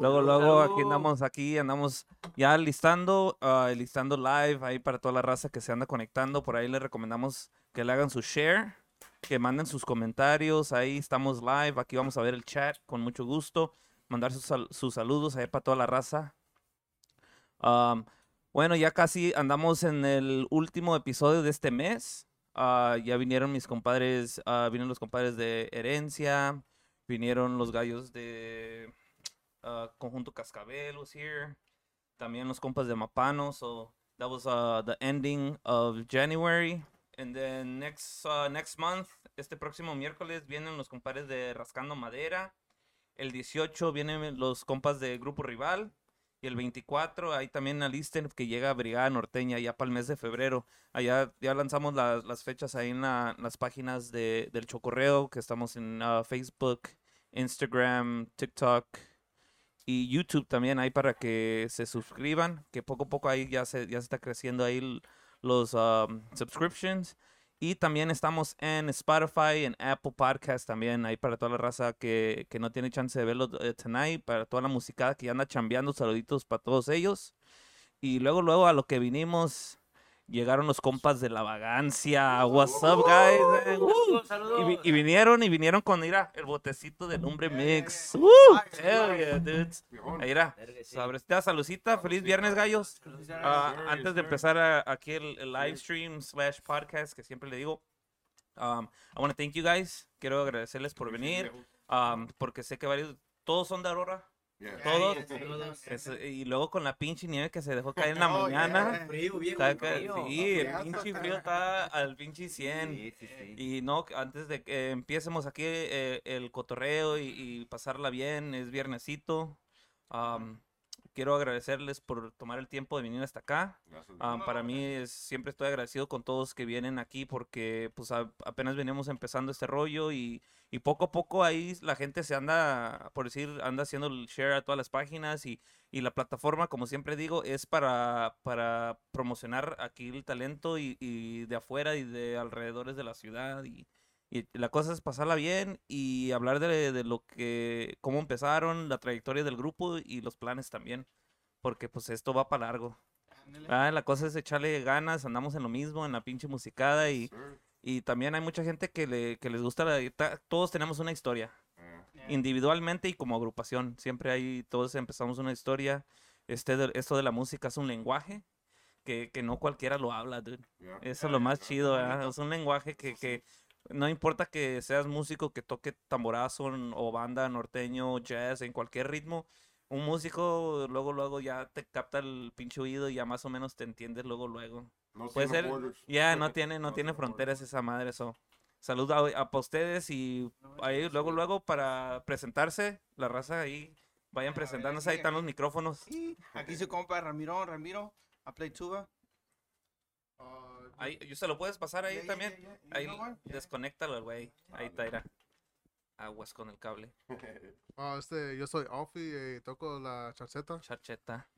Luego, luego, aquí andamos, aquí andamos ya listando, uh, listando live ahí para toda la raza que se anda conectando. Por ahí les recomendamos que le hagan su share, que manden sus comentarios. Ahí estamos live, aquí vamos a ver el chat con mucho gusto. Mandar sus, sal sus saludos ahí para toda la raza. Um, bueno, ya casi andamos en el último episodio de este mes. Uh, ya vinieron mis compadres, uh, vinieron los compadres de Herencia, vinieron los gallos de uh, Conjunto Cascabel here, también los compas de Mapano, so that was uh, the ending of January. And then next, uh, next month, este próximo miércoles, vienen los compadres de Rascando Madera. El 18 vienen los compas de Grupo Rival. Y el 24, ahí también alisten que llega Brigada Norteña ya para el mes de febrero. Allá ya lanzamos la, las fechas ahí en la, las páginas de, del Chocorreo, que estamos en uh, Facebook, Instagram, TikTok y YouTube también ahí para que se suscriban, que poco a poco ahí ya se, ya se está creciendo ahí los um, subscriptions. Y también estamos en Spotify, en Apple Podcast también, ahí para toda la raza que, que no tiene chance de verlo eh, tonight, para toda la música que ya anda chambeando, saluditos para todos ellos. Y luego, luego a lo que vinimos, llegaron los compas de la vagancia. What's up, guys? Eh, uh. y, vi- y vinieron, y vinieron con, mira, el botecito de lumbre mix. Uh, hell yeah, dudes. Ahí, mira, sobre esta salucita, feliz viernes, gallos. Ah, antes de empezar a- aquí el, el live stream slash podcast que siempre le digo, um, I want to thank you guys. Quiero agradecerles por venir, um, porque sé que varios, todos son de Aurora, todos. Es- y luego con la pinche nieve que se dejó caer en la Oh, mañana. yeah. Frío, viejo. Está frío. sí, el pinche frío está al pinche 100. Sí, sí, sí. Y no, antes de que empiecemos aquí eh, el cotorreo y, y pasarla bien, es viernesito. am, quiero agradecerles por tomar el tiempo de venir hasta acá. Am, para mí es, siempre estoy agradecido con todos que vienen aquí porque pues a- apenas venimos empezando este rollo y, y poco a poco ahí la gente se anda, por decir, anda haciendo el share a todas las páginas y, y la plataforma, como siempre digo, es para, para promocionar aquí el talento y, y de afuera y de alrededores de la ciudad y, y la cosa es pasarla bien y hablar de, de lo que, cómo empezaron, la trayectoria del grupo y los planes también, porque pues esto va para largo. Ah, la cosa es echarle ganas, andamos en lo mismo, en la pinche musicada y, y también hay mucha gente que, le, que les gusta la guitarra. Todos tenemos una historia, individualmente y como agrupación. Siempre hay, todos empezamos una historia. Este, de- esto de la música es un lenguaje que, que no cualquiera lo habla, dude. Eso es lo más chido, ¿verdad? Es un lenguaje que, que no importa que seas músico que toque tamborazo o banda norteño, jazz, en cualquier ritmo, un músico luego, luego ya te capta el pinche oído y ya más o menos te entiendes luego, luego. Puede ser, ya no tiene, no tiene fronteras esa madre, eso. Saludos a, ustedes y ahí luego, luego para presentarse, la raza ahí, vayan presentándose, ahí están los micrófonos. Y aquí su compa Ramiro, Ramiro, a play tuba. Ahí, yo se lo puedes pasar ahí Yeah, yeah, también. yeah, yeah. Ahí? Yeah. desconéctalo, güey. Ahí está, mira. Aguas con el cable. Ah, este, yo soy Alfie y toco la charceta. Charcheta.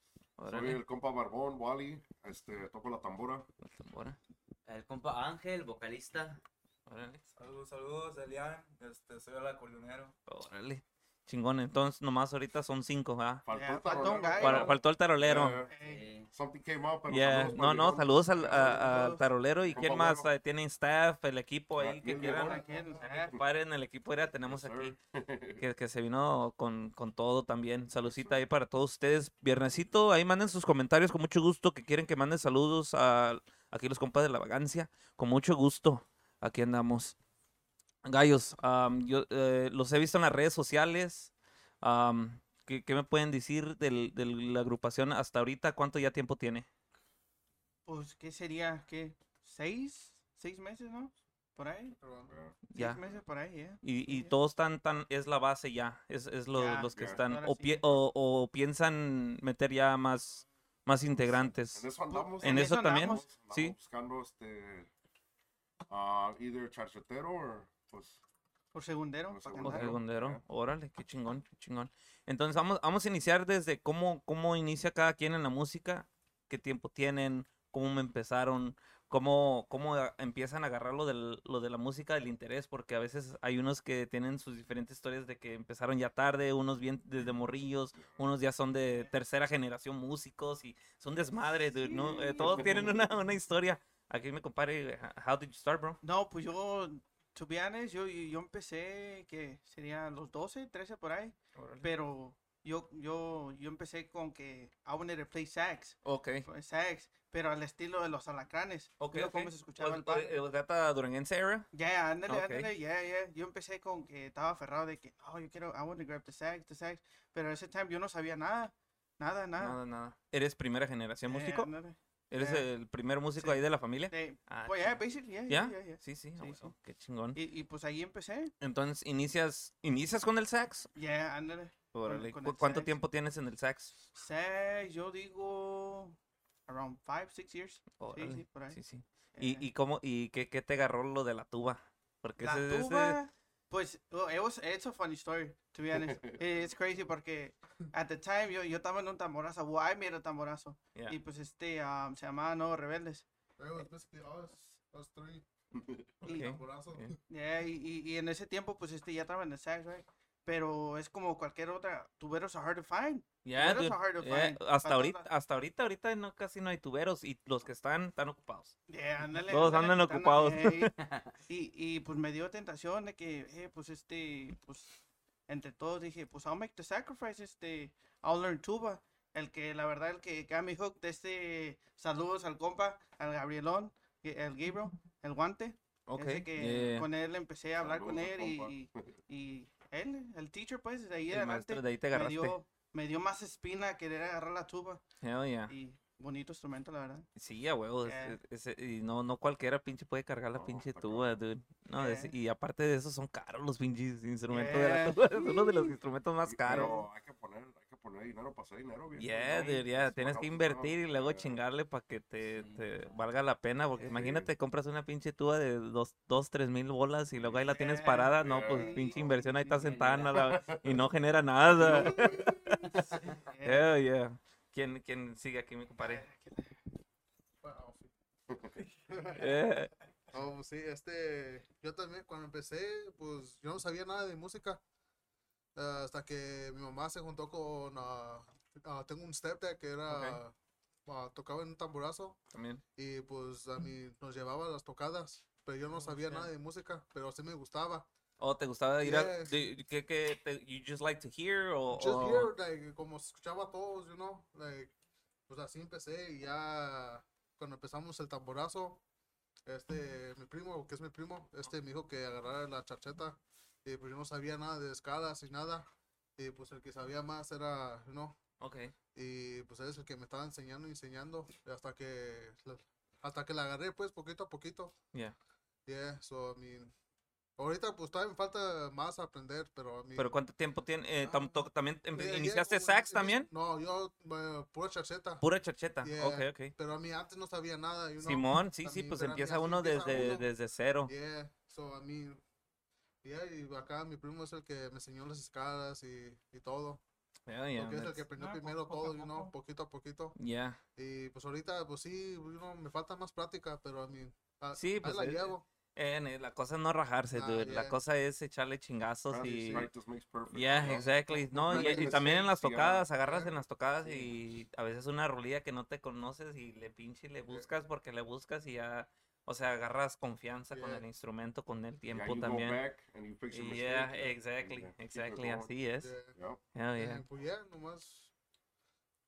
Soy el compa Barbón, Wally, este, toco la tambora. la tambora. El compa Ángel, vocalista. Órale. Saludos, saludos, Elian. Este, soy el acordeonero. Órale. Chingón, entonces nomás ahorita son cinco, ¿verdad? Faltó Yeah, el faltó tarolero. gallo. Fal- Faltó el tarolero. Yeah, Hey, Something came up, pero Yeah, saludos No, no, saludos al, a- al Saludos. tarolero y quién más Güero. eh, tienen staff, el equipo ahí que quieran. Ah, Paren el equipo, ya tenemos Yes, aquí. que, que se vino con, con todo también. Saludcita ahí para todos ustedes. Viernesito, ahí manden sus comentarios con mucho gusto. Que quieren que manden saludos a aquí los compas de la vagancia. Con mucho gusto. Aquí andamos. Gallos, am, yo eh, los he visto en las redes sociales. Am, ¿qué, qué me pueden decir del- de la agrupación hasta ahorita? ¿Cuánto ya tiempo tiene? Pues, ¿qué sería? ¿Qué? ¿Seis? ¿Seis meses, no? Por ahí. Ya. Seis meses por ahí, ¿eh? Y, todos están tan, es la base ya, es, es lo- Ya, los que están, o, sí. pie- o, o piensan meter ya más, más integrantes. En eso andamos. ¿En eso también? andamos. Andamos Sí. buscando este. ah, either charchetero o pues. Por segundero. Por segundero. órale, qué chingón, qué chingón. Entonces vamos, vamos a iniciar desde cómo, cómo inicia cada quien en la música, qué tiempo tienen, cómo me empezaron, cómo, cómo empiezan a agarrar lo, del, lo de la música, del interés, porque a veces hay unos que tienen sus diferentes historias de que empezaron ya tarde, unos bien desde morrillos, unos ya son de tercera generación músicos y son desmadres, dude, ¿no? Eh, todos tienen una, una historia. Aquí me compare, how did you start, bro? No, pues yo, to be honest, yo, yo empecé, que serían los 12, 13 por ahí, pero yo, yo, yo empecé con que I wanted to play sax, Ok. pues, sax, pero al estilo de los alacranes. Ok, Mira ok. cómo se escuchaba Was, el pan. eh, that the Duranguense era? Ya, ándale, ándale, ya, ya. Yo empecé con que estaba aferrado de que, oh, yo quiero, I want to grab the sax, the sax. Pero ese time yo no sabía nada, nada, nada. Nada, nada. ¿Eres primera generación Eh, músico? ¿Eres eh, el primer músico sí. ahí de la familia? Eh, Ah, pues ya, chingón. basically, ya. Sí, sí, Sí, huevo, sí. qué chingón. Y, y pues ahí empecé, Entonces, ¿inicias, ¿inicias con el sax? ya, ándale. Órale, con ¿cu- el ¿Cuánto sax. tiempo tienes en el sax? Sax, yo digo, around five, six years. Órale, Sí, sí, por ahí. Sí, sí. Eh, ¿Y, y cómo, y qué, qué te agarró lo de la tuba? Porque La ese, ese- tuba, pues, oh, it was, it's a funny story, to be honest. It's crazy porque at the time yo, yo estaba en un tamborazo, well, I made a tamborazo. yeah. Y pues este, um, se llamaba Nuevos Rebeldes. It was basically us, us three. Y-. Tamborazo. Yeah, y, y, y en ese tiempo, pues este, ya estaba en el sax, right? Pero es como cualquier otra, tuberos are hard to find. Yeah, Tuberos dude, are hard to yeah, find. Hasta ahorita, hasta ahorita, ahorita no, casi no hay tuberos y los que están, están ocupados. Yeah, ándale, Todos andan ocupados. ey. Y, y pues me dio tentación de que, eh, pues este, pues entre todos dije, pues I'll make the sacrifice, este, I'll learn tuba. El que, la verdad, el que got me hooked, este, saludos al compa, al Gabrielón, el Gabriel, el guante. Ok. Ese que yeah. con él empecé a hablar con él y, y, y él, el teacher, pues, de ahí El adelante, maestro de ahí te me dio, me dio más espina querer agarrar la tuba. Hell yeah. Y bonito instrumento, la verdad. Sí, a huevo. es- Yeah. es- es- y no, no cualquiera pinche puede cargar la No, pinche tuba, dude. No, es- Yeah. y aparte de eso son caros los pinches instrumentos de la Yeah. tuba. Es uno de los instrumentos más caros. Pero hay que poner, hay que poner dinero para hacer dinero. viejo, Yeah, ¿no? dude, yeah, Es Tienes que invertir y luego yeah. chingarle para que te, Sí. te valga la pena. Porque imagínate, compras una pinche tuba de dos, dos, tres mil bolas y luego ahí la tienes Yeah, parada. No, pues yeah. pinche inversión ahí está sentada y no genera nada. Yeah. Hell yeah. ¿Quién, quién sigue aquí, mi compadre? Eh, Oh, pues sí, este, yo también cuando empecé, pues yo no sabía nada de música. ah, hasta que mi mamá se juntó con, ah, ah, tengo un stepdad que era, ah, tocaba en un tamborazo también. y pues a mí nos llevaba a las tocadas. Pero yo no sabía shit. nada de música, pero sí me gustaba. ¿O te gustaba ir a... Yeah. de- ¿Qué, qué te- you just like to hear? O, Just here, like, como escuchaba a todos, you know, like, pues así empecé y ya cuando empezamos el tamborazo, este, mi primo, que es mi primo, este me dijo que agarrara la charcheta y pues yo no sabía nada de escalas y nada y pues el que sabía más era, you know, Ok. y pues él es el que me estaba enseñando y enseñando hasta que, hasta que la agarré pues poquito a poquito. Yeah. Yeah, so I mean, ahorita pues todavía me falta más aprender, pero a mí... ¿Pero cuánto tiempo tiene? eh, tam- to- ¿También Yeah, yeah, iniciaste como sax también? No, yo, eh, pura charcheta. Pura charcheta. Yeah, Ok, ok. Pero a mí antes no sabía nada. you know. Simón, sí, a sí, mí, pues mí empieza uno empieza desde, uno. desde cero. Yeah, so a mí. Yeah, y acá mi primo es el que me enseñó las escalas y, y todo. Yeah, yeah, porque es el que aprendió Ah, primero poco todo, you know, poco. poquito a poquito. yeah. Y pues ahorita, pues sí, you know, me falta más práctica, pero a mí. a- Sí, ahí pues, la eh, llevo. Eh, ne- la cosa es no rajarse, Nah, dude. La yeah. cosa es echarle chingazos y... perfect, Yeah, ¿no? exactly. No, y, y también en las tocadas, agarras en las tocadas y a veces una rolilla que no te conoces y le pinche y le buscas porque le buscas y ya, o sea, agarras confianza con el instrumento, con el tiempo también. and yeah, exactly, and, exactly, así es. Yeah. Y, yeah. pues ya, nomás.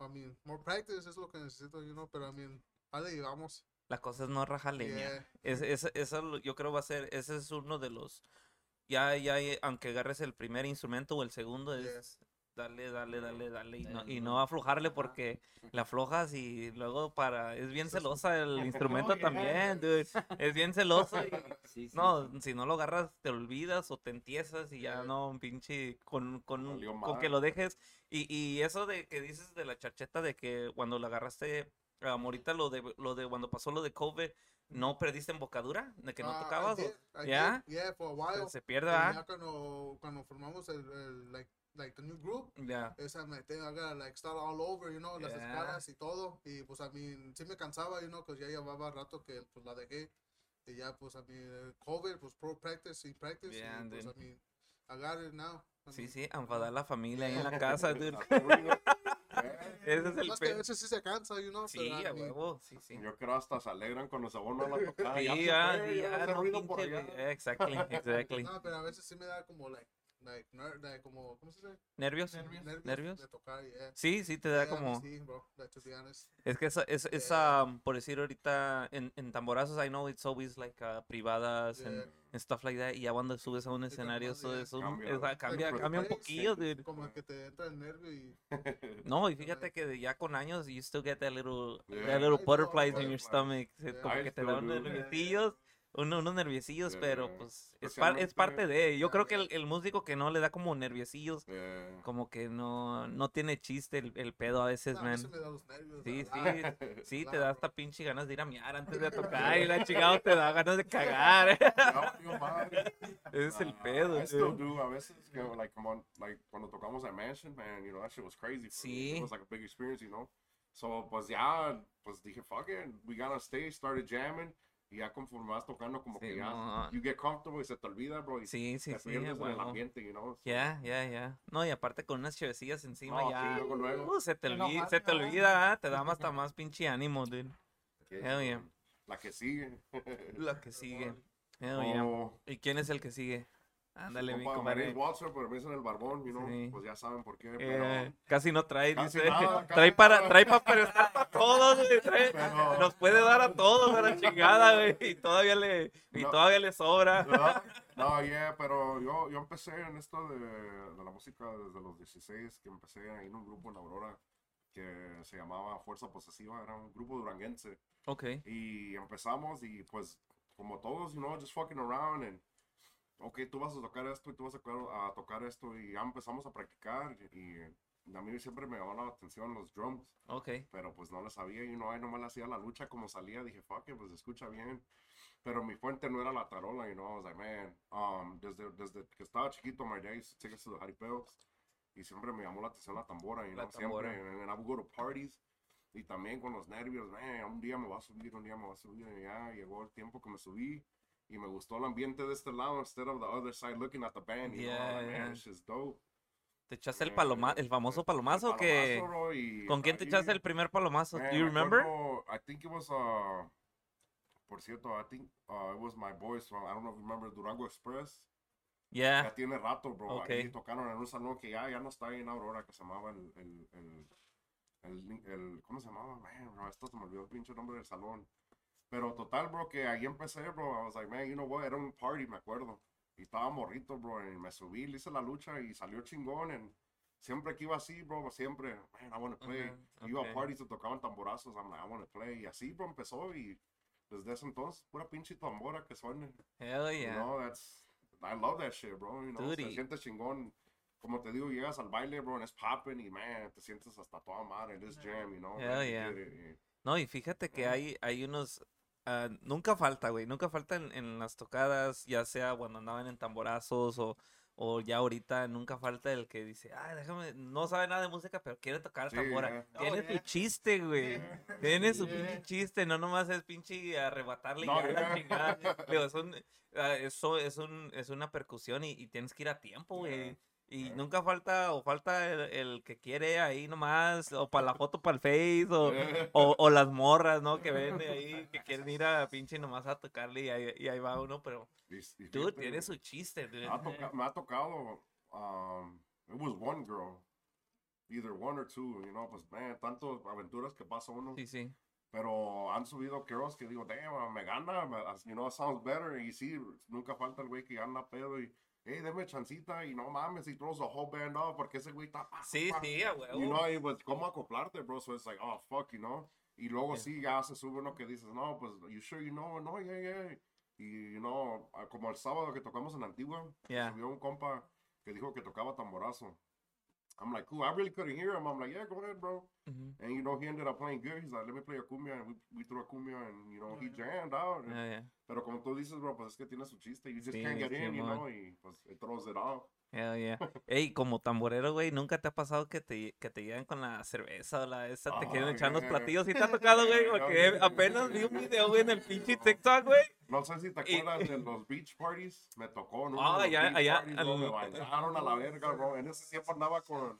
I mean, more practice es lo que necesito, you know, pero I mean, ahí le llevamos. La cosa es no rajar leña. Yeah. Es, es- eso yo creo va a ser, ese es uno de los, ya, ya, aunque agarres el primer instrumento o el segundo, Yeah. es darle, darle, darle, darle, y no, Dale, y no. aflojarle porque la aflojas y luego para, es bien celosa el instrumento yeah. también, dude, es bien celoso y, Sí, sí, no, sí. si no lo agarras te olvidas o te entiesas y ya Yeah. no, un pinche, con, con, con que lo dejes, y, y eso de que dices de la charcheta de que cuando la agarraste, ah, ahorita lo de, lo de cuando pasó lo de COVID, ¿no perdiste embocadura? ¿De que no I tocabas? did, Yeah, for a while. se, se pierde, ¿ah? ya cuando, cuando formamos el, el, like, like the new group. Yeah. Esa me tengo, I gotta like start all over, you know, las Yeah. escalas y todo. Y pues a mí sí me cansaba, you know, pues ya llevaba rato que pues la dejé. Y ya pues a mí COVID, pues pro practice y practice. Yeah, y pues a mí, I got it now. Sí, sí, a enfadar la familia ahí en la casa, dude. Ese es el Más que a veces sí se cansa, you know. Sí, a huevo, sí, sí. Yo creo hasta se alegran cuando se van a la tocada. Sí, ya se ya, fue, sí, ya no ya, por allá. Exactly, exactly. No, pero a veces sí me da como like, like, ner- like como, ¿cómo se dice? ¿Nervios? Nervios. ¿Nervios? De tocar, yeah. Sí, sí te da Yeah, como... Sí, bro, like, to be honest. Es que esa, es, esa, um, por decir ahorita, en, en tamborazos, I know it's always like uh, privadas and, Yeah. and stuff like that. Y ya cuando subes a un escenario, eso es un, cambia, es- cambia, Like, cambia un poquillo, dude. Como que te entra el nervio y... No, y fíjate que ya con años, you still get that little, Yeah. that little butterflies in your butterflies. stomach. Como I que te da unos do. Uno- unos nerviosillos, pero Yeah. pues es, par- es parte de... Yo Yeah, creo que el, yeah. el músico que no le da como nerviosillos, Yeah. como que no, no tiene chiste el, el pedo a veces, No, a man. veces me da los nervios. Sí, verdad. sí, sí, te Claro, da bro. hasta pinche ganas de ir a miar antes de tocar y la chingada te da ganas de cagar. No, madre. Es el pedo. I still do a veces, que, like, come on, like, cuando tocamos at Mansion, man, you know, that shit was crazy. for me. Sí. It was like a big experience, you know. So, pues ya, pues dije, fuck it, we got on stage, started jamming, y ya conforme vas tocando, como que ya, you get comfortable y se te olvida, bro, y Sí, sí, te sí, pierdes en el ambiente, you know. Ya, ya, ya. No, y aparte con unas chevecillas encima No, ya. sí, luego, luego. uh, se te no olvida, se te olvida, ah, te da hasta más pinche ánimo, dude. Hell yeah. La que sigue. La que sigue. Hell yeah. Oh, ¿Y quién es el que sigue? Ándale, mi compa, compadre. Walter, pero me dicen el barbón, you know, Sí. pues ya saben por qué, Eh, pero... casi no trae, Casi dice. nada, trae para, nada. trae para prestar para todos, güey. trae- Pero- Nos puede dar a todos a la chingada, güey. Y todavía le, y No. todavía le sobra. ¿verdad? No, yeah, pero yo, yo empecé en esto de, de la música desde los 16, que empecé ahí en un grupo en Aurora que se llamaba Fuerza Posesiva, era un grupo duranguense. Ok. Y empezamos y pues como todos, you know, just fucking around and ok, tú vas a tocar esto y tú vas a tocar, a tocar esto y ya empezamos a practicar y, a mí siempre me llamaba la atención los drums, Ok. pero pues no le sabía y no, ahí nomás le hacía la lucha como salía, dije, fuck it, pues escucha bien. Pero mi fuente no era la tarola, you know, I was like, man, um, desde, desde que estaba chiquito, my dad used to take us to the jaripeos y siempre me llamó la atención la tambora, you La know, siempre, tambora. and, and I would go to parties y también con los nervios, man, un día me va a subir, un día me va a subir, y ya llegó el tiempo que me subí y me gustó el ambiente de este lado instead of the other side looking at the band, you know, Yeah, like, man, yeah. this is dope. ¿Te echaste el Eh, paloma, el famoso el palomazo que palomazo, bro, y ¿Con quién te echaste el primer palomazo? Man, Do you me remember? acuerdo, I think it was, uh, por cierto, I think uh, it was my boys from, I don't know if you remember Durango Express. Yeah. Ya tiene rato, bro. Ok. Ahí tocaron en un salón que ya, ya no está ahí en Aurora, que se llamaba el, el, el, el, el- ¿cómo se llamaba? Man, bro, esto se me olvidó el pinche nombre del salón. Pero total, bro, que ahí empecé, bro. I was like, man, you know what, era un party, me acuerdo. Y estaba morrito, bro, y me subí, le hice la lucha y salió chingón. And siempre que iba así, bro, siempre, man, I want to play. Ujú, Iba ok. a parties, se tocaban tamborazos, I'm like, I want to play. Y así, bro, empezó y desde ese entonces, pura pinche tambora que suene. Hell You yeah. know, that's, I love that shit, bro. You know, Dude, se siente chingón. Como te digo, llegas al baile, bro, and it's popping y, man, te sientes hasta toda madre this jam, you know. Hell you yeah. it, No, y fíjate que hay, hay unos. ah, nunca falta, güey. Nunca falta en, en las tocadas, ya sea cuando andaban en tamborazos o, o ya ahorita, nunca falta el que dice, ay, déjame, no sabe nada de música, pero quiere tocar Sí, tambora. yeah. Tiene Oh, su yeah. chiste, güey. Tiene su Yeah. pinche chiste, no nomás es pinche arrebatarle y No, ya la yeah. chingada. Digo, es un- ah, eso es, un, es una percusión y, y tienes que ir a tiempo, güey. Y nunca falta, o falta el, el que quiere ahí nomás, o para la foto para el Face, o, o, o las morras, ¿no? Que ven de ahí, que quieren ir a pinche nomás a tocarle y ahí, y ahí va uno, pero fíjate, tiene su chiste, dude. Me ha, tocado, um, it was one girl, either one or two, you know, pues, man, tantas aventuras que pasa uno. Sí, sí. Pero han subido girls que digo, damn, me gana, you know, it sounds better. Y sí, nunca falta el güey que anda pedo y, hey, deme chancita y no mames, y throws the whole band off porque ese güey está. Sí, pa. sí, huevo. You know, y pues, ¿cómo acoplarte, bro? So it's like, oh, fuck, you know. Y luego Yeah. sí, ya se sube uno que dices, no, pues, you sure you know? No, yeah, yeah. Y, you know, ah, como el sábado que tocamos en Antigua, Yeah. subió un compa que dijo que tocaba tamborazo. I'm like, cool, I really couldn't hear him. I'm like, yeah, go ahead, bro. Ujú. And you know, he ended up playing good. He's like, let me play a cumbia. And we, we threw a cumbia and, you know, he jammed out. And- Yeah, yeah. Pero como tú dices, bro, pues es que tiene su chiste. You just Sí, can't get in, you know, y pues it throws it off. Hell yeah. Ey, como tamborero, güey, ¿nunca te ha pasado que te, que te llegan con la cerveza o la esa, te Oh, quieren echar los yeah. platillos y te ha tocado, güey? Yeah, Porque yeah, apenas vi yeah. un video, güey, en el pinche TikTok, güey. No sé si te Y- acuerdas de los beach parties. Me tocó uno Ah, ya, bro, Me bañaron a la verga, bro. En ese tiempo andaba con,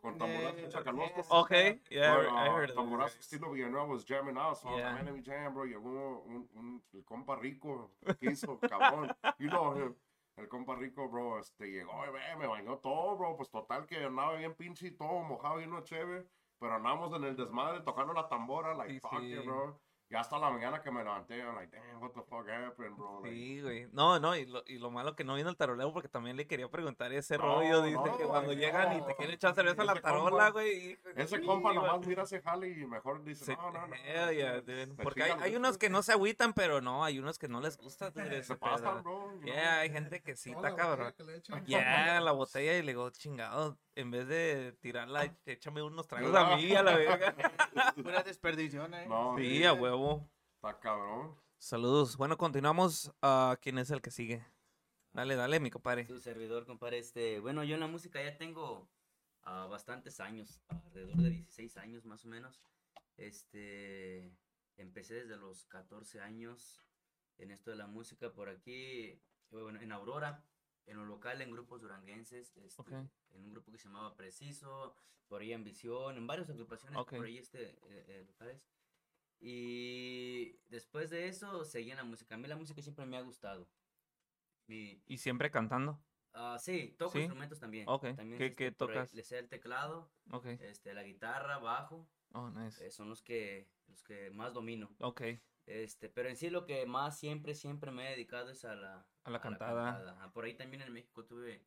con tamborazos chacaloscos. Ok, yeah, Con, I ah, heard of Tamborazo this. estilo Villanueva was jamming out. So I was Yeah. like, man, let me jam, bro. Llegó un, un, el compa rico. ¿Qué hizo? Cabrón. You know him. El compa rico, bro, este, llegó me bañó todo, bro. Pues total que andaba bien pinche y todo mojado y no chévere. Pero andamos en el desmadre tocando la tambora, like, Sí, fuck sí. it, bro. Y hasta la mañana que me levanté, I'm like, damn, what the fuck happened, bro? Like, Sí, güey. No, no, y lo, y lo malo que no vino el taroleo porque también le quería preguntar ese No, rollo. Dice no, que cuando llegan y te quieren echar cerveza a la tarola, güey. Ese sí, compa nomás mira ese jale y mejor dice, Sí, no, no, no. yeah, se Porque hay, hay unos que no se agüitan, pero no, hay unos que no les gusta. dude, se pasan, bro. Yeah, hay gente que sí está cabrón. Yeah, la botella y le digo, chingado, en vez de tirarla, échame unos tragos No. a mí, a la verga. Pura desperdición, eh. No, Sí, a huevo. Está cabrón. Saludos. Bueno, continuamos. a ¿Quién es el que sigue? Dale, dale, mi compadre. Su servidor, compadre, este, bueno, yo en la música ya tengo ah, bastantes años, alrededor de 16 años más o menos. Este, empecé desde los 14 años en esto de la música por aquí, bueno, en Aurora, en lo local, en grupos duranguenses, este, Ok. en un grupo que se llamaba Preciso, por ahí en Visión, en varias agrupaciones Ok. por ahí este, eh, eh, locales. Y después de eso seguí en la música. A mí la música siempre me ha gustado. Mi, Y siempre cantando. Ah, sí, toco ¿Sí? instrumentos también. Ok, También, ¿qué- este, qué ahí tocas? Le sé el teclado, este, la guitarra, bajo, Oh, nice. eh, son los que, los que más domino. Ok. Este, pero en sí lo que más siempre, siempre me he dedicado es a la, A la cantada. Por ahí también en México tuve,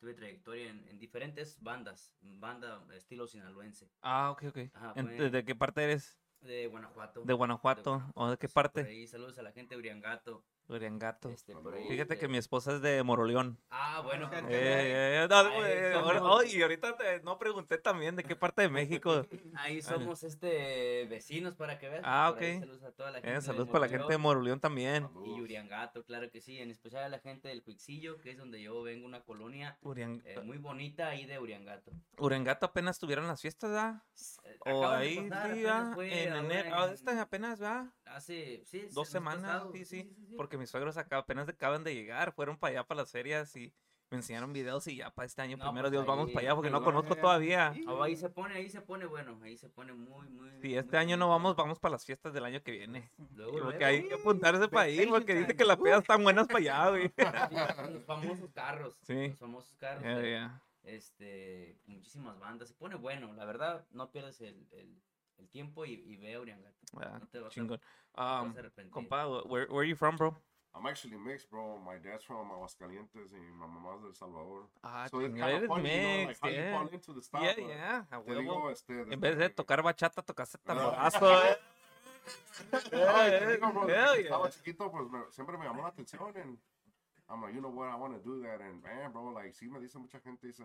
tuve trayectoria en, en diferentes bandas, banda estilo sinaloense, Ah, ok, ok. Ajá, ¿De qué parte eres? de Guanajuato. ¿De Guanajuato? ¿O de qué parte? Por ahí, saludos a la gente de Uriangato. Uriangato. Este, por ahí, Fíjate que este- mi esposa es de Moroleón. Ah, bueno. Eh, Eh, eh, no, eh, oh, y ahorita te- no pregunté también de qué parte de México. Ahí somos este vecinos para que veas. Ah, ok. Saludos a toda la gente. Eh, de saludos para la gente de Moroleón también. Y Uriangato, claro que sí. En especial a la gente del Cuixillo, que es donde yo vengo, una colonia eh, muy bonita ahí de Uriangato. Uriangato apenas tuvieron las fiestas, ¿verdad? Eh, O ahí, sí, ¿verdad? fue En enero. Ah, en- esta apenas, ¿verdad? Hace, sí, Dos semanas, pasado, sí, sí. sí. Porque mis suegros acá apenas acaban de llegar, fueron para allá, para las ferias y me enseñaron videos y ya para este año, No, primero pues Dios, vamos para allá porque no conozco todavía. Ah, ahí se pone, ahí se pone bueno, ahí se pone muy, muy. Si este muy año no vamos, vamos para las fiestas del año que viene. Luego, Porque luego, hay que apuntarse para ir, porque dice que las pedas están buenas para allá, güey. los famosos carros. Sí. Los famosos carros. Eh, este, muchísimas bandas. Se pone bueno, la verdad, no pierdes el, el, el tiempo y, y ve a Uriangato. Ah, No te vas a- chingón. Um, a arrepentir. compa, where, where are you from, bro? I'm actually mixed, bro. My dad's from Aguascalientes y mi mamá es de El Salvador. Ah, so it's kind eres of funny, you know, like mixed, how you yeah. fall into the style. Yeah, but yeah, a Te huevo. digo, este, En vez de que- tocar bachata, tocaste tamborazo, eh. Yeah. estaba chiquito, pues me- siempre me llamó la atención. And I'm like, you know what, I want to do that. And man, bro, like, sí me dice mucha gente, dice,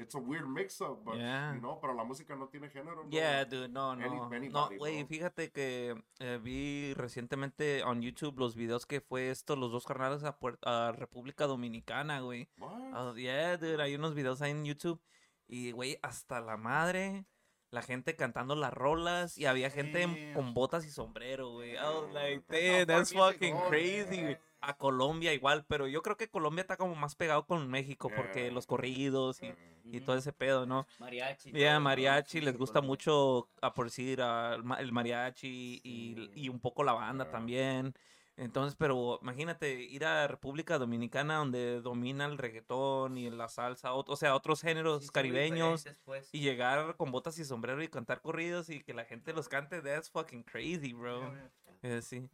it's a weird mix up, but, Yeah. you know, pero la música no tiene género. bro. Yeah, dude, no, Any- no. No, anybody, güey, bro. fíjate que eh, vi recientemente en YouTube los videos que fue esto, los dos carnales a, a República Dominicana, güey. Oh, yeah, dude, hay unos videos ahí en YouTube. Y, güey, hasta la madre, la gente cantando las rolas y había gente en- Sí. con botas y sombrero, güey. I was like, damn, that's fucking crazy, güey. Yeah. A Colombia igual, pero yo creo que Colombia está como más pegado con México porque Yeah. los corridos y, Eh, todo ese pedo, ¿no? Mariachi. Todo, ¿no? mariachi, les gusta mucho, a por decir, a- el ma- el mariachi y, Sí. y un poco la banda Ah. también. Entonces, pero imagínate ir a República Dominicana donde domina el reggaetón y la salsa, o, o sea, otros géneros caribeños pues. y llegar con botas y sombrero y cantar corridos y que la gente los cante, that's fucking crazy, bro. Eh, sí.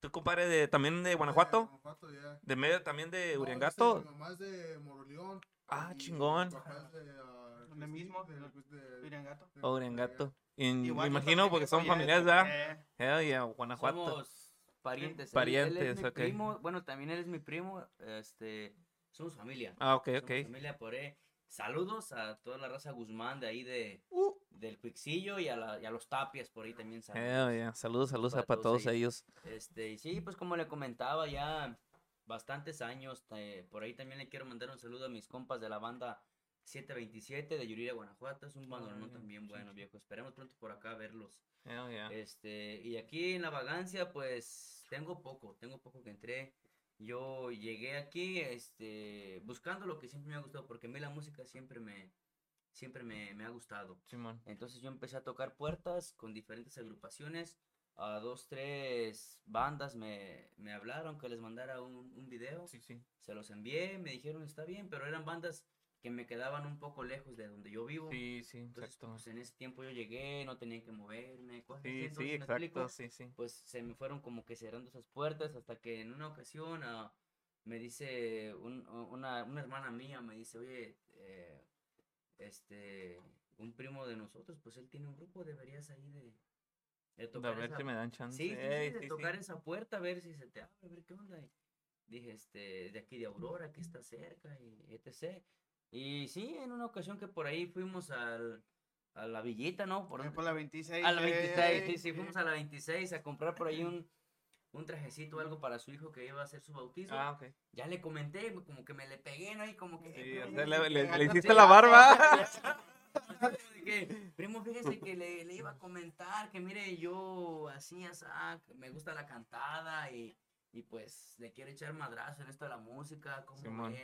¿Tu compadre de, también de Guanajuato? Guanajuato, yeah. ¿De medio también de No, Uriangato? este, mi mamá es de Moroleón. Ah, chingón. papá de, ah, ¿Dónde sí, mismo? de- de- Uriangato. de- O Uriangato. Y me imagino porque son de- familiares, ¿verdad? Eh, Hell yeah, Guanajuato. Somos parientes. él- él es Parientes, mi ok. primo, bueno, también él es mi primo. Este, somos familia. Ah, ok, Somos ok. familia por ahí. Saludos a toda la raza Guzmán de ahí de Uh. del Cuixillo y a, la- y a los Tapias por ahí también saludos. Hell yeah. Saludos, saludos para todos todos ellos. Este, y sí, pues como le comentaba ya bastantes años. eh, por ahí también le quiero mandar un saludo a mis compas de la banda 727 de Yuriria, Guanajuato. Es un bandolón ya, también sí, bueno, viejo. Esperemos pronto por acá verlos. Yeah. Este, y aquí en la vagancia, pues tengo poco, tengo poco que entré. Yo llegué aquí, este, buscando lo que siempre me ha gustado, porque a mí la música siempre me, siempre me, me ha gustado. Simón. Entonces yo empecé a tocar puertas con diferentes agrupaciones. A dos, tres bandas me, me hablaron que les mandara un, un video. Sí, sí. Se los envié, me dijeron está bien, pero eran bandas que me quedaban un poco lejos de donde yo vivo. Sí, sí, Entonces, exacto. pues en ese tiempo yo llegué, no tenía que moverme, cosas así. Sí, entonces, sí, ¿me explico? exacto, sí, sí. Pues se me fueron como que cerrando esas puertas hasta que en una ocasión ah, me dice un- una, una hermana mía, me dice, oye, eh, este, un primo de nosotros, pues él tiene un grupo, deberías ahí de, de tocar ver esa- si me dan chance. Sí, Ey, de tocar esa puerta, a ver si se te abre, a ver qué onda. Y dije, este, de aquí de Aurora, que está cerca, y etc. Y sí, en una ocasión que por ahí fuimos al, a la villita, ¿no? Por, por la 26. a la eh, 26, sí, sí, eh, fuimos a la 26 a comprar por ahí un, un trajecito o algo para su hijo que iba a hacer su bautizo. Ah, ok. Ya le comenté, como que me le pegué, ¿no? Y como que... Sí, "Eh, o primo, sea, le, Sí, hiciste la barba. que, primo, fíjese que le, le iba a comentar que mire, yo así, así, me gusta la cantada y, y pues le quiero echar madrazo en esto de la música, ¿cómo Simón.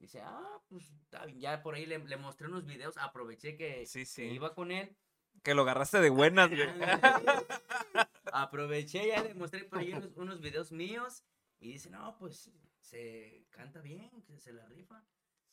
Ve?". Dice, ah, pues ya por ahí le, le mostré unos videos, aproveché que, Sí, que sí. iba con él Que lo agarraste de buenas, güey. Aproveché, ya le mostré por ahí unos, unos videos míos y dice, no, pues se canta bien, que se la rifa.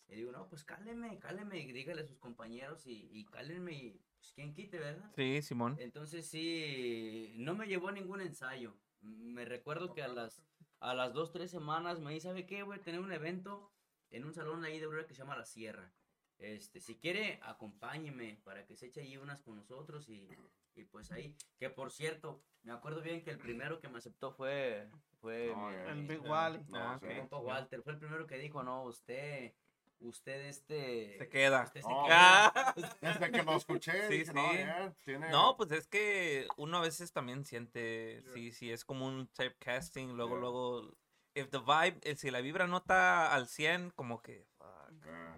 Y digo, no, pues cáleme, cáleme, y dígale a sus compañeros y, y cálenme y pues quien quite, ¿verdad? Sí, Simón. Entonces sí, no me llevó a ningún ensayo. Me recuerdo que a las, a las dos, tres semanas me dice, ¿sabe qué? Voy a tener un evento en un salón ahí de Aurora que se llama La Sierra. Este, si quiere, acompáñeme para que se eche ahí unas con nosotros y, y pues ahí. Que por cierto, me acuerdo bien que el primero que me aceptó fue, fue No, mi-. El Big Wally. No, Ah, sí. compa Walter. Fue el primero que dijo, no, usted, usted este... Se queda. usted se No, queda". Desde que lo escuché, Sí, dije, no, sí. ya, tiene... No, pues es que uno a veces también siente, Yeah. sí, sí, es como un typecasting, luego, Yeah. luego, if the vibe, eh, si la vibra no está al 100, como que, fuck,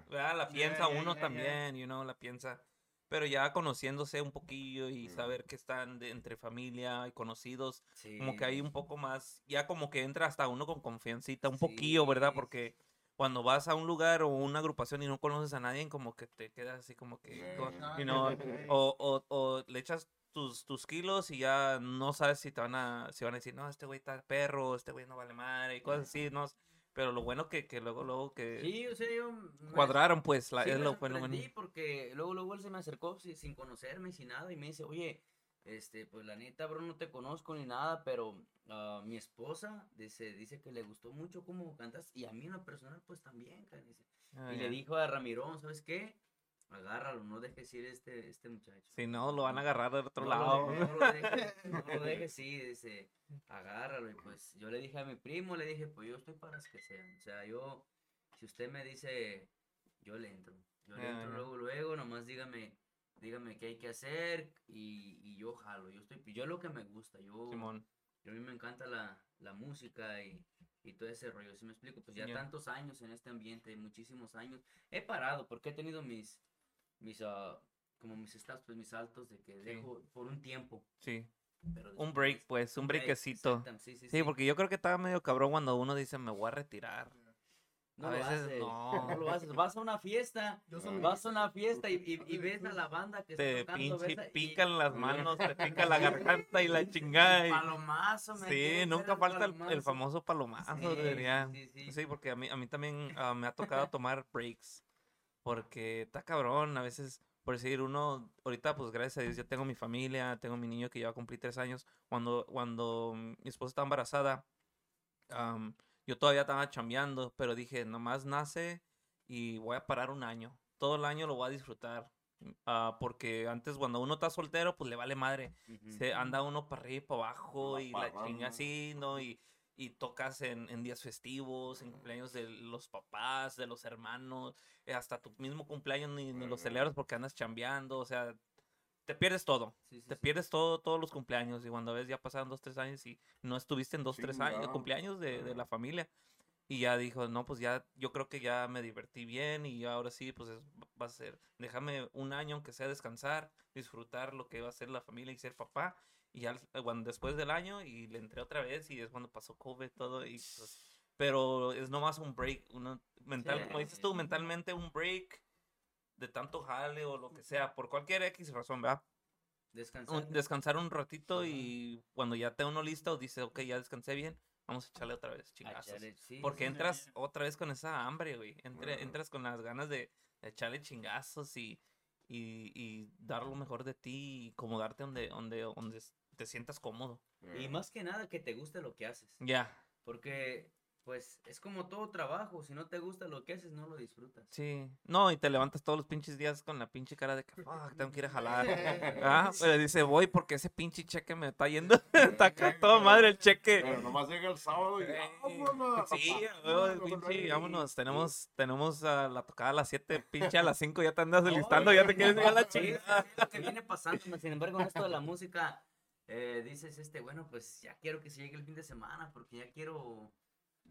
¿verdad? La Yeah, piensa yeah, uno yeah, yeah. también, you know, la piensa, pero ya conociéndose un poquillo y Mm. saber que están de- entre familia y conocidos, Sí. como que hay un poco más, ya como que entra hasta uno con confiancita, un poquillo, ¿verdad? Sí, Porque cuando vas a un lugar o una agrupación y no conoces a nadie, como que te quedas así como que, Yeah. you know, yeah. o, o, o le echas tus, tus kilos y ya no sabes si te van a, si van a decir, no, este güey está perro, este güey no vale madre, y cosas así, ¿no? Pero lo bueno que, que luego, luego que Sí, o sea, yo... cuadraron, pues, la, Sí, es lo bueno, bueno. sorprendí porque luego, luego él se me acercó si- sin conocerme, sin nada, y me dice, oye, este, pues la neta, bro, no te conozco ni nada, pero ah, mi esposa dice, dice que le gustó mucho cómo cantas, y a mí en lo personal, pues también, cara", dice. Ah, y le dijo a Ramirón, ¿sabes qué? Agárralo, no dejes ir este, este muchacho. Si no, lo van a agarrar del otro No lado. No lo dejes, no lo dejes, sí, dice, agárralo. Y pues yo le dije a mi primo, le dije, pues yo estoy para las que sean. O sea, yo, si usted me dice, yo le entro. Yo le entro ya. luego, luego, nomás dígame, dígame qué hay que hacer y, y yo jalo. Yo estoy, yo lo que me gusta, yo, Simón. yo a mí me encanta la, la música y, y todo ese rollo, si me explico? Pues ya Ya. tantos años en este ambiente, muchísimos años. He parado porque he tenido mis, mis, ah, como mis estados, pues mis saltos de que dejo por un tiempo. Sí. pero Un break, pues, un break, breakcito. Sí, sí, Sí, porque yo creo que estaba medio cabrón cuando uno dice, me voy a retirar. no a lo veces haces, no. no lo haces. Vas a una fiesta, vas a una fiesta y, y, y ves a la banda que Te está tocando, pinche ves a- y- pican las manos, te pica la garganta y la chingada. y- Palomazo, me Sí, nunca falta el, famoso palomazo, Sí, debería. sí, sí. Sí, porque a mí, a mí también ah, me ha tocado tomar breaks. Porque está cabrón, a veces, por decir, uno, ahorita pues gracias a Dios yo tengo mi familia, tengo mi niño que ya va a cumplir tres años. Cuando, cuando mi esposa estaba embarazada, am, yo todavía estaba chambeando, pero dije, nomás nace y voy a parar un año. Todo el año lo voy a disfrutar. ah, porque antes cuando uno está soltero, pues le vale madre se anda uno para arriba y para abajo La y la chinga así, ¿no? Y, y tocas en, en días festivos, en cumpleaños de los papás, de los hermanos, eh, hasta tu mismo cumpleaños ni, ni lo Ujú. celebras porque andas chambeando, o sea, te pierdes todo. Sí, sí, Te sí. pierdes todo, todos los cumpleaños y cuando ves ya pasaron dos, tres años y no estuviste en dos, tres años, cumpleaños de, de la familia. Y ya dijo, no, pues ya, yo creo que ya me divertí bien y ahora sí, pues es- va a ser, déjame un año aunque sea descansar, disfrutar lo que va a ser la familia y ser papá. Y ya eh, cuando, después del año y le entré otra vez y es cuando pasó COVID todo y pues, pero es nomás un break, uno mental, como dices tú, Sí. mentalmente un break de tanto jale o lo que sea, por cualquier X razón, ¿verdad? Descansar. un- descansar un ratito Ajá. y cuando ya te uno listo, dice, ok, ya descansé bien, vamos a echarle otra vez chingazos. sí, Porque sí, entras otra vez con esa hambre, güey. Ajá. Entras con las ganas de, de echarle chingazos y, y, y dar lo mejor de ti y acomodarte donde, donde, donde te sientas cómodo. Y más que nada que te guste lo que haces. Ya, Porque, pues, es como todo trabajo. Si no te gusta lo que haces, no lo disfrutas. sí. No, y te levantas todos los pinches días con la pinche cara de que, fuck, tengo que ir a jalar. Ah, pero dice, voy porque ese pinche cheque me está yendo. está acá toda madre el cheque. Pero nomás llega el sábado y Eh, vámonos. Sí, huevo, pinche, vámonos. Tenemos, tenemos a la tocada a las 7, pinche a las 5 ya te andas listando, ya te quieres ir a la chingada. es lo que viene pasando. Sin embargo, en esto de la música, eh, dices, este, bueno, pues ya quiero que se llegue el fin de semana porque ya quiero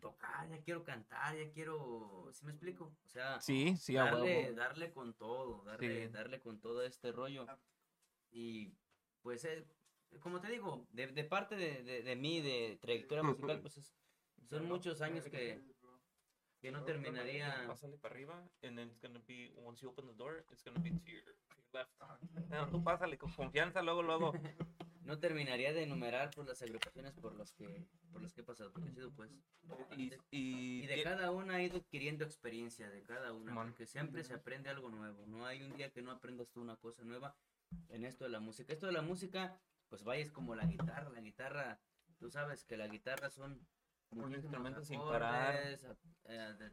tocar, ya quiero cantar, ya quiero, ¿sí me explico? O sea, Sí, sí, a darle, darle con todo, darle, Sí. darle con todo este rollo. Y pues, eh, como te digo, de, de parte de, de, de mí, de trayectoria musical, pues es- son muchos años que, que no terminaría. Pásale para arriba, and then it's gonna be, once you open the door, it's gonna be to your, to your left. No, tú pásale con confianza, luego, luego. No terminaría de enumerar pues, las agrupaciones por las que por las que he pasado, porque he sido pues Y, bastante. y, Y de cada una he ido adquiriendo experiencia, de cada una, porque siempre se aprende algo nuevo. No hay un día que no aprendas tú una cosa nueva en esto de la música. Esto de la música, pues vaya, es como la guitarra. La guitarra, tú sabes que la guitarra son muchísimos instrumento sin parar. a- eh, de-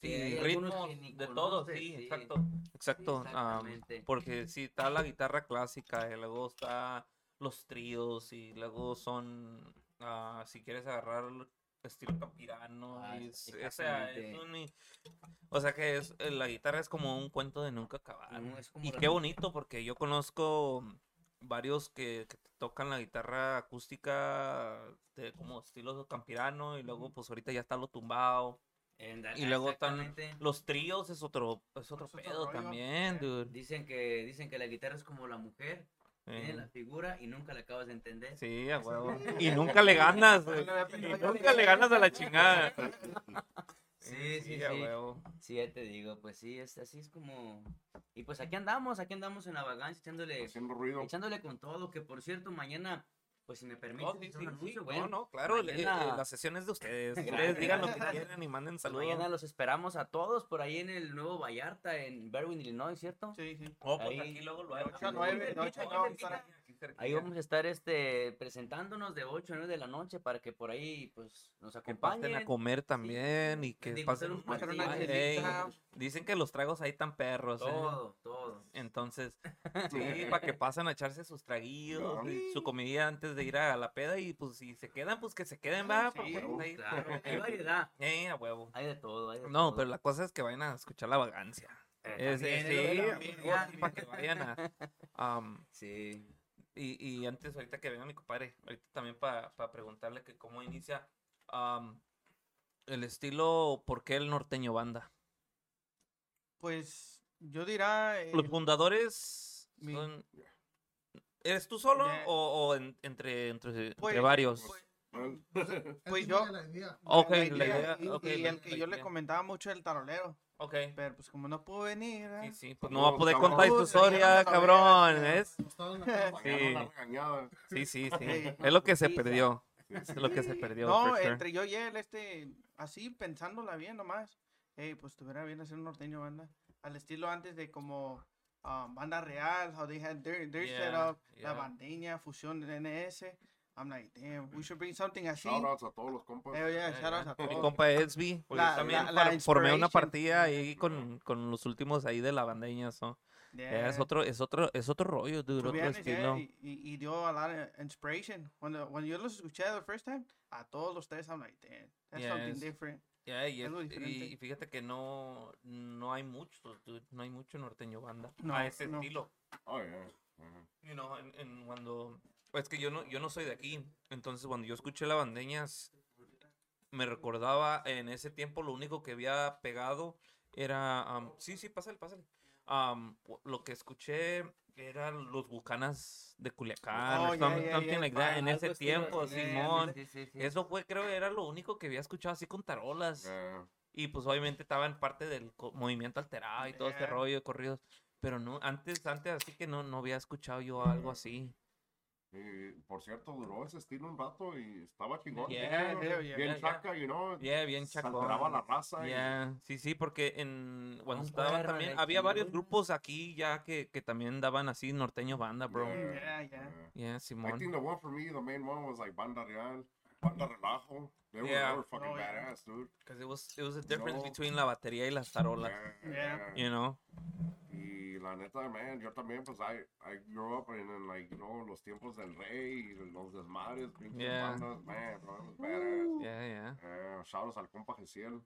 sí, ritmos, de todo, sí, sí. exacto. Exacto. Exactamente. porque sí, está la guitarra clásica, y luego está los tríos, y luego son, ah, si quieres agarrar estilo campirano, Ah, y es- o sea, es un o sea que es, eh, la guitarra es como un cuento de nunca acabar. No, como Y qué bonito, porque yo conozco varios que, que tocan la guitarra acústica de como estilo campirano, y luego pues ahorita ya está lo tumbado. Y luego están los tríos, es otro, es otro Es pedo también, dude. Dicen que, dicen que la guitarra es como la mujer, tiene la figura y nunca la acabas de entender. Sí, a huevo. Y nunca le ganas. Y nunca le ganas a la chingada. Sí, sí, sí. huevo. Sí, ya te digo, pues sí, es, así es como... Y pues aquí andamos, aquí andamos en la vagancia, echándole, Haciendo ruido. echándole con todo, que por cierto, mañana, pues si me permiten, oh, sí, sí, sí, bueno. No, no, claro, eh, mañana... eh, eh, las sesiones de ustedes. ustedes digan lo que quieran y manden saludos. Mañana los esperamos a todos por ahí en el nuevo Vallarta, en Berwyn, Illinois, ¿cierto? Sí, sí. Oh, pues ahí... aquí luego lo hay. 8 a 9, 8 9, Ahí vamos a estar este, presentándonos de 8 a 9 de la noche para que por ahí pues, nos acompañen. Que pasen a comer también y que Digo, pasen un una hey, Dicen que los tragos ahí están perros. Todo, eh. todo. Entonces, sí, para que pasen a echarse sus traguitos, no. su comida antes de ir a la peda y pues si se quedan, pues que se queden, ah, va. Sí, pues, claro. Hay variedad. Hay de todo, No, pero la cosa es que vayan a escuchar la vagancia. Eh, sí, para que vayan a... Sí y, y antes, ahorita que venga mi compadre, ahorita también para preguntarle que cómo inicia el estilo, ¿por qué el norteño banda? Pues yo dirá. eh, Los fundadores mi- son... ¿Eres tú solo o, o en- entre, entre, entre Pues- varios? pues- Esa Pues es yo- la idea. Ok, la la idea, y, ok, y la- el que yo le comentaba mucho el tarolero, Ok. pero pues como no pudo venir, ¿eh? Sí, sí, pues no va a poder cabrón. contar tu historia, cabrón, cama. Sí. Sí, sí. Es lo que se Sí, perdió. Es lo que se perdió. No, entre yo y él, este, así pensándola bien nomás, eh, pues tuviera bien hacer un norteño banda, al estilo antes de como um, banda real, how they had their, their Yeah, setup, yeah. la bandeña, fusión de NS. I'm like, damn, we should bring something así. Shoutouts a todos los compas. Eh, yeah, Yeah, shoutouts yeah. a Mi todos. compa Esby, porque La- también la- la for- formé una inspiration. partida ahí con, con los últimos ahí de la bandeña, ¿no? Yeah. Es otro, es otro, es otro rollo, dude, otro yeah, estilo. y, y, y dio a lot of inspiration. Cuando, cuando yo los escuché the first time, a todos los tres, I'm like, damn, that's something different. Yeah, y, y- y fíjate que no, no hay muchos, dude, no hay mucho norteño banda No, a ese no. estilo. Oh, yeah. Ajá. You know, en, en cuando... Es que yo no, yo no soy de aquí, entonces cuando yo escuché la bandeña, s- me recordaba en ese tiempo lo único que había pegado era, am, sí, sí, pásale, pásale. Pu- lo que escuché eran los Bucanas de Culiacán, Oh, yeah, yeah, something yeah. like that, en ese tiempo, Simón. sí, sí, sí. Eso fue, creo, era lo único que había escuchado así con tarolas. Yeah. Y pues obviamente estaba en parte del movimiento alterado y todo este rollo de corridos. Pero no, antes, antes así que no, no había escuchado yo algo así. Y, por cierto, duró ese estilo un rato y estaba chingón. Yeah, yeah, bien yeah, yeah. chaca, you know. Yeah, bien chacón. la raza. y- sí, sí, porque en cuando estaba también, había varios grupos aquí ya que, que también daban así norteño banda, bro. Yeah, Yeah, yeah. Yeah, I Simón. think the one for me, the main one was like Banda Real, Banda Relajo. They were, Yeah. they were fucking Oh, yeah. badass, dude. Because it was, it was a difference No. between la batería y las tarolas, Yeah, Yeah. you know? Y la neta, man, yo también, pues, I, I grew up in, in, like, you know, los tiempos del rey, y los desmadres, pinches Yeah. bandas, man, bro, it was badass. Yeah, yeah. Eh, shoutouts al compa Gesiel.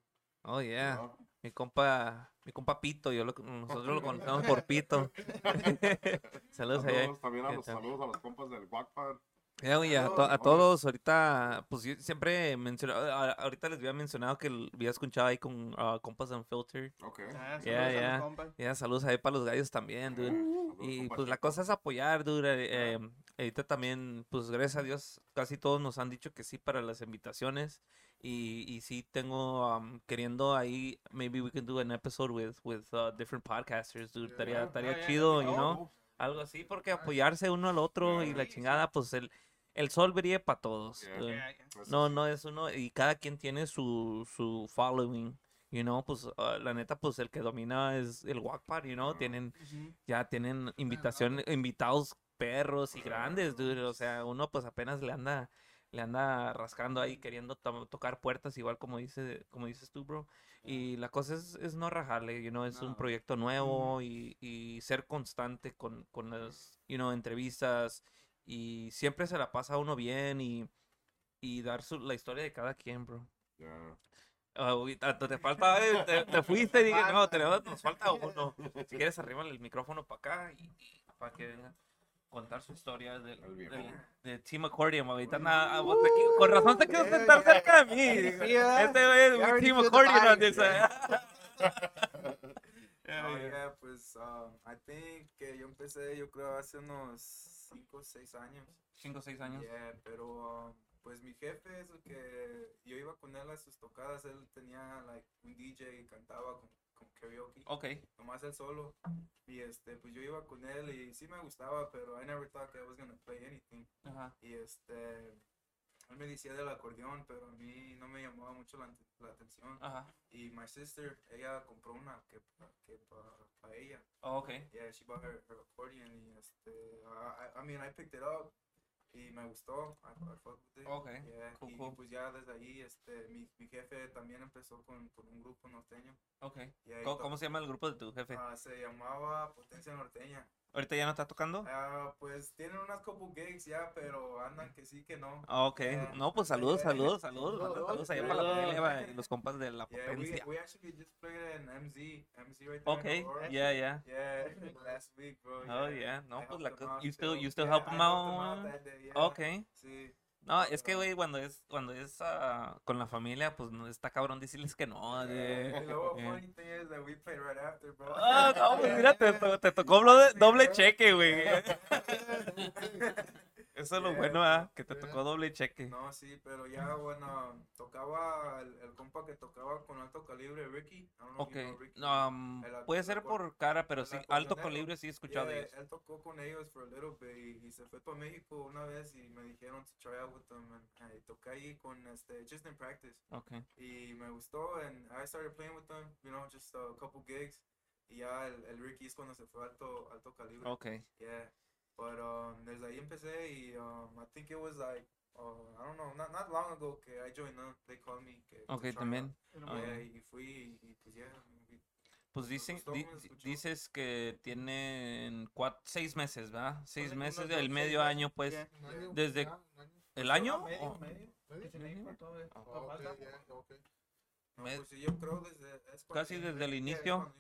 Oh, yeah. ¿no? Mi compa, mi compa Pito, yo lo, nosotros lo conocemos por Pito. Saludos allá. Saludos también a ¿Qué los saludos a los compas del Wackpad. Ya, güey, a, to- a todos, ahorita, pues yo siempre mencionaba, a- ahorita les había mencionado que había escuchado ahí con ah, compas Unfiltered. Ok. Yeah, Yeah, saludos yeah. saludos ahí para los gallos también, dude. Saludos, Y pues la cosa es apoyar, dude. eh, eh, ahorita también, pues gracias a Dios, casi todos nos han dicho que sí para las invitaciones. Y, y sí tengo um, queriendo ahí, maybe we can do an episode with, with uh, different podcasters, dude. Estaría, Yeah. estaría Oh, yeah, chido, you be know. Algo así, porque apoyarse uno al otro y la chingada, pues el, el sol brille para todos. Yeah. dude. Yeah, yeah. eso No, no es uno, y cada quien tiene su, su following, you know, pues ah, la neta, pues el que domina es el Wackpad, you know, Ah. tienen, ya tienen invitación, invitados perros y grandes, dude, o sea, uno pues apenas le anda, le anda rascando ahí queriendo to- tocar puertas, igual como dice, como dices tú, bro, y la cosa es, es no rajarle, you know, es un proyecto nuevo y, y ser constante con, con las, you know, entrevistas y siempre se la pasa uno bien y, y dar su, la historia de cada quien, bro. Yeah. Ah, te falta, eh, te, te fuiste y dije, no, tenemos, nos falta uno. Si quieres, arriba el micrófono para acá y, y para que venga a contar su historia del, del- de Team Accordion. Ahorita nada, vos te qui- con razón te quiero sentar cerca de mí. Sí, ¿verdad? Este güey es feel the Accordion. Oh, yeah, pues, um, I think que yo empecé, yo creo, hace unos 5 o 6 años. Cinco o seis años. Yeah, pero, um, pues, mi jefe es el que, yo iba con él a sus tocadas, él tenía, like, un DJ y cantaba con, con karaoke, Ok. nomás él solo. Y, este, pues, yo iba con él y sí me gustaba, pero I never thought that I was gonna play anything. Ajá. Y, este, él me decía del acordeón, pero a mí no me llamaba mucho la, la atención. Ajá. Y my sister, ella compró una que, que para ella. Oh, ok. Yeah, she bought her, her accordion y este, I- I mean, I picked it up y me gustó. Okay, Yeah, cool, y, cool. pues ya desde ahí, este, mi, mi jefe también empezó con, con un grupo norteño. Ok. Y ahí ¿Cómo, cómo se llama el grupo de tu jefe? ah, se llamaba Potencia Norteña. ¿Ahorita ya no está tocando? Ah, pues tienen unas couple gigs ya, pero andan que sí, que no. Ah, Ok. Yeah. No, pues saludos, Yeah. saludos, saludos. manda Saludos allá para la Saludos. familia y los compas de la Yeah, we, potencia. we actually just played in MZ, MZ right there. in Ok. Aurora. Yeah, yeah. Yeah, last week, bro. Oh, yeah. No, I pues la out you still, you still help them out. that day, yeah. Ok. Sí. No, es que, güey, cuando es, cuando es ah, con la familia, pues no está cabrón decirles que no. de- Y luego, Yeah. funny thing is that we played right after, bro. Ah, no, pues mira, te, te tocó doble, doble cheque, güey. Eso es lo Yeah, bueno, ah, que te tocó doble cheque. No, sí, pero ya, bueno, tocaba el, el compa que tocaba con alto calibre, Ricky. I Ok, you know Ricky. um, El puede ser por cara, pero sí, alto calibre sí he escuchado de Yeah, ellos. Él tocó con ellos for a little bit y, y se fue para México una vez y me dijeron to try out with them. And, y toqué ahí con, este, just in practice. Ok, Y me gustó and I started playing with them, you know, just a couple gigs. Y ya el, el Ricky es cuando se fue alto, alto calibre. ok. Yeah. But um, desde ahí empecé y um, I think it was like, uh, I don't know, not, not long ago que I joined them. They called me. Que, to Ok, try también. Yeah, y fui y, pues ya. Pues dicen, di- dices que tienen cuat- seis meses, ¿verdad? Seis Unos- meses, unos el medio meses, año, pues. yeah. Desde-. ¿El año? Medio, medio. No. No, pues yo creo desde... es Casi desde el inicio.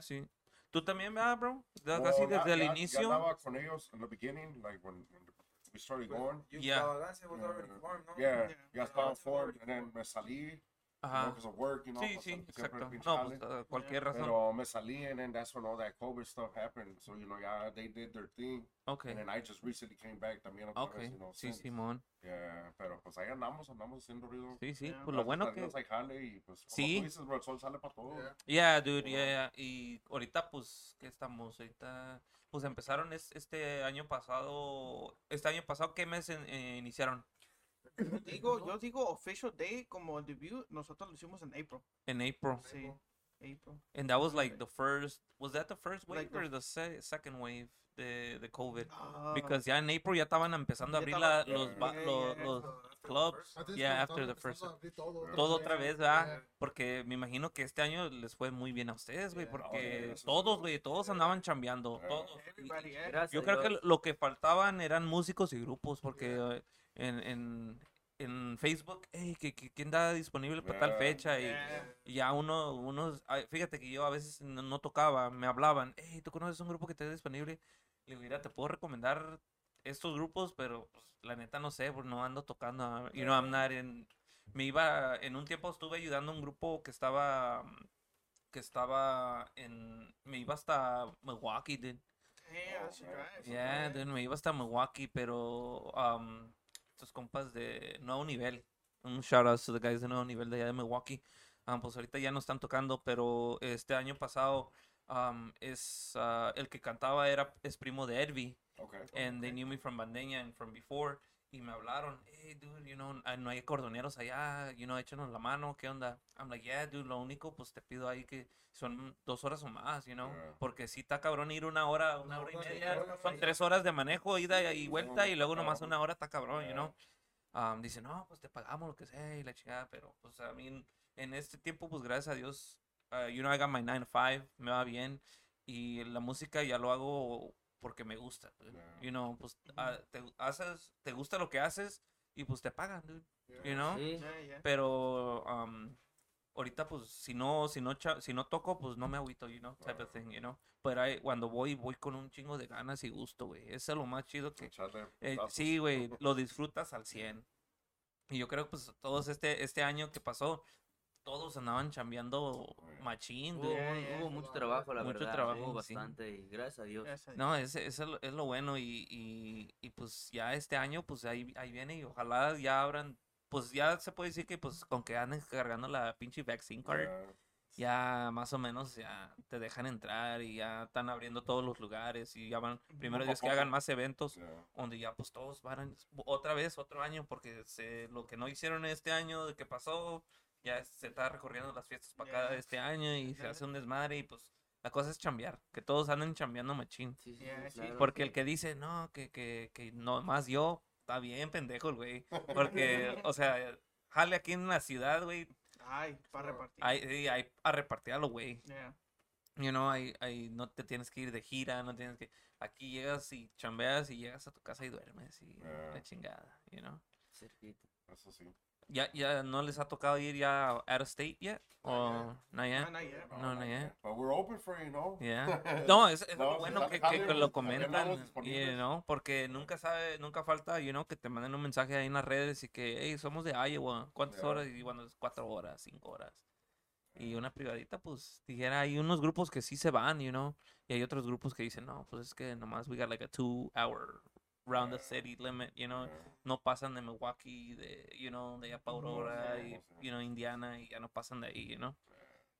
Sí. ¿Tú también, verdad, bro? Well, Casi desde el inicio. andaba con ellos en the beginning, like when, when the we started going. you- Yeah. Yeah. ya estaba and then me salí, you know, Ajá. because of work, you know. Sí, pues, sí, exacto. No, pues, uh, cualquier razón. Pero me salí, and then that's when all that COVID stuff happened. So, you know, yeah, they did their thing. Okay. And then I just recently came back también otra Okay. vez, you know, Sí, since. Simón. Yeah, pero pues ahí andamos, andamos haciendo ruido. Sí, sí. Yeah. Pues lo bueno que... Jale y pues como Sí. tú dices, bro, el sol sale para todo. Yeah. Yeah, dude, Yeah. yeah. Y ahorita, pues, ¿qué estamos? Ahorita, pues empezaron es- este año pasado. Este año pasado, ¿qué mes en- eh, iniciaron? Yo digo, yo digo official day como el debut, nosotros lo hicimos en April. En April. Sí, April. And that was like the first. Was that the first wave Like or the se- second wave de, de COVID? Ah, Because ya en April ya estaban empezando a abrir la- los, ba- Yeah, los, yeah, los So, after the clubs. Yeah, after the first. todo, otra Todo vez. otra vez, ¿verdad? Yeah. Porque me imagino que este año les fue muy bien a ustedes, güey. Yeah. Porque Oh, yeah, eso todos, güey, todos andaban chambeando. Yeah. Todos. Eh. Gracias Yo creo que lo que faltaban eran músicos y grupos, porque eh, en, en, en Facebook, hey, que, que- ¿quién da disponible para tal Yeah. fecha? Y, Yeah. y ya uno, unos, fíjate que yo a veces no, no tocaba, me hablaban, hey, ¿tú conoces un grupo que esté disponible? Le digo, mira, te puedo recomendar estos grupos, pero pues, la neta no sé, porque no ando tocando, ah, you know, I'm not in- me iba, en un tiempo estuve ayudando a un grupo que estaba, que estaba en, me iba hasta Milwaukee, dude. Yeah, that's your drive. Yeah, dude, me iba hasta Milwaukee, pero um, estos compas de Nuevo Nivel, un shout out to the guys de Nuevo Nivel de allá de Milwaukee, um, pues ahorita ya no están tocando, pero este año pasado um, es ah, el que cantaba era es primo de Edvi, Okay. and they knew me from Bandeña and from before, y me hablaron, hey dude, you know, ah, no hay cordoneros allá, you know, échanos la mano, ¿qué onda? I'm like, yeah, dude, lo único, pues te pido ahí que son dos horas o más, you know, Yeah. porque si está cabrón ir una hora, una hora y media, una hora, son sí. tres horas de manejo, ida y vuelta, y luego nomás una hora está cabrón, you Yeah. know. Um, dice, no, pues te pagamos lo que sea y la chingada, pero pues a mí en este tiempo, pues gracias a Dios, uh, you know, I got my 9 to 5, me va bien, y la música ya lo hago porque me gusta. Yeah. you know, pues ah, te haces, te gusta lo que haces y pues te pagan, dude, you know. Sí. Yeah, yeah. Pero um, ahorita pues si no si no si no toco pues no me agüito, you know, type of thing, you know. Pero cuando voy voy con un chingo de ganas y gusto, güey. Eso es lo más chido que eh, sí, güey, lo disfrutas al 100. Y yo creo que pues todos este este año que pasó todos andaban chambeando machín, Hubo. Yeah, hubo- yeah. hubo mucho trabajo, la Mucho verdad. trabajo, Hubo bastante y gracias a Dios. No, ese, ese es, lo, es lo bueno y, y, y, pues ya este año pues ahí, ahí viene y ojalá ya abran, pues ya se puede decir que pues con que anden cargando la pinche vaccine card, Yeah. ya más o menos ya te dejan entrar y ya están abriendo todos los lugares y ya van, primero Dios que hagan más eventos Yeah. donde ya pues todos van otra vez, otro año, porque se, lo que no hicieron este año de que pasó, ya se está recorriendo las fiestas para acá Ya. este año y se hace un desmadre y pues la cosa es chambear, que todos anden chambeando machín. Sí, sí, Yeah, sí, claro. Porque el que dice, no, que, que, que no más yo, está bien pendejo el güey. Porque, o sea, jale aquí en la ciudad, güey, Ay, para repartir. hay, sí, hay a repartir a lo güey. Yeah. You know, hay, hay, no te tienes que ir de gira, no tienes que... Aquí llegas y chambeas y llegas a tu casa y duermes y Yeah. la chingada, you know. Cerquita. Eso sí. ¿Ya, ¿Ya no les ha tocado ir ya out of state yet? ¿O no yet? not yet. No, no, yeah. But we're open for you, know. Yeah. No, es, es No, bueno que, que, que lo comentan, you know, porque nunca sabe, nunca falta, you know, que te manden un mensaje ahí en las redes y que, hey, somos de Iowa, ¿cuántas Yeah. horas? Y bueno, es cuatro horas, cinco horas. Y una privadita, pues, dijera, hay unos grupos que sí se van, you know, y hay otros grupos que dicen, no, pues es que nomás we got like a two hour round the city limit, you know, no pasan de Milwaukee, de, you know, de Aurora, y, you know, Indiana, y ya no pasan de ahí, you know.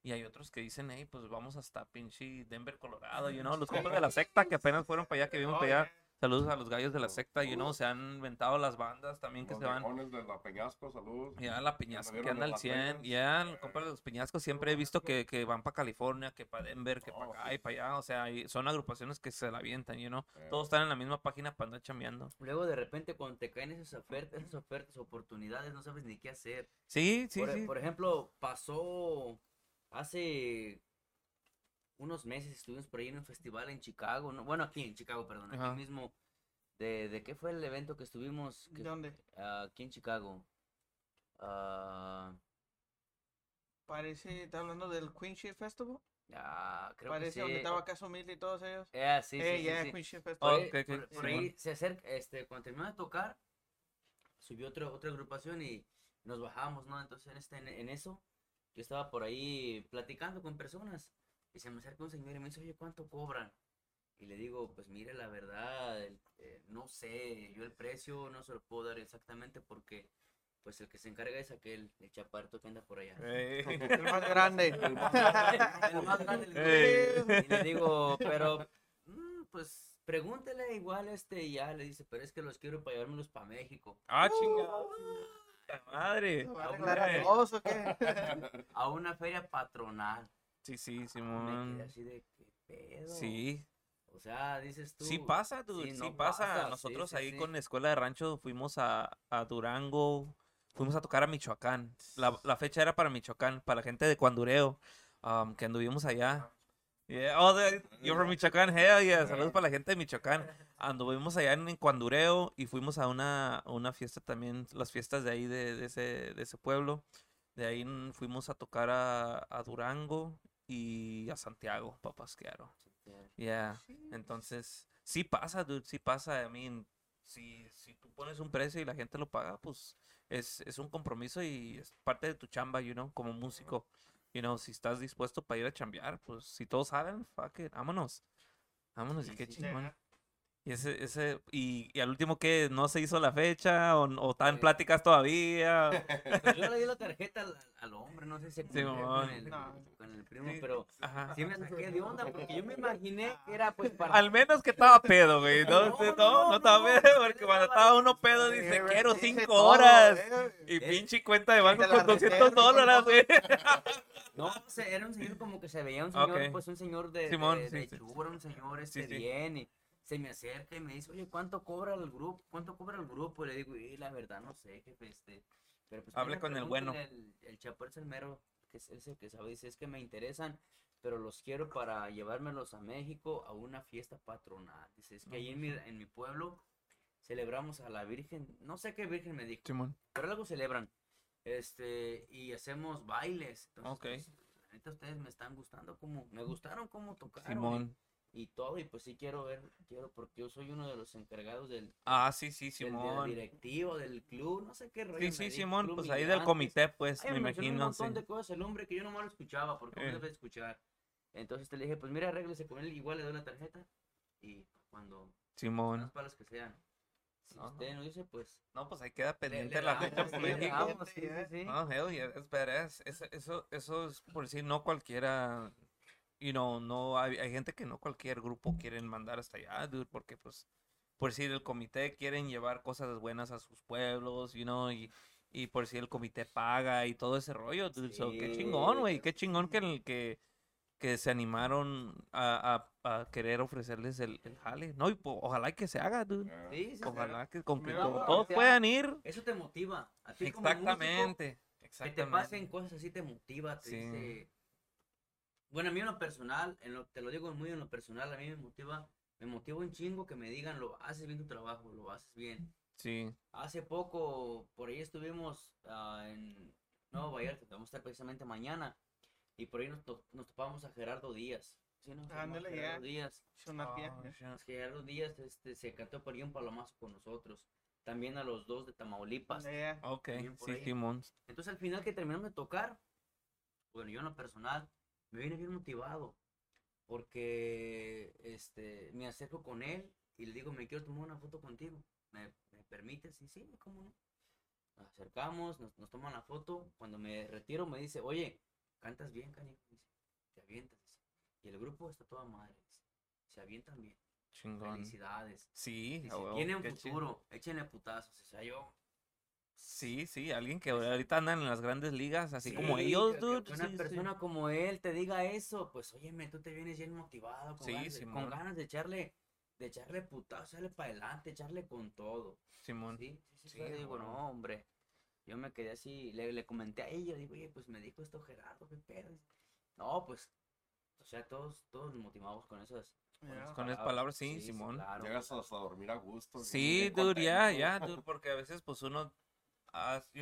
Y hay otros que dicen, hey, pues vamos hasta pinche Denver, Colorado, you know, los compas de la secta que apenas fueron para allá, que vimos Oh, para allá. Yeah. Saludos a los gallos de la secta, you know, se han inventado las bandas también que Los se van. viejones de la Peñasco, saludos. Ya la Peñasco que anda al Las 100, Vegas. ya compa de los Peñascos siempre he visto que, que van para California, que para Denver, que para Oh, acá sí. y para allá, o sea, y son agrupaciones que se la avientan, you know. Yeah. Todos están en la misma página para andar chambeando. Luego de repente cuando te caen esas ofertas, esas ofertas, oportunidades, no sabes ni qué hacer. Sí, sí, por, e, sí. por ejemplo, pasó hace unos meses estuvimos por ahí en un festival en Chicago, no, bueno aquí en Chicago, perdón, Ajá. aquí mismo. De, ¿De qué fue el evento que estuvimos? que- ¿Dónde? ah, aquí en Chicago. Ah, Parece, está hablando del Queen Shit Festival. Ah, creo Parece que donde sí. estaba Caso Mil y todos ellos. Eh, sí, sí, Eh, sí, ya, sí. Queen Ship Por Festival. ahí, Ok, ok, por- ahí se acerca, este, cuando terminó de tocar, subió otra, otra agrupación y nos bajamos, ¿no? Entonces, en, este, en, en eso, yo estaba por ahí platicando con personas y se me acerca un señor y me dice, oye, ¿cuánto cobran? Y le digo, pues mire, la verdad, el- eh, no sé, yo el precio no se lo puedo dar exactamente porque, pues el que se encarga es aquel, el chaparto que anda por allá. El más grande. El más grande, el más grande. Y le digo, pero, mm, pues, pregúntele igual este, y ya le dice, pero es que los quiero para llevármelos para México. Ah, chingada. Madre. ¿Va a Ah, arreglar hombre. a todos o qué? A una feria patronal. Sí, sí, Me quedé Simón. así de, ¿qué pedo? Sí. O sea, dices tú. Sí pasa, dude, sí, sí, no pasa. Nosotros sí, ahí con la escuela de rancho fuimos a, a Durango, fuimos a tocar a Michoacán. La, la fecha era para Michoacán, para la gente de Cuandureo, um, que anduvimos allá. Yeah, oh, the- you're from Michoacán, hell yeah, saludos para la gente de Michoacán. Anduvimos allá en, en Cuandureo y fuimos a una, una fiesta también, las fiestas de ahí de, de ese, de ese pueblo. De ahí fuimos a tocar a, a Durango y a Santiago, papasquearo. Yeah. Entonces, sí pasa, dude, sí pasa. I mean, si, si tú pones un precio y la gente lo paga, pues es, es un compromiso y es parte de tu chamba, you know, como músico. You know, si estás dispuesto para ir a chambear, pues si todos salen, fuck it, vámonos. Vámonos, y qué chingón. Y ese, ese, y, y al último que no se hizo la fecha, o, o está en pláticas todavía. Pues yo le di la tarjeta al, al hombre, no sé si con, el, No. con el primo, Sí, pero Ajá. sí me saqué de onda porque yo me imaginé que era pues para. Al menos que estaba pedo, güey. No, No, no, no, estaba pedo, no, porque cuando estaba no, uno no, pedo dice, quiero cinco todo, horas. eh. Y Eh, pinche cuenta de banco con 200 reservas y con dólares, güey. No, era un señor como que se veía un señor, pues un señor de, Simón, de, sí, de un señor este Sí, sí. bien, y se me acerca y me dice, oye, ¿cuánto cobra el grupo? ¿Cuánto cobra el grupo? Y le digo, y la verdad no sé, jefe, este, pero pues Hable con el bueno. El, el chapo es el mero, que es, es el que sabe, dice, es que me interesan, pero los quiero para llevármelos a México a una fiesta patronal. Dice, es que ahí en mi, en mi pueblo celebramos a la Virgen, no sé qué Virgen me dijo, Simón. pero algo celebran. Este, y hacemos bailes. Entonces, Ok. pues, neta, ustedes me están gustando como, me gustaron como tocaron. y- Simón. Y, todo, y pues sí quiero ver, quiero, porque yo soy uno de los encargados del, Ah, sí, sí, del- del Simón. directivo, del club, no sé qué rollo. Sí, me sí, Simón, pues ahí del comité, pues, Ay, me mencionó imagino, un sí. montón de cosas el hombre que yo nomás lo escuchaba, porque Eh. no debe escuchar. Entonces te le dije, pues mira, arréglese con él, igual le doy la tarjeta. Y cuando, Simón. las palas que sean, si Ajá. usted no dice, pues. No, pues ahí queda pendiente le la fecha sí, por México. sí, sí, sí. No, hell yeah, es badass. Eso, eso, eso es por decir, no cualquiera, you know, no, hay, hay gente que no cualquier grupo quieren mandar hasta allá, dude, porque pues, por decir, el comité quieren llevar cosas buenas a sus pueblos, you know, y, y por si el comité paga y todo ese rollo, dude, so, qué chingón, güey, qué chingón que, el, que, que se animaron a, a, a querer ofrecerles el, el jale, no, y po- ojalá que se haga, dude, Eh, Sí, sí, ojalá que, con todos puedan ir, Eso te motiva. A ti como músico, exactamente, que exactamente. te pasen cosas así te motiva, te Sí. dice... Bueno, a mí en lo personal, en lo, te lo digo muy en lo personal, a mí me motiva, me motiva un chingo que me digan, lo haces bien tu trabajo, lo haces bien. Sí, Hace poco, por ahí estuvimos ah, en Nuevo Vallarta, que vamos a estar precisamente mañana, y por ahí nos, to- nos topamos a Gerardo Díaz. ¿Sí, no? Ándale, Gerardo ya. Díaz. Oh, shit. Gerardo Díaz este, se cantó por ahí un palomazo con nosotros. También a los dos de Tamaulipas. Ya. Ok, sí. Entonces al final que terminamos de tocar, bueno, yo en lo personal, me vine bien motivado. Porque este, me acerco con él y le digo, me quiero tomar una foto contigo. ¿Me, me permites? Y sí, ¿cómo no? Nos acercamos, nos, nos toman la foto. Cuando me retiro me dice, oye, cantas bien, canijo. Te avientas. Y el grupo está toda madre. dice, Se avientan bien. Chingón. Felicidades. Sí, tienen qué chido. futuro. Échenle putazos. O sea, yo Sí, sí, alguien que ahorita andan en las grandes ligas, así como ellos, que- que dude. una sí, sí. persona como él te diga eso, pues óyeme, tú te vienes bien motivado, con, Sí, ganas, con ganas de echarle, de echarle putazo, echarle para adelante, echarle con todo. Simón. Sí, sí, sí, Sí, sí, digo, no, hombre. Yo me quedé así, le, le comenté a ella, digo, oye, pues me dijo esto Gerardo, qué pedo. No, pues, o sea, todos, todos nos motivamos con esas, con esas Con esas palabras, sí, Simón. claro. Llegas hasta a dormir a gusto. Sí, dude, ya, ya, dude, porque a veces pues uno,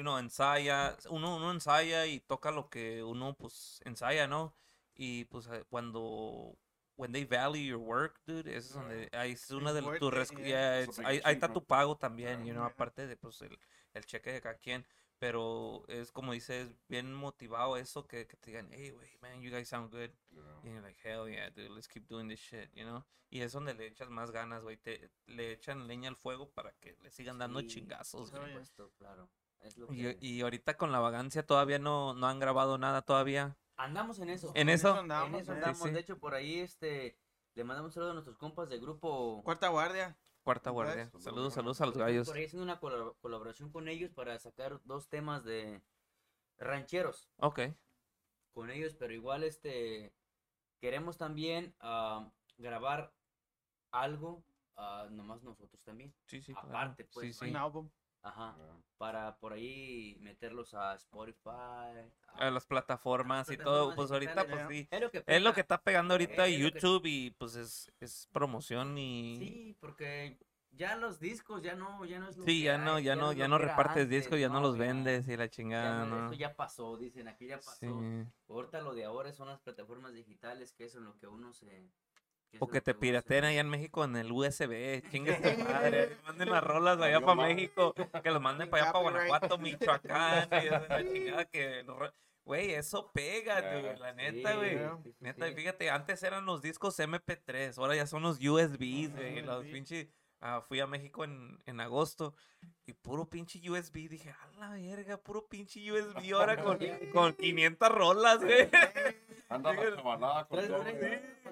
know, ensaya, uno, uno ensaya y toca lo que uno pues ensaya, ¿no? Y pues eh, cuando when they value your work, dude, eso es donde ahí es una de worth tu it, res- yeah. yeah, big ahí, ahí está tu pago también, you know, Yeah. aparte de pues el, el cheque de cada quien. Pero es como dices, bien motivado eso que, que te digan, hey, wey, man, you guys sound good. you know. Y you're like, hell yeah, dude, let's keep doing this shit, you know? Y es donde le echas más ganas, güey. Te, le echan leña al fuego para que le sigan dando Sí, chingazos, güey. claro. Es lo Y, que- y ahorita con la vagancia todavía no, no han grabado nada todavía. Andamos en eso. En eso. andamos, en eso eh. andamos. sí. De hecho, por ahí este le mandamos un saludo a nuestros compas del grupo. Cuarta guardia. Cuarta guardia. saludos, Saludos, saludos. saludos a los gallos. Por ahí haciendo una colab- colaboración con ellos para sacar dos temas de rancheros Ok. con ellos, pero igual este queremos también ah, grabar algo, nomás nosotros también. Sí, sí. claro. Aparte, pues, Sí, sí. Un álbum. Ajá. Yeah. Para por ahí meterlos a Spotify. A las plataformas las y todo. Pues ahorita, pues sí. Es lo que, Es lo pega. que está pegando ahorita Es lo que- YouTube y pues es, es promoción y... Sí, porque ya los discos ya no, ya no es lo Sí, ya no, ya no, ya no repartes antes, discos, ya no los vendes y la chingada, no, ¿no? Eso ya pasó, dicen, aquí ya pasó. Sí. Ahorita lo de ahora son las plataformas digitales, que es lo que uno se... O que te pirateen allá en México en el USB. Chingue su madre. Manden las rolas allá para. México. Que los manden para allá para. Guanajuato, Michoacán. y esa la chingada que. los Güey, eso pega, dude, La neta, güey. Neta, fíjate, antes eran los discos MP3, ahora ya son los USBs, güey. Los USB. pinches. Ah, fui a México en, en agosto y puro pinche USB. Dije, a la verga, puro pinche USB ahora con, con 500 rolas, güey. Anda la cabalada con todo.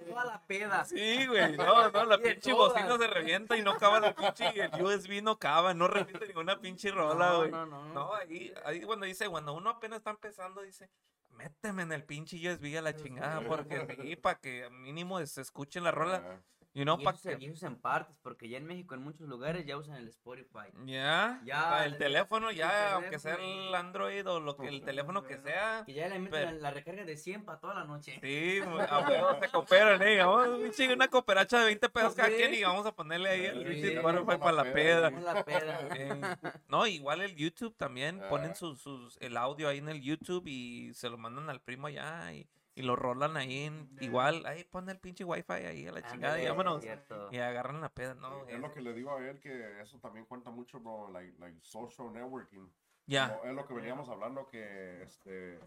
toda la peda. Sí, güey, no, no, la pinche todas. bocina se revienta y no acaba la pinche, el USB no acaba, no repite ninguna pinche rola, no, güey. no, no, no. No, ahí, ahí cuando dice, cuando uno apenas está empezando, dice, méteme en el pinche USB a la chingada, porque sí, para que mínimo se escuchen la rola, Yeah. y no y, para eso, se- y eso es en partes, porque ya en México en muchos lugares ya usan el Spotify. Ya, Ya, el el- teléfono, el ya, aunque sea el Android o lo que el teléfono que sea, Que ya le meten Pero- la, la recarga de 100 para toda la noche. Sí, a huevo se cooperan, eh. Vamos, un chingo, una cooperacha de 20 pesos cada quien y vamos a ponerle ahí el Sí, sí, Spotify para para la peda. la peda. Eh, no, igual el YouTube también ponen Ah. sus, sus, el audio ahí en el YouTube y se lo mandan al primo allá y, y lo rolan ahí en, igual, ahí pone el pinche wifi ahí a la chingada y vámonos. Y agarran la peda, no, es es- lo que le digo a él que eso también cuenta mucho, bro, like, like social networking. ya, Como es lo que veníamos hablando que, este,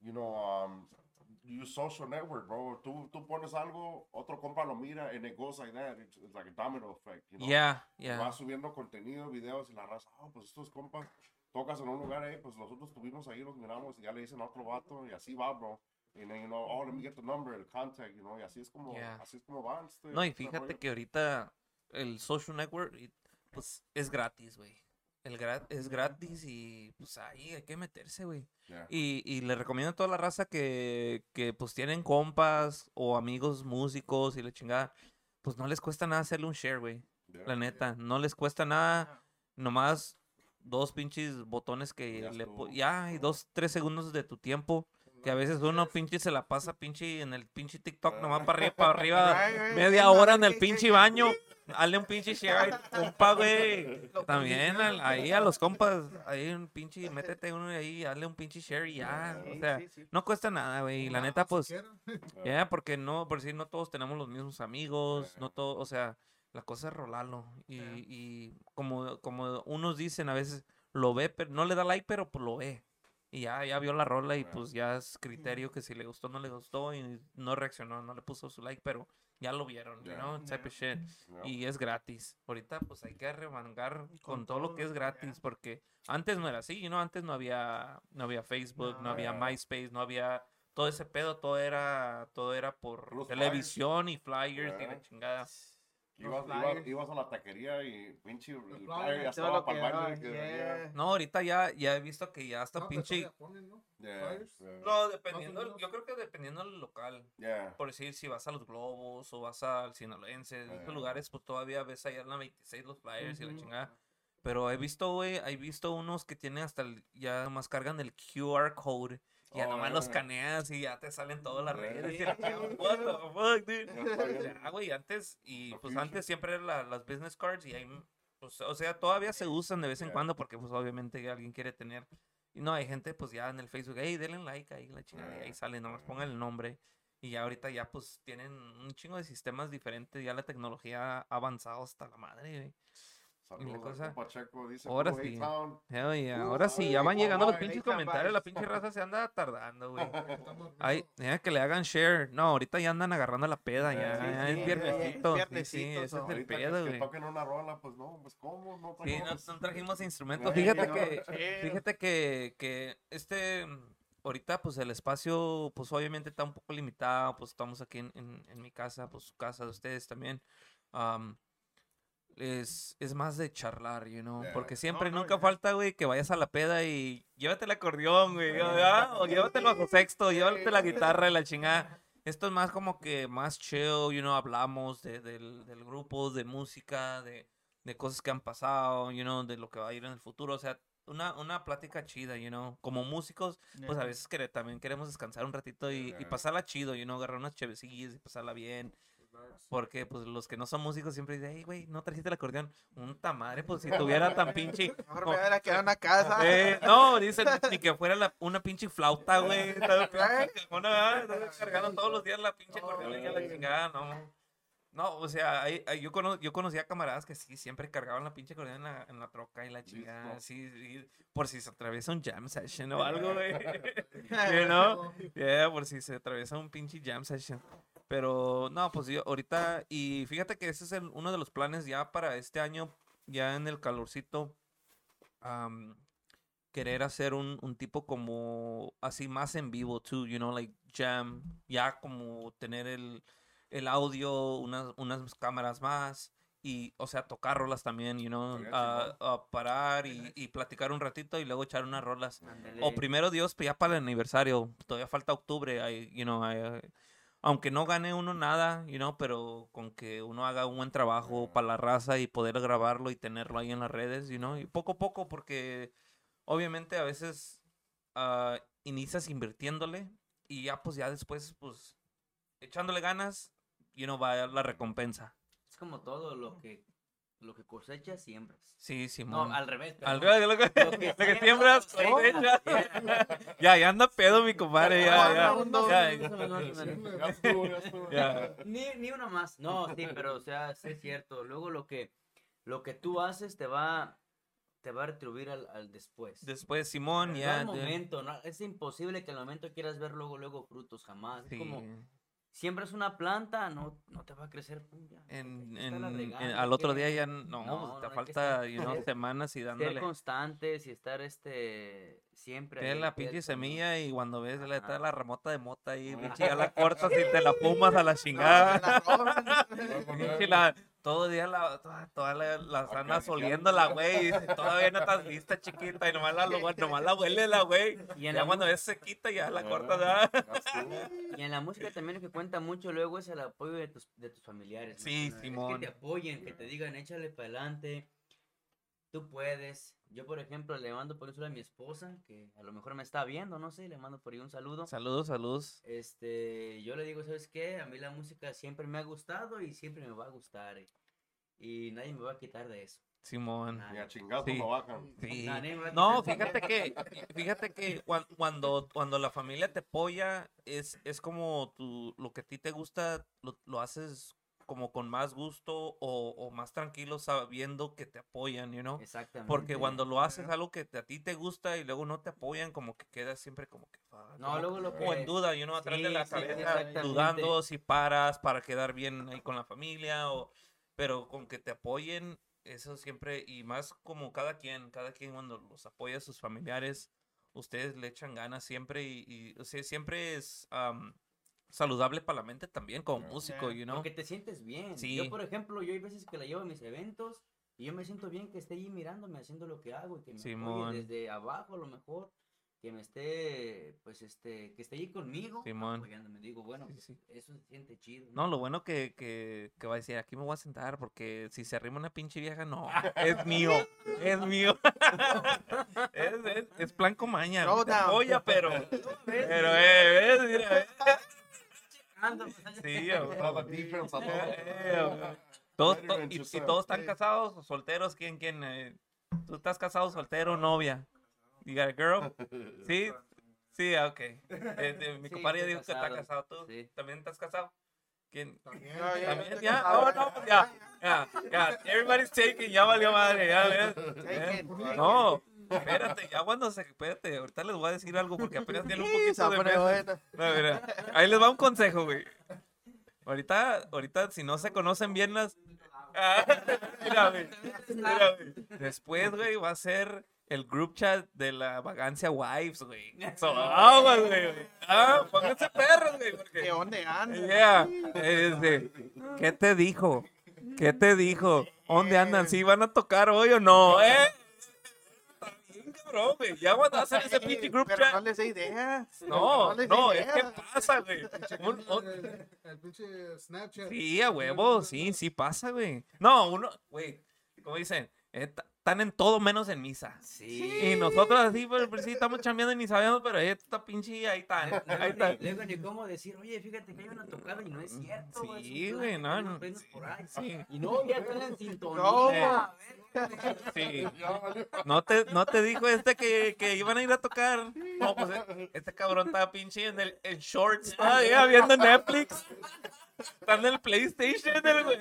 you know, um, you social network, bro. Tú, tú pones algo, otro compa lo mira, and it goes like that. It's, it's like a domino effect, you know. ya, Y ya. Vas subiendo contenido, videos y la raza, oh, pues estos compas, tocas en un lugar ahí, pues nosotros estuvimos ahí, los miramos y ya le dicen a otro vato y así va, bro. Y then, you know, oh, let me get the number, el contact, you know, y así es como, Yeah. así es como va. Este, No, y este fíjate rollo. que ahorita el social network, pues, es gratis, güey. El gra- es gratis y pues ahí hay que meterse, güey. Yeah. Y, y le recomiendo a toda la raza que, que pues tienen compas o amigos músicos y la chingada. Pues no les cuesta nada hacerle un share, güey. Yeah. La neta, no les cuesta nada. Nomás dos pinches botones que Ya le... Ya, y dos, tres segundos de tu tiempo. Que a veces uno pinche se la pasa pinche en el pinche TikTok nomás para arriba, para arriba. Media hora en el pinche baño. Hazle un pinche share, compa, güey. También al- ahí a los compas, ahí un pinche, métete uno ahí, hazle un pinche share y ya. O sea, no cuesta nada, güey. Y la neta, pues, ya, porque no, por si no todos tenemos los mismos amigos, no todo, o sea, la cosa es rolarlo. Y, Ajá. y como, como unos dicen a veces, lo ve, pero no le da like, pero pues lo ve. Y ya, ya vio la rola y pues ya es criterio que si le gustó, no le gustó y no reaccionó, no le puso su like, pero ya lo vieron. ¿no? Type of shit. Yeah. Y es gratis. Ahorita pues hay que remangar con, Con todo lo que es gratis porque antes no era así, ¿no? Antes no había no había Facebook, no, No. había. MySpace, no había todo ese pedo, todo era todo era por televisión y flyers y la chingada. Ibas, ibas, ibas a la taquería y pinche el flyer ya estaba para el baño. yeah. No, ahorita ya ya he visto que ya hasta No, pinche ponen, ¿no? Yeah, yeah. No, dependiendo, menos. yo creo que dependiendo del local. Yeah. Por decir, si vas a los Globos o vas al Sinaloense, en estos lugares, pues todavía ves allá en la 26 los flyers y la chingada. Pero he visto, güey, he visto unos que tienen hasta el, ya más cargan el QR code. Y ya Oh, nomás los caneas y ya te salen todas las redes. y What the fuck, dude? Ya güey, antes, y pues antes siempre eran las business cards y ahí, pues, o sea, todavía se usan de vez en Yeah. cuando porque pues obviamente alguien quiere tener Y no, hay gente pues ya en el Facebook, hey, denle like ahí, la chingada, y ahí sale, nomás pongan el nombre. Y ya ahorita ya pues tienen un chingo de sistemas diferentes, ya la tecnología ha avanzado hasta la madre, güey. Saludos al cosa- compa Checo, dice, Ahora "Blue sí. A-Town". Hell yeah, Uh, Ahora sí, ya van llegando los pinches comentarios, la pinche raza se anda tardando, güey. Ay, ya que le hagan share. No, ahorita ya andan agarrando la peda, ya, Sí, ya sí, es viernesito. Sí, sí, ese es el pedo, güey. toquen una rola, pues no, pues cómo, no Sí, no, no trajimos instrumentos. Fíjate que, fíjate que, que este, ahorita pues el espacio, pues obviamente está un poco limitado, pues estamos aquí en, en, en mi casa, pues su casa de ustedes también. am, es, es más de charlar, you know, Yeah. porque siempre, no, nunca ya. falta, güey, que vayas a la peda y llévate el acordeón, güey, ¿verdad? o llévate el bajo sexto, llévate la guitarra y la chingada. Esto es más como que más chill, you know, hablamos de, del, del grupo, de música, de, de cosas que han pasado, you know, de lo que va a ir en el futuro, o sea, una, una plática chida, you know, como músicos, pues a Yeah. veces quere- también queremos descansar un ratito y, y Yeah. pasarla chido, you know, agarrar unas chevecillas y pasarla bien. Porque, pues, los que no son músicos siempre dicen, hey, güey, no trajiste el acordeón. Un tamadre, pues, si tuviera tan pinche... Mejor me hubiera quedado en la casa. eh, no, dicen ni que fuera la- una pinche flauta, güey. Cajona, ¿verdad? Estás cargando todos los días la pinche acordeón y la chingada, no. No, o sea, hay- hay- yo, cono- yo conocía camaradas que sí, siempre cargaban la pinche acordeón en la, en la troca y la chingada. Sí, sí, por si se atraviesa un jam session o algo, güey. You know? Yeah, por si se atraviesa un pinche jam session. Pero no, pues yo ahorita, y fíjate que ese es el- uno de los planes ya para este año, ya en el calorcito, am, querer hacer un, un tipo como así más en vivo, too, you know, like jam, ya como tener el, el audio, unas, unas cámaras más. Y, o sea, tocar rolas también, you know, a, a parar y, y platicar un ratito y luego echar unas rolas. O primero Dios, pues ya para el aniversario. Todavía falta octubre. hay, you know, hay- aunque no gane uno nada, you know, pero con que uno haga un buen trabajo para la raza y poder grabarlo y tenerlo ahí en las redes, you know, y poco a poco, porque obviamente a veces ah, inicias invirtiéndole y ya pues ya después, pues, echándole ganas, you know, va la recompensa. Es como todo lo que, lo que cosechas, siembras. Sí, No, Simón. al revés. Al perdón. revés, lo que, Lo que lo que siembras, siembras, cosecha. Ya, ya anda pedo mi compadre, ya, ya. No, no, ya, no, no, no, no, no. Ya estuvo, ya estuvo. ya. Ni, ni una más. No, sí, pero o sea, sí es cierto. Luego lo que, lo que tú haces te va, te va a retribuir al, al después. Después Simón, No ya. al de- momento, no, es imposible que al momento quieras ver luego, luego frutos, jamás. sí. Es como, siembras una planta, no, no te va a crecer. ya, En, en- al otro día ya no, no, pues, no, te falta estar- ser- semanas y Ser dándole. constantes y estar este siempre. Tienes la pinche semilla y cuando ves trae Ajá. la ramota de mota ahí, pinche, ya la cortas y te la fumas a la chingada. La. Pinche, la- todo el día la, toda, toda la, las andas oliéndola, güey. y dices, Todavía no estás lista, chiquita. Y nomás la, nomás la huele la güey. Y en Ya la cuando ves se quita, ya la ya estuvo. Y en la música también lo que cuenta mucho luego es el apoyo de tus, de tus familiares. ¿no? Sí, Es Simón. Que te apoyen, que te digan, échale para adelante, tú puedes. Yo, por ejemplo, le mando por eso a mi esposa, que a lo mejor me está viendo, no sé, le mando por ahí un saludo. Saludos, saludos. Este, yo le digo, ¿sabes qué? A mí la música siempre me ha gustado y siempre me va a gustar. eh, Y nadie me va a quitar de eso. Simón. Ni a Sí. lo bajan. Sí. No, fíjate que, fíjate que cuan- cuando, cuando la familia te apoya, es, es como tu, lo que a ti te gusta, lo, lo haces como con más gusto o, o más tranquilo sabiendo que te apoyan, you know? Exactamente. Porque cuando lo haces algo que te- a ti te gusta y luego no te apoyan, como que quedas siempre como que... fuck, No, como- luego lo como en que- duda, you know, atrás de la cabeza, dudando si paras para quedar bien ahí con la familia o... Pero con que te apoyen, eso siempre, y más como cada quien, cada quien cuando los apoya a sus familiares, ustedes le echan ganas siempre y, y, o sea, siempre es saludable para la mente también como Yeah. músico, Yeah. you know. Porque te sientes bien. Sí. Yo, por ejemplo, yo hay veces que la llevo a mis eventos y yo me siento bien que esté ahí mirándome, haciendo lo que hago y que me apoye desde abajo a lo mejor, que me esté, pues, este, que esté ahí conmigo, Simón. apoyándome. Digo, bueno, Sí, pues, sí. eso se siente chido. No, lo bueno que, que, que va a decir, aquí me voy a sentar porque si se arrima una pinche vieja, no, es mío, es mío. es, es, es plan comaña, no Showdown. apoya, pero, pero, eh, ves, mira, eh, allá- sí, güey. defense a todo. Eh, todos, to- y, todos están casados o solteros, ¿quién, quién? eh? ¿Tú estás casado, soltero, novia? You got a girl? Sí, sí, ah, ok. Eh, eh, mi Sí, compadre dijo que está casado. casado. ¿Tú Sí. también estás casado? ¿Quién? También. No, ya, ¿También? ya, ¿Ya? ya, Oh, ya, no, pues ya. Ya, ya. Everybody's taking. Ya valió madre. Ya, ya. Taken. No, espérate, ya cuando se. Espérate, ahorita les voy a decir algo porque apenas tiene un poquito de bueno. No, mira, ahí les va un consejo, güey. Ahorita, ahorita, si no se conocen bien las. Ah, mira, güey. Mira, güey. Después, güey, va a ser el group chat de la vagancia wives, güey. So, aguas, güey. Ah, pónganse perros, güey. Porque... ¿Qué onda anda? Yeah. Este, ¿Qué te dijo? ¿Qué te dijo? ¿Dónde andan? ¿Sí van a tocar hoy o no? ¿Eh? Está bien, cabrón, güey. Ya van a hacer ese pinche group Pero no chat. les dé idea. No, les no, dé es que pasa, güey. Un- un- El, el pinche Snapchat. Sí, a huevo, sí, sí pasa, güey. No, uno, güey, como dicen, eh, ta- están en todo menos en misa. Sí. Y nosotros así, pues, pues, sí, estamos chambeando y ni sabemos, pero esta pinche ahí están, ahí Luego están. ni, luego ni cómo decir, oye, fíjate que hay una tocada y no es cierto. Sí, güey, no, no. por ahí. Sí, Y no, ya están en sintonía. No. sí. Ya valió. No te, no te dijo este que, que iban a ir a tocar. No, pues este cabrón estaba pinche en el en shorts, todavía viendo Netflix. Están en el PlayStation, el güey.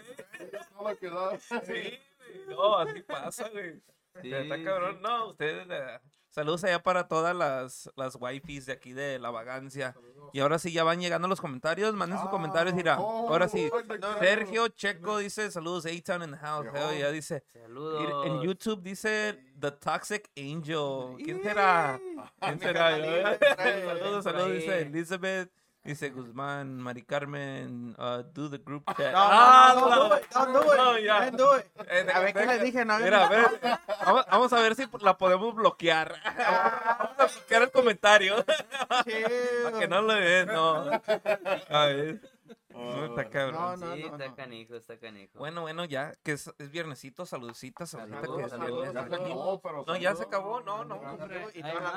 No la quedaba. Sí, güey. No, así pasa, güey. Sí, Está cabrón. No, ustedes. eh, saludos allá para todas las, las wifis de aquí de la vagancia. Y ahora sí, ya van llegando los comentarios. Manden sus comentarios. Mira, Oh, ahora sí. quiero. Sergio Checo dice: Saludos, A-Town in the house. Hell yeah, dice. Saludos. En YouTube dice The Toxic Angel. ¿Quién será? ¿Quién será? Saludos, saludos. Dice Elizabeth. Dice Guzmán, Mari Carmen, uh, do the group chat. No, Ah, no, no, no, ya. don't do it. Eh, A ver qué le dije, no. Mira, a ver, vamos, vamos a ver si la podemos bloquear. Vamos a bloquear el comentario. Para que no lo vean, no. A ver. No, está cabrón. No, no, sí, no, está no. canijo, está canijo. Bueno, bueno, ya, que es, es viernesito, saludcitas ahorita Saludos, que es saludos, viernes. No, ya se acabó, no, no.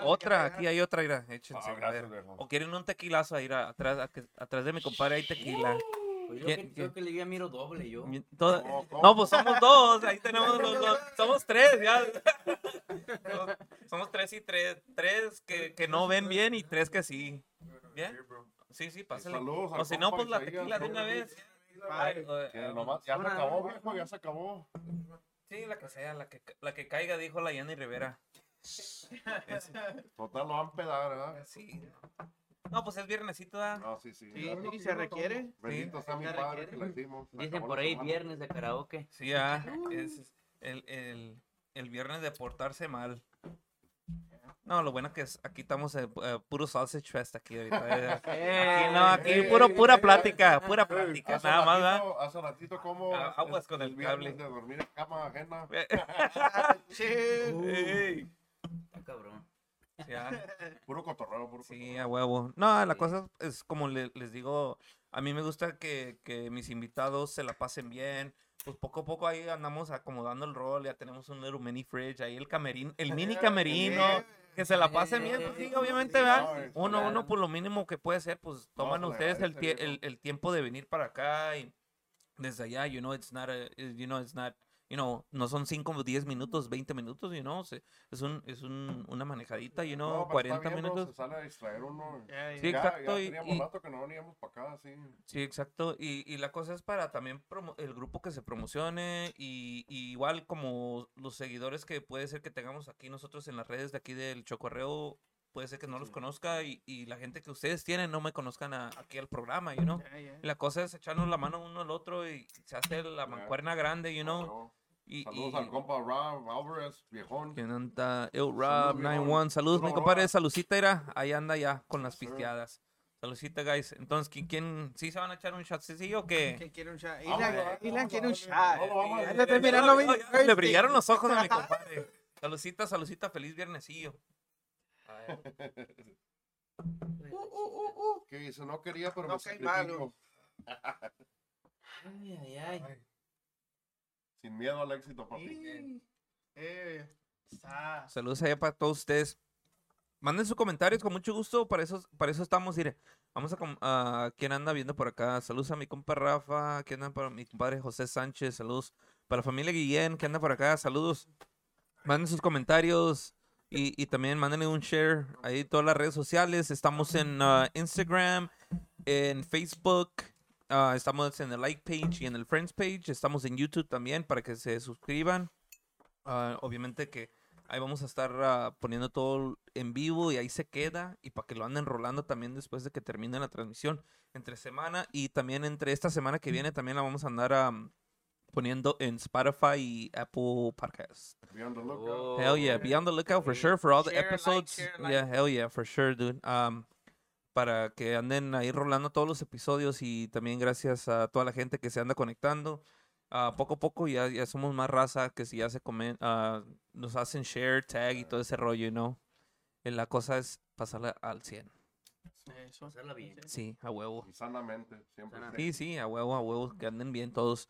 Otra, aquí hay otra, mira, échense. A gracias. O quieren un tequilazo ahí, a- atrás, a que- atrás de mi compadre hay tequila. Pues yo ¿Quién- que, creo que le ya miro doble yo. Toda- No, pues somos dos, ahí tenemos los dos. Somos tres, ya. Somos- Somos tres y tres. Tres que, que no ven bien y tres que sí. ¿Bien? Sí, sí, pásale. Saludos al O si no, compa pues la tequila de una vez. Ay, eh, Que nomás- ya se acabó, viejo, ya se acabó. Sí, la que sea, la que, la que caiga, dijo la Yanni Rivera. Total, lo van a pedar, ¿verdad? sí. No, pues es viernesito, ¿verdad? No, sí, sí. Sí, sí, se requiere. Bendito sea mi padre requiere. que la hicimos. Se Dicen acabó por la ahí semana. viernes de karaoke. Sí, ah, es el, el, el viernes de portarse mal. No, lo bueno que es, aquí estamos eh, pu- eh, puro sausage fest aquí ahorita. eh. Aquí no, aquí Eh, puro, eh, pura eh, plática, pura Eh, plática, hace nada más, ¿verdad? ratito- Hace ratito como... Ah, aguas con el viernes cable. de dormir en cama ajena. Sí. Está cabrón. ya. Puro cotorreo, puro Sí, a huevo. No, la cosa es como le- les digo, a mí me gusta que, que mis invitados se la pasen bien. Pues poco a poco ahí andamos acomodando el rol, ya tenemos un little mini fridge, ahí el camerino, el mini camerino, que se la pasen bien, pues sí, obviamente, ¿verdad? Uno, uno por lo mínimo que puede ser, pues toman le ustedes el, el, el tiempo de venir para acá y desde allá, you know, it's not, a- you know, it's not, you know, no son 5, 10 minutos, 20 minutos, you know, se- es un, es un, una manejadita, you know, No, pero está 40 bien, ¿no? minutos. Se sale a distraer uno. Ya, ya. Sí, Ya- exacto, Ya, y- teníamos y- rato que no veníamos para acá, sí. Sí, exacto. Y, y la cosa es para también promo- el grupo que se promocione y, y igual como los seguidores que puede ser que tengamos aquí nosotros en las redes de aquí del Chocorreo, puede ser que no los Sí. conozca y, y la gente que ustedes tienen no me conozcan a- aquí al programa, you know. Ya, ya. Y la cosa es echarnos la mano uno al otro y se hace la mancuerna grande, you know. No, Y, Saludos y- al compa Rob Alvarez, viejón. ¿Quién anda? El Saludos, Rob viejón. 91. Saludos, mi compadre. Salucita, era. Ahí anda ya con las pisteadas. Salucita, guys. Entonces, ¿quién, quién sí se van a echar un shotcillo o qué? ¿Quién quiere un shot? Ilan, quiere un shot. Le brillaron los ojos a mi compadre. Salucita, salucita, feliz viernesillo. A ver. Uh, uh, uh, uh. Que dice, no quería, pero No me sacrifico. Ay, ay, ay. Sin miedo al éxito, papi. Sí. Eh, sa- Saludos allá para todos ustedes. Manden sus comentarios con mucho gusto. Para eso, para eso estamos. Mire, vamos a, a quién anda viendo por acá. Saludos a mi compa Rafa. ¿Quién anda para mi compadre José Sánchez? Saludos para la familia Guillén. que anda por acá? Saludos. Manden sus comentarios. Y, también mándenle un share ahí todas las redes sociales. Estamos en ah, Instagram, en Facebook, ah, estamos en el like page y en el friends page. Estamos en YouTube también para que se suscriban. Ah, obviamente que ahí vamos a estar ah, poniendo todo en vivo y ahí se queda. Y para que lo anden rolando también después de que termine la transmisión entre semana. Y también entre esta semana que viene también la vamos a andar am, poniendo en Spotify y Apple Podcasts. Be on the lookout. Oh, Hell yeah, be on the lookout for sure for all the Share, like, episodes. Yeah, like. hell yeah, for sure, dude. Um, para que anden ahí rolando todos los episodios y también gracias a toda la gente que se anda conectando. Ah, poco a poco ya, ya somos más raza que si ya se comen, ah, nos hacen share, tag y todo ese rollo, ¿no? La cosa es pasarla al 100. Eso. Bien. Sí, a huevo. Y sanamente, siempre. Sanamente. Sí, sí, a huevo, a huevo, que anden bien todos.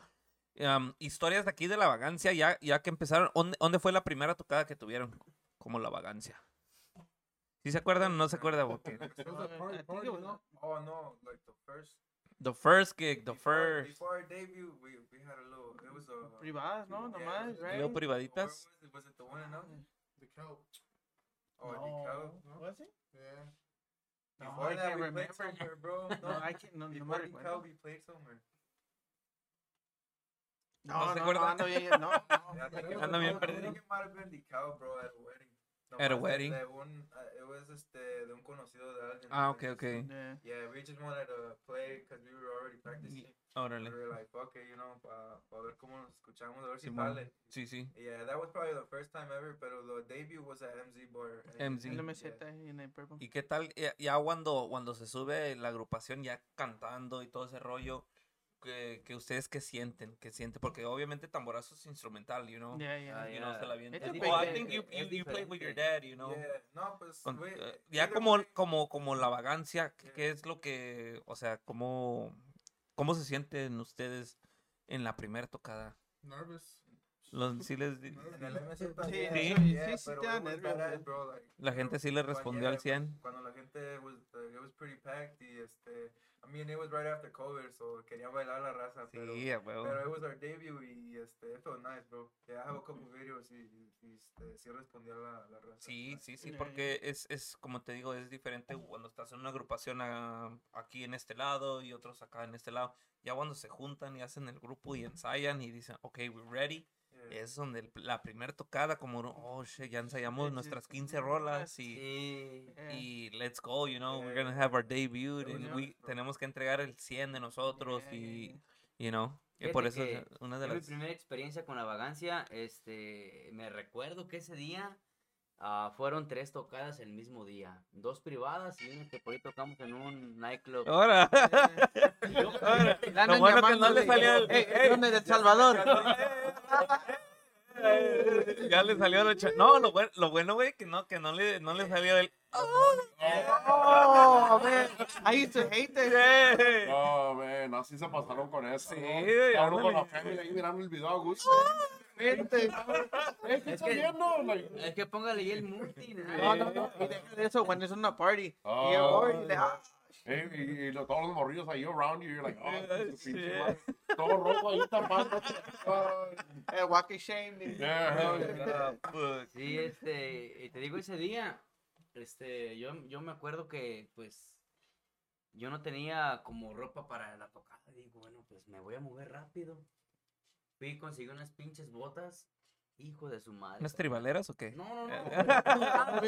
Am, historias de aquí de la vagancia, ya, ya que empezaron. ¿dónde, dónde fue la primera tocada que tuvieron como la vagancia? ¿Sí se acuerdan o no se acuerdan? Uh, ¿no? Oh no, like the first. the first gig, the before, first. Before our debut, we we had a little. It was a. Privadas, ¿no? Yeah, Nomás, right? Privaditas. was it? Was it the one and only? The cow. Oh, the cow. No. Was it? Yeah. No, Before I that, can't we remember. played somewhere, bro. No, I can't, no, no the we played somewhere. ¿No No, no, no, ando bien, no, no. Was- bien perdido. cow, bro, at a wedding. No, At a wedding? De un, uh, it was este, de un conocido de alguien. Ah, ok, entonces, ok. Yeah. Yeah, we just wanted to play because we were already practicing. Órale. We were like, fuck it, you know, para ver cómo nos escuchamos, a ver si sale. Sí, sí. Yeah, that was probably the first time ever, pero the debut was at MZ Bar. and- MZ. En la yeah. meseta y en el purple. ¿Y qué tal ya, ya cuando, cuando se sube la agrupación ya cantando y todo ese rollo? Que, que ustedes qué sienten, qué sienten, porque obviamente tamborazo es instrumental, you know, Yeah, yeah. Ah, you know, yeah. se la a Oh, I think you, you, you played with your dad, you know. Yeah, no, pues, Con- we- eh, ya como, como, como la vagancia, ¿qué, qué es lo que, o sea, cómo, cómo se sienten ustedes en la primera tocada? Nervous. Los, sí les, Sí, la gente know, sí le respondió al yeah, 100. Cuando la gente was, uh, it was pretty packed y este, I mean, it was right after COVID, so quería bailar la raza, pero, Sí, a huevo. pero it was our debut y este, it felt nice, bro. Yeah, I have a couple videos y, y, y, este, sí respondió la, la raza. Sí, sí, sí, Yeah, porque es, es, como te digo, es diferente cuando estás en una agrupación ah, aquí en este lado y otros acá en este lado. Ya cuando se juntan y hacen el grupo y ensayan y dicen, ok, we're ready, Yeah. Es donde el- la primera tocada, como, oh, shit, ya ensayamos nuestras sí, 15 sí, rolas y, Sí. Yeah. y let's go, you know, we're Yeah. gonna have our debut Yeah, and yeah. we tenemos que entregar el 100 de nosotros Yeah, yeah, y, yeah. you know, y por eso es una de Fue mi las... primera experiencia con la vagancia. Este, me recuerdo que ese día ah, fueron tres tocadas el mismo día. Dos privadas y una que por ahí tocamos en un nightclub. Ahora, lo bueno que no le salió el... Ey, ey, ¿dónde de El Salvador? ya le salió la cha- No, lo bueno, lo bueno, güey, que no, que no le, no le salió el. Oh, man. I used to hate that. Yeah. No, man, así se pasaron con eso. Sí, ¿no? uno con la familia ahí mirando el video a gusto. Eh, ¿Qué estás viendo? Like, Es que póngale ahí el multi. ¿no? No, no. Y deja de eso, cuando es una party. Oh. Y y le- ah, eh, y, y lo- todos los morrillos ahí around you, you're like, oh, Yeah, pinche. Todo rojo ahí tapando. Eh, walk of shame. y- yeah, yeah. Ah. Sí, este, y te digo, ese día, este, yo, yo me acuerdo que, pues, yo no tenía como ropa para la tocada. Digo, bueno, pues me voy a mover rápido. Fui y conseguí unas pinches botas. Hijo de su madre. ¿Unas tribaleras o qué? No, no, no.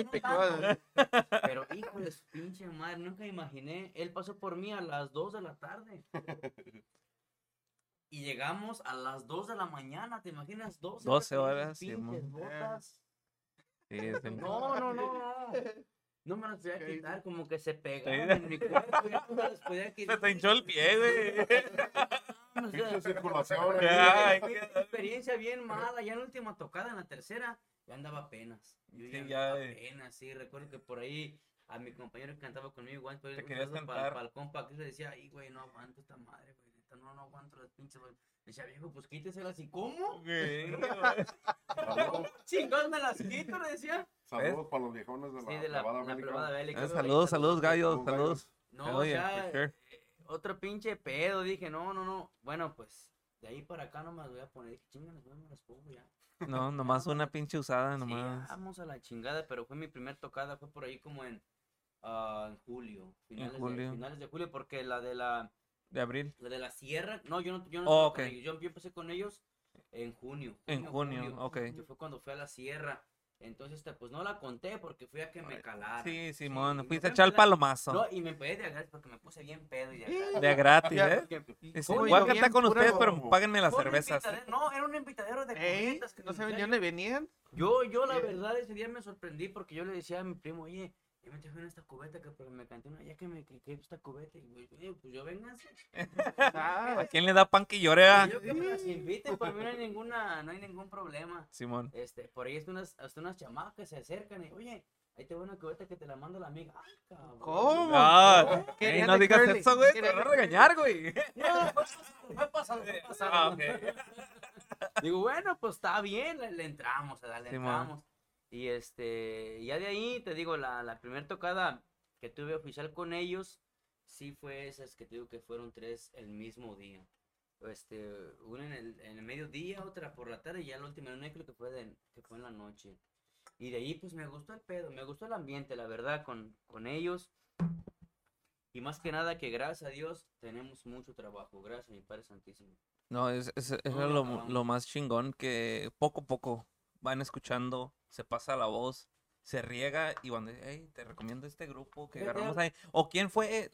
Pero hijo de su pinche madre, nunca imaginé. Él pasó por mí a las 2 de la tarde. Y llegamos a las 2 de la mañana, ¿te imaginas? 12, 12 con esas horas, pinches botas. Sí, No, no, no, no. No me las podía quitar, como que se pegaban en mi cuerpo. Ya no me las podía Se quitar. te hinchó el pie, güey. Circulación. una experiencia bien mala. Ya en la última tocada, en la tercera, ya andaba apenas. Yo Sí, ya eh. apenas, sí. Recuerdo que por ahí a mi compañero que cantaba conmigo, igual, Te querías para, cantar. para el compa, que le decía, ay, güey, no aguanto esta madre, güey. Neta, No, no aguanto las pinches. Me decía, viejo, pues quíteselas. ¿Y cómo? Chingón, me las quito, le decía. saludos para los viejones de la, Sí, de la, Nevada la Bélica. Ah, Saludos, saludos, gallos, Saludos, saludos. No, o sea, sure. eh, otro pinche pedo. Dije, no, no, no. Bueno, pues de ahí para acá no me las voy a poner. Dije, chinga, no me las pongo ya. No, nomás una pinche usada, Sí, nomás. vamos a la chingada, pero fue mi primer tocada, fue por ahí como en, en julio, finales, De, julio. finales de julio, porque la de la, De abril. la de la sierra, no, yo no, yo no Oh, con ellos, yo, yo empecé con ellos en junio. En junio, ok. Que fue cuando fui a la sierra, entonces, este, pues no la conté porque fui a que me calara. Sí, Simón. me Fuiste fui a echar el palomazo. No, y me empedé de gratis porque me puse bien pedo y de gratis. De gratis, ¿eh? Porque- Dice, ¿Cómo voy a llovían cantar con ustedes, pero páguenme las cervezas. No, era un invitadero de cubetas que no sabían serio, dónde venían. Yo, yo la Sí. verdad ese día me sorprendí porque yo le decía a mi primo, oye, ya me trajeron esta cubeta que porque me canté una, ya que me que, que esta cubeta, y güey, oye, pues yo vénganse. Ah, ¿A quién le da pan que llore? ah? Yo que me las inviten, para mí no hay ninguna, no hay ningún problema. Simón. Este, por ahí hasta unas, hasta unas chamacas que se acercan y, oye, ahí te voy una cubeta que te la manda la amiga. Ay, cabrón. ¿Cómo? Ah, ey, Querían no digas curly, eso, güey. Te van a regañar, güey. No, fue pasado, fue pasado, fue pasado. Ah, ok. Digo, bueno, pues está bien, le, le entramos, le Simón. entramos. Y este, ya de ahí, te digo, la, la primera tocada que tuve oficial con ellos, sí fue esas que te digo que fueron tres el mismo día. Este, una en el, en el mediodía, otra por la tarde y ya la última en creo que fue, de, que fue en la noche. Y de ahí pues me gustó el pedo, me gustó el ambiente, la verdad, con, con ellos. Y más que nada que gracias a Dios tenemos mucho trabajo, gracias a mi Padre Santísimo. No, es, es, es No, lo, lo más chingón que poco a poco van escuchando, se pasa la voz, se riega y cuando, hey, te recomiendo este grupo que agarramos ahí. O quién fue,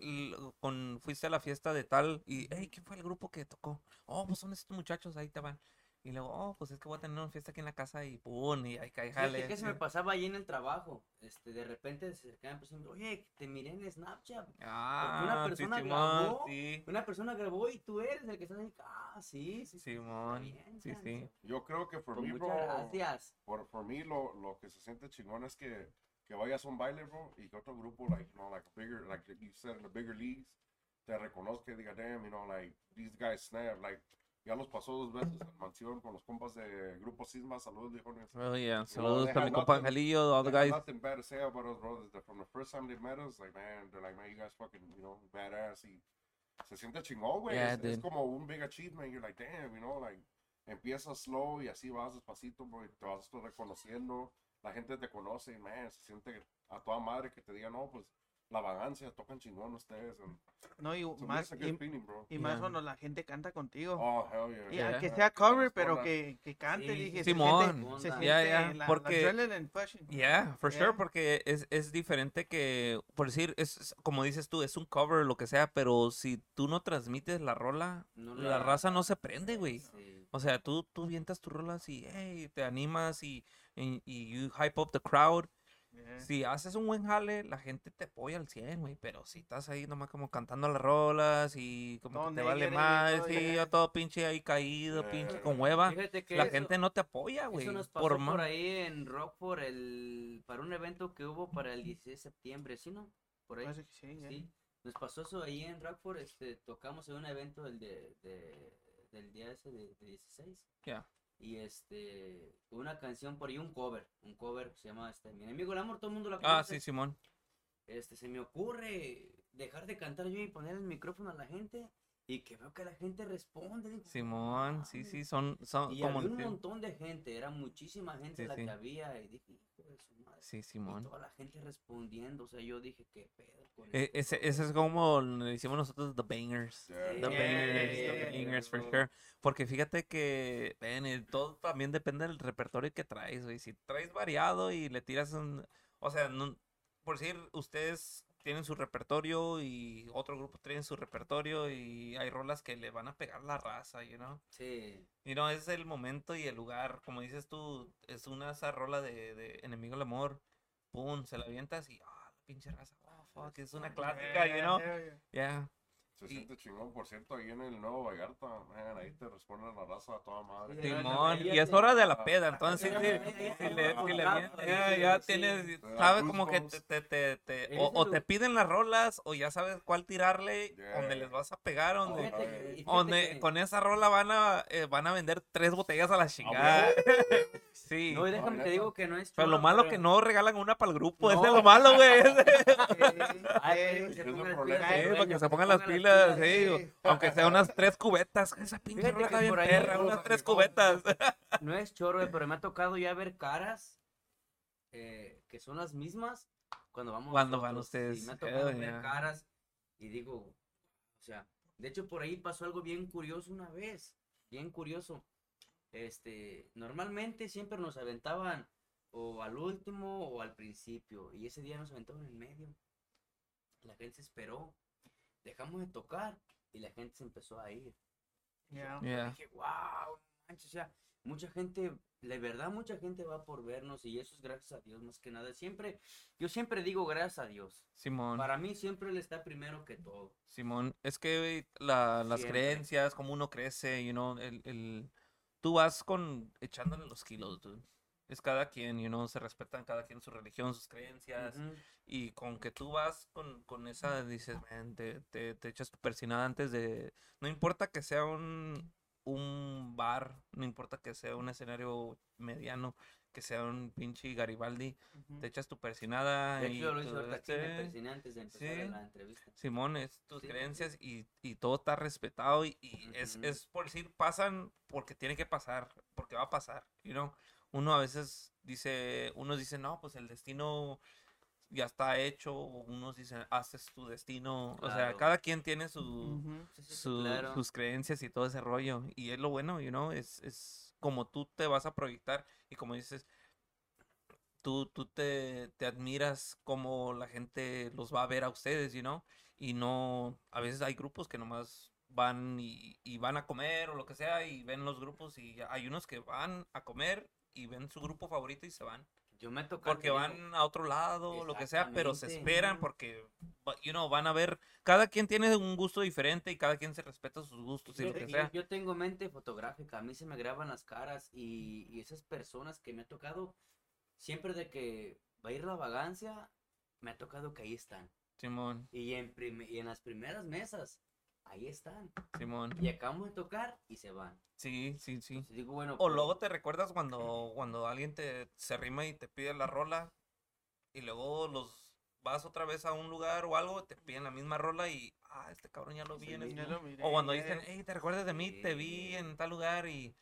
con, fuiste a la fiesta de tal y, hey, ¿quién fue el grupo que tocó? Oh, pues son estos muchachos, ahí te van. Y luego, oh, pues es que voy a tener una fiesta aquí en la casa y pum, y cae Fíjate jale. que se sí. me pasaba ahí en el trabajo. Este, de repente se acercaban personas, oye, te miré en Snapchat. Ah, sí, persona Simón, grabó, sí, Una persona grabó y tú eres el que está ahí. Ah, sí, sí, sí. Simón, bien, sí, chance". sí. Yo creo que por Pues mí, muchas bro, gracias. por, por mí lo, lo que se siente chingón es que, que vayas a un baile, bro, y que otro grupo, like, you know, like bigger, like you said, the bigger leagues, te reconozca y diga, damn, you know, like, these guys snap, like, ya los pasó dos veces en mansión con los compas de Grupo Sisma, saludos, viejones. Oh, yeah. know, Saludos they para had mi compa Angelillo, all the guys. nothing bad to say about us, bro. Desde from the first time they met us, like, man, they're like, man, you guys fucking, you know, badass. Y se siente chingón, güey. Yeah, es, es como un big achievement. You're like, damn, you know, like, empiezas slow y así vas despacito, bro, y te vas reconociendo. La gente te conoce y, man, se siente a toda madre que te diga, no, pues, la vagancia, tocan chingón ustedes. And, No, y so más, y, feeling, bro. y más Yeah. cuando la gente canta contigo. Oh, hell yeah. y yeah. aunque Yeah. sea cover, las pero que, que cante, Sí, dije, Simón. se siente, se Ya, siente ya, la, porque- la. Yeah, for sure, Yeah. porque es, es diferente que, por decir, es, como dices tú, es un cover, lo que sea, pero si tú no transmites la rola, No la raza no se prende, güey. Sí. O sea, tú, tú vientas tus rolas y, hey, te animas y, y, y you hype up the crowd. Yeah. Si haces un buen jale, la gente te apoya al 100, güey, pero si estás ahí nomás como cantando las rolas y como que te vale negative y más, todo, pinche ahí caído, pinche Yeah. con hueva, Fíjate que la eso- gente no te apoya, güey. Eso nos pasó Por por, más. ahí en Rockford el, para un evento que hubo para el 16 de septiembre, ¿sí no? Por ahí. Parece que sí, yeah. Sí, nos pasó eso ahí en Rockford, este, tocamos en un evento del, de, de- del día ese de, de 16. Ya. Y este, una canción por ahí, un cover, un cover que se llama, este, mi enemigo el amor, todo el mundo la conoce. Ah, sí, Simón. Este, se me ocurre dejar de cantar yo y poner el micrófono a la gente y que veo que la gente responde. digo, Simón, sí, sí, son, son Y como... había un montón de gente, era muchísima gente Sí, la sí. que había y dije, hijo de su madre. Sí, Y Simón. toda la gente respondiendo, o sea, yo dije, qué pedo con E- esto?". ese, ese es como le decimos nosotros The Bangers. Yeah. The Yeah, Bangers, yeah, The yeah, Bangers, for sure. Porque fíjate que, ven, el- todo también depende del repertorio que traes, güey. Si traes variado y le tiras un... O sea, no- por decir, ustedes tienen su repertorio y otro grupo tiene su repertorio y hay rolas que le van a pegar la raza, you know? Sí, Y no, es el momento y el lugar. Como dices tú, es una esa rola de, de Enemigo del Amor. Pum, se la avientas y, ah, la pinche raza. Oh, fuck, es una clásica, you know? Yeah, yeah. Yeah. Se Y- siente chingón, por cierto, ahí en el Nuevo Vallarta, man, ahí te responden la raza a toda madre. Ya y es hora de la peda, entonces si le, ya, le ya, mientes, ya, tienes, sabes como que te, te, te, te- o, te piden las rolas o ya sabes cuál tirarle, Yeah. donde les vas a pegar, donde, con esa rola van a, eh, van a vender tres botellas a la chingada. Sí. No, y déjame Ah, te digo que no es Pero lo malo pero- que no regalan una para el grupo, ese No. es lo malo, güey. Ay, que se pongan las pilas, Sí, aunque sea unas tres cubetas. Esa pinche rola está bien perra, unas tres cubetas. No es choro, güey, pero me ha tocado ya ver caras eh, que son las mismas cuando vamos Cuando van ustedes, Y me ha tocado hell ver caras y digo, o sea, de hecho por ahí pasó algo bien curioso una vez, bien curioso. Este, normalmente siempre nos aventaban o al último o al principio y ese día nos aventaban en el medio. La gente se esperó, dejamos de tocar y la gente se empezó a ir. Yeah. Yeah. Dije, wow, manches, o sea, mucha gente, de verdad mucha gente va por vernos y eso es gracias a Dios más que nada. Siempre, yo siempre digo gracias a Dios. Simón. Para mí siempre Él está primero que todo. Simón, es que la- las Siempre. creencias, como uno crece, you know, el, el- tú vas con echándole los kilos, dude. Es cada quien, you know, se respetan cada quien su religión, sus creencias, Ujú. y con que tú vas con, con esa, dices, man, te, te, te echas tu persinada antes de, no importa que sea un, un bar, no importa que sea un escenario mediano, que sea un pinche Garibaldi, Ujú. te echas tu persinada De hecho, y lo este- persiné antes de empezar sí. la entrevista. Simón, es tus Sí. creencias y, y todo está respetado y, y es, Ujú. es por decir, pasan porque tiene que pasar, porque va a pasar, you know? Uno a veces dice, unos dicen, no, pues el destino ya está hecho, o unos dicen, haces tu destino, o sea, Claro. cada quien tiene su, Ujú. Sí, sí, sí, su- claro. sus creencias y todo ese rollo, y es lo bueno, you know? Es, es como tú te vas a proyectar y como dices, tú, tú te, te admiras como la gente los va a ver a ustedes, you know? Y no, a veces hay grupos que nomás van y, y van a comer o lo que sea y ven los grupos y hay unos que van a comer y ven su grupo favorito y se van. Yo me Porque van a otro lado lo que sea, pero se esperan porque, you know, van a ver, cada quien tiene un gusto diferente y cada quien se respeta sus gustos y lo Fíjate que yo, sea. yo tengo mente fotográfica, a mí se me graban las caras y, y esas personas que me ha tocado, siempre de que va a ir la vagancia, me ha tocado que ahí están. Simón, Y en, y en las primeras mesas, ahí están. Simón. Y acabamos de tocar y se van. Sí, sí, sí. Entonces digo, bueno, O pues, luego te recuerdas cuando, cuando alguien te se rima y te pide la rola y luego los vas otra vez a un lugar o algo, te piden la misma rola y, ah, este cabrón ya lo vi Sí, en este- lo O cuando dicen, hey, ¿te recuerdas de mí? Te vi en tal lugar y,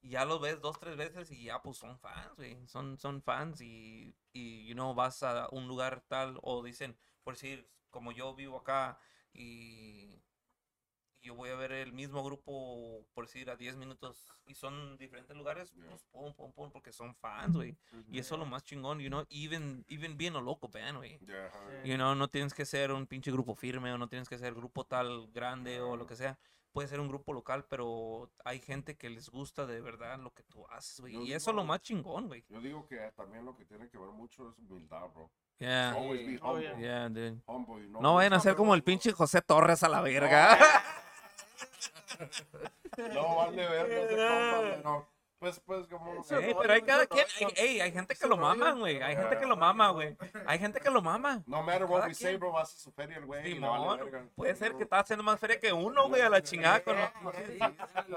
y ya los ves dos, tres veces y ya pues son fans, güey. Son, son fans y, y, you know, vas a un lugar tal o dicen, por decir, como yo vivo acá y yo voy a ver el mismo grupo, por decir, a 10 minutos y son diferentes lugares, Yeah. pues pum, pum, pum, porque son fans, güey. ujú. Y eso es lo más chingón, you know, even, even being a local band, güey. Yeah. You know, no tienes que ser un pinche grupo firme o no tienes que ser grupo tal grande o lo que sea. Puede ser un grupo local, pero hay gente que les gusta de verdad lo que tú haces, güey. Y eso es lo digo- más chingón, güey. Yo digo que también lo que tiene que ver mucho es humildad, bro. Yeah, Always be Sí. Oh, humble. yeah. yeah, dude. Humble y no, No vayan a ser como el pinche José Torres a la verga. No, vale ver, no se pues, pues, como... Sí, pero hay cada quien, hay, ey, hay gente que lo mama, güey. Hay gente que lo mama, güey. Hay gente que lo mama. No matter what cada we say, bro, vas a su feria el güey puede ser que estás haciendo más feria que uno, güey, a la chingada con los- Sí,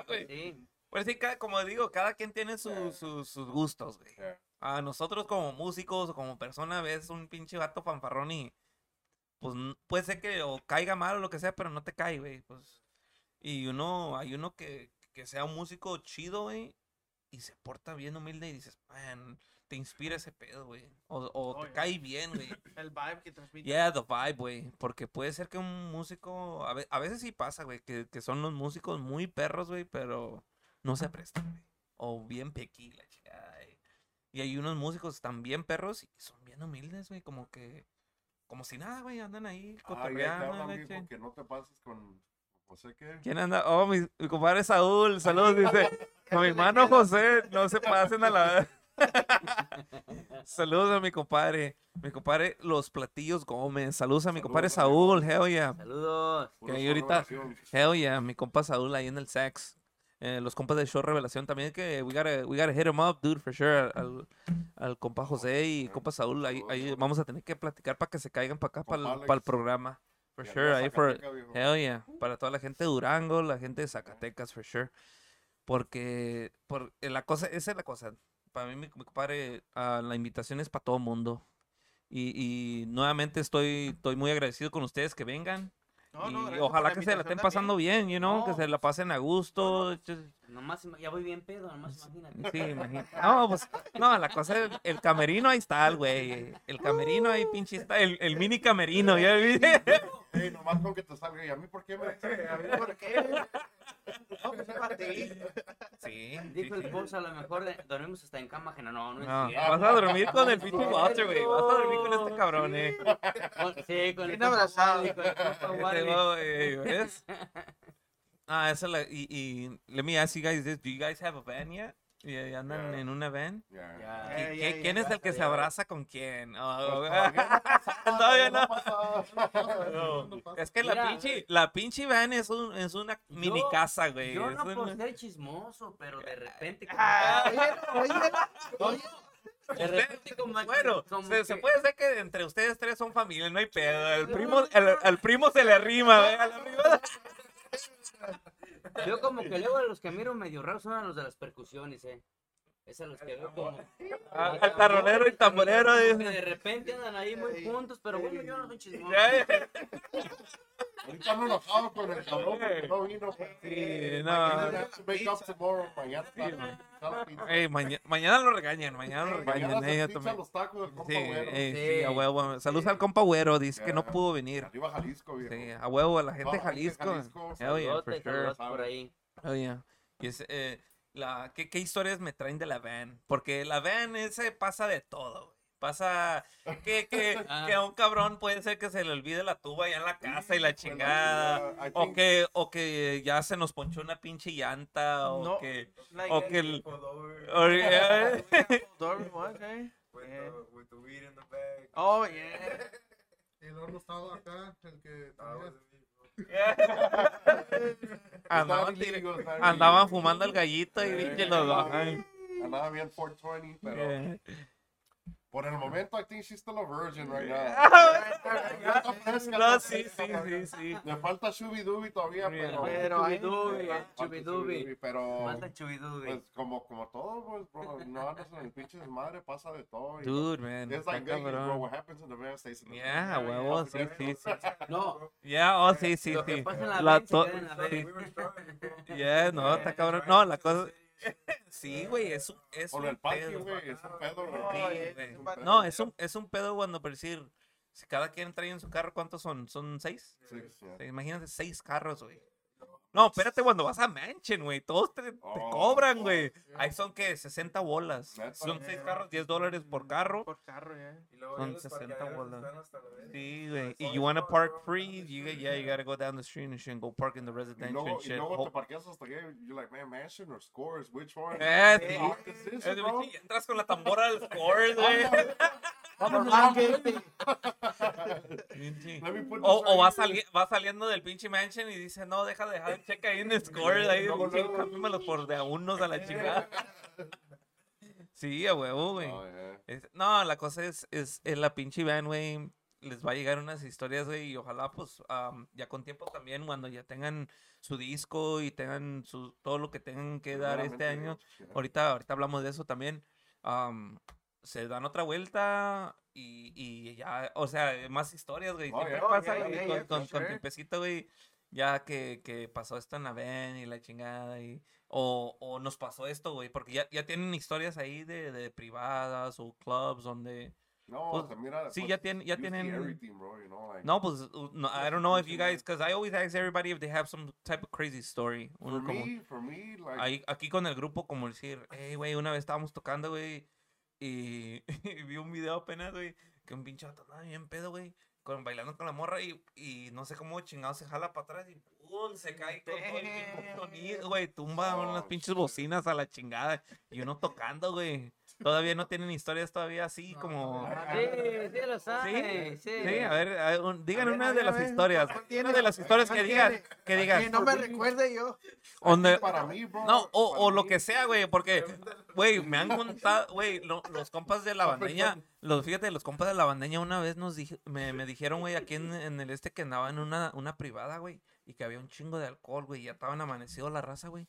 güey. sí. Pues sí, cada- como digo, cada quien tiene su- su- sus gustos, güey. Yeah. A nosotros como músicos o como persona ves un pinche vato fanfarrón y pues puede ser que o caiga mal o lo que sea, pero no te cae, güey. Pues, y uno, hay uno que, que sea un músico chido, güey, y se porta bien humilde y dices, man, te inspira ese pedo, güey. O, o Oh, te yeah. cae bien, güey. El vibe que transmite. Yeah, the vibe, güey. Porque puede ser que un músico. A, ve- a veces sí pasa, güey. Que, que son los músicos muy perros, güey. Pero no se prestan, güey. O bien pequi, la chingada, y- hay unos músicos tan bien perros y son bien humildes, güey. Como que. Como si nada, güey. Andan ahí te cotorreando. que no te pases con José, ¿qué? ¿Quién anda? Oh, mi, mi compadre Saúl. Saludos, dice. Con mi hermano José. No se pasen a la. Saludos a mi compadre. Mi compadre Los Platillos Gómez. Saludos a mi compadre Saludos. Saúl. Hell yeah. Saludos. Ahí show ahorita-. Hell yeah, mi compa Saúl ahí en el sax. Eh, los compas de Show Revelación también que we gotta, we gotta hit him up, dude, for sure. Al, al compa José y compa Saúl, ahí, ahí vamos a tener que platicar para que se caigan para acá, para el, para el programa. For sure, ahí for, hell yeah. Para toda la gente de Durango, la gente de Zacatecas, for sure. Porque, por, eh, la cosa, esa es la cosa. Para mí, mi, mi compadre, ah, la invitación es para todo mundo. Y, y nuevamente estoy, estoy muy agradecido con ustedes que vengan. No, y no, ojalá que se la estén pasando bien, you know, que No, se la pasen a gusto. ch- Nomás, ima- ya voy bien pedo, nomás imagínate. Sí, imagínate. No, pues, no, la cosa es, el camerino ahí está, el güey. El camerino ahí, pinche, está, el, el mini camerino, ¿ya viste? Ey, nomás con que te salga. ¿Y a mí por qué me.? A ¿por qué? No, pues es para ti. Sí, sí, Dijo el sí. boss, a lo mejor de- dormimos hasta en cama ajena. No, no es No, cierto. vas a dormir con el pinche Walter, güey. Vas a dormir con este cabrón, eh. Con- Sí, con el Bien compa abrazado. Wally, con el compa Este güey, ¿ves? Ah, esa es la. Y, y let me ask you guys this: Do you guys have a van yet? ¿Y andan Yeah. en una van? Yeah. Ya. Eh, ¿Qui- ya, qui- ya, ¿Quién es el que se abraza con quién? Oh, todavía no. No, no pasa. Es que la pinche, la pinche van es, un, es una mini Yo- casa, güey. Yo no por un- ser chismoso, pero de repente. como- Ah, oye, oye, de repente como Bueno, como se, se que- puede decir que entre ustedes tres son familia, no hay pedo. El primo, el, al primo se le arrima, güey. Yo como que luego los que miro medio raros son a los de las percusiones, eh. Es a los que veo como... Ah, Al tarronero y tamborero. De repente andan ahí muy juntos, pero bueno, yo no soy chismoso. Ahorita no enojado con el cabrón porque no vino. Sí, Mañana no. make up tomorrow. Mañana. Ey, maña- mañana lo regañan, mañana lo Mañana regañan. pizza también. los tacos del compa Sí, güero. Sí. sí, a huevo. Saludos al compa güero, dice que no pudo venir. Arriba Jalisco, viejo. Sí, a huevo, a la gente de Jalisco. Jalisco, Hell yeah, for sure. por ahí. Oh, yeah. Y es, eh, la, ¿qué, ¿Qué historias me traen de la van? Porque la van ese pasa de todo, güey. Pasa que, que, Ah. que a un cabrón puede ser que se le olvide la tuba ya en la casa y la chingada. O think- que, o que ya se nos ponchó una pinche llanta. O No. que. like, O que el. Pulled over o- yeah. with, Yeah. the, with the weed in the bag. Oh, yeah. El horno estaba acá, el que That tenía. wasn't me, bro. Andaban, andaban fumando el gallito y Eh, pinche los dos. andaba- Andaba bien 420, pero. Por el momento I think she's still a virgin right now. No, sí, sí, sí, sí. Le falta Shubidubi todavía, Yeah. pero. Pero Falta chubidubi. Shubidubi, Pero. Falta chubidubi. Pues como, como todo, pues, bro, no andas en el pinche desmadre, pasa de todo. y- Dude, man. It's like Vegas, bro. What happens in the van stays in the Yeah, huevo, sí, sí, sí. No, Ya, oh, sí, sí, lo que sí. pasa en la sí. Bro. Ya, no, está cabrón. No, la cosa. Sí, güey, es un, es Por un el pedo. güey, es un pedo, No. Sí, es un. No, es un, es un pedo cuando por decir, si cada quien trae en su carro, ¿cuántos son? ¿Son seis? Sí, sí. Sí, Imagínate, seis carros, güey. No, espérate cuando vas a Mansion, güey. Todos te, te Oh, cobran, oh, güey. Ahí son que 60 bolas. Neta. Son seis carros, 10 dólares por carro. Por carro, ya. Y luego Son ya los 60 parqueaderos bolas. Sí, güey. Y you wanna no, park no, free, no, you, yeah, you gotta go down the street and shit and go park in the Y residential luego, and y shit. luego Oh, te parqueas hasta que you're like, man, Mansion or Scores, which one? Eh, Eh, y entras con la tambora del score, güey. O, va, sali- saliendo del pinche mansion y dice, no, deja de dejar cheque ahí en el score, ahí, luego. cámbiamelos por de a unos a la chingada. Sí, a huevo, güey. Oh, yeah. No, la cosa es, es, en la pinche van, güey, les va a llegar unas historias, güey, y ojalá, pues, am, ya con tiempo también, cuando ya tengan su disco y tengan su, todo lo que tengan que dar este año, ahorita, ahorita hablamos de eso también, am, se dan otra vuelta y, y ya, o sea, más historias, güey, Oh, siempre yeah. pasa Yeah, güey, yeah, con, con, con sure. tiempecito, güey, ya que, que pasó esto en la van y la chingada y... O, o nos pasó esto, güey, porque ya, ya tienen historias ahí de, de privadas o clubs donde... No, Pues, mira, sí, pues, ya tienen- ya tienen- bro, you know, like, No, pues, uh, no, I don't know if you guys, because I always ask everybody if they have some type of crazy story. For como, me, for me, like, ahí, aquí con el grupo, como decir, hey, güey, una vez estábamos tocando, güey, y, y vi un video apenas, güey, que un pinche vato andaba bien pedo, güey, con, bailando con la morra y, y no sé cómo chingado se jala para atrás y ¡pum! se cae con todo el pinche sonido, güey, tumba unas Oh, pinches shit. bocinas a la chingada y uno tocando, güey. Todavía no tienen historias todavía así No, como... no, Sí, sí lo sabe, sí. Sí, a ver, a ver, un- digan A ver, una a de ver, las ver, historias. ¿cuál Una de las historias que ¿Cuál digas, que digas. No me recuerde yo. donde- para mí, bro. no, o, o lo que sea, güey, porque, güey, me han contado, güey, lo- los compas de la bandeña, los, fíjate, los compas de la bandeña una vez nos dije, me, me dijeron, güey, aquí en, en el este que andaba en una, una privada, güey, y que había un chingo de alcohol, güey, y ya estaban amanecidos la raza, güey,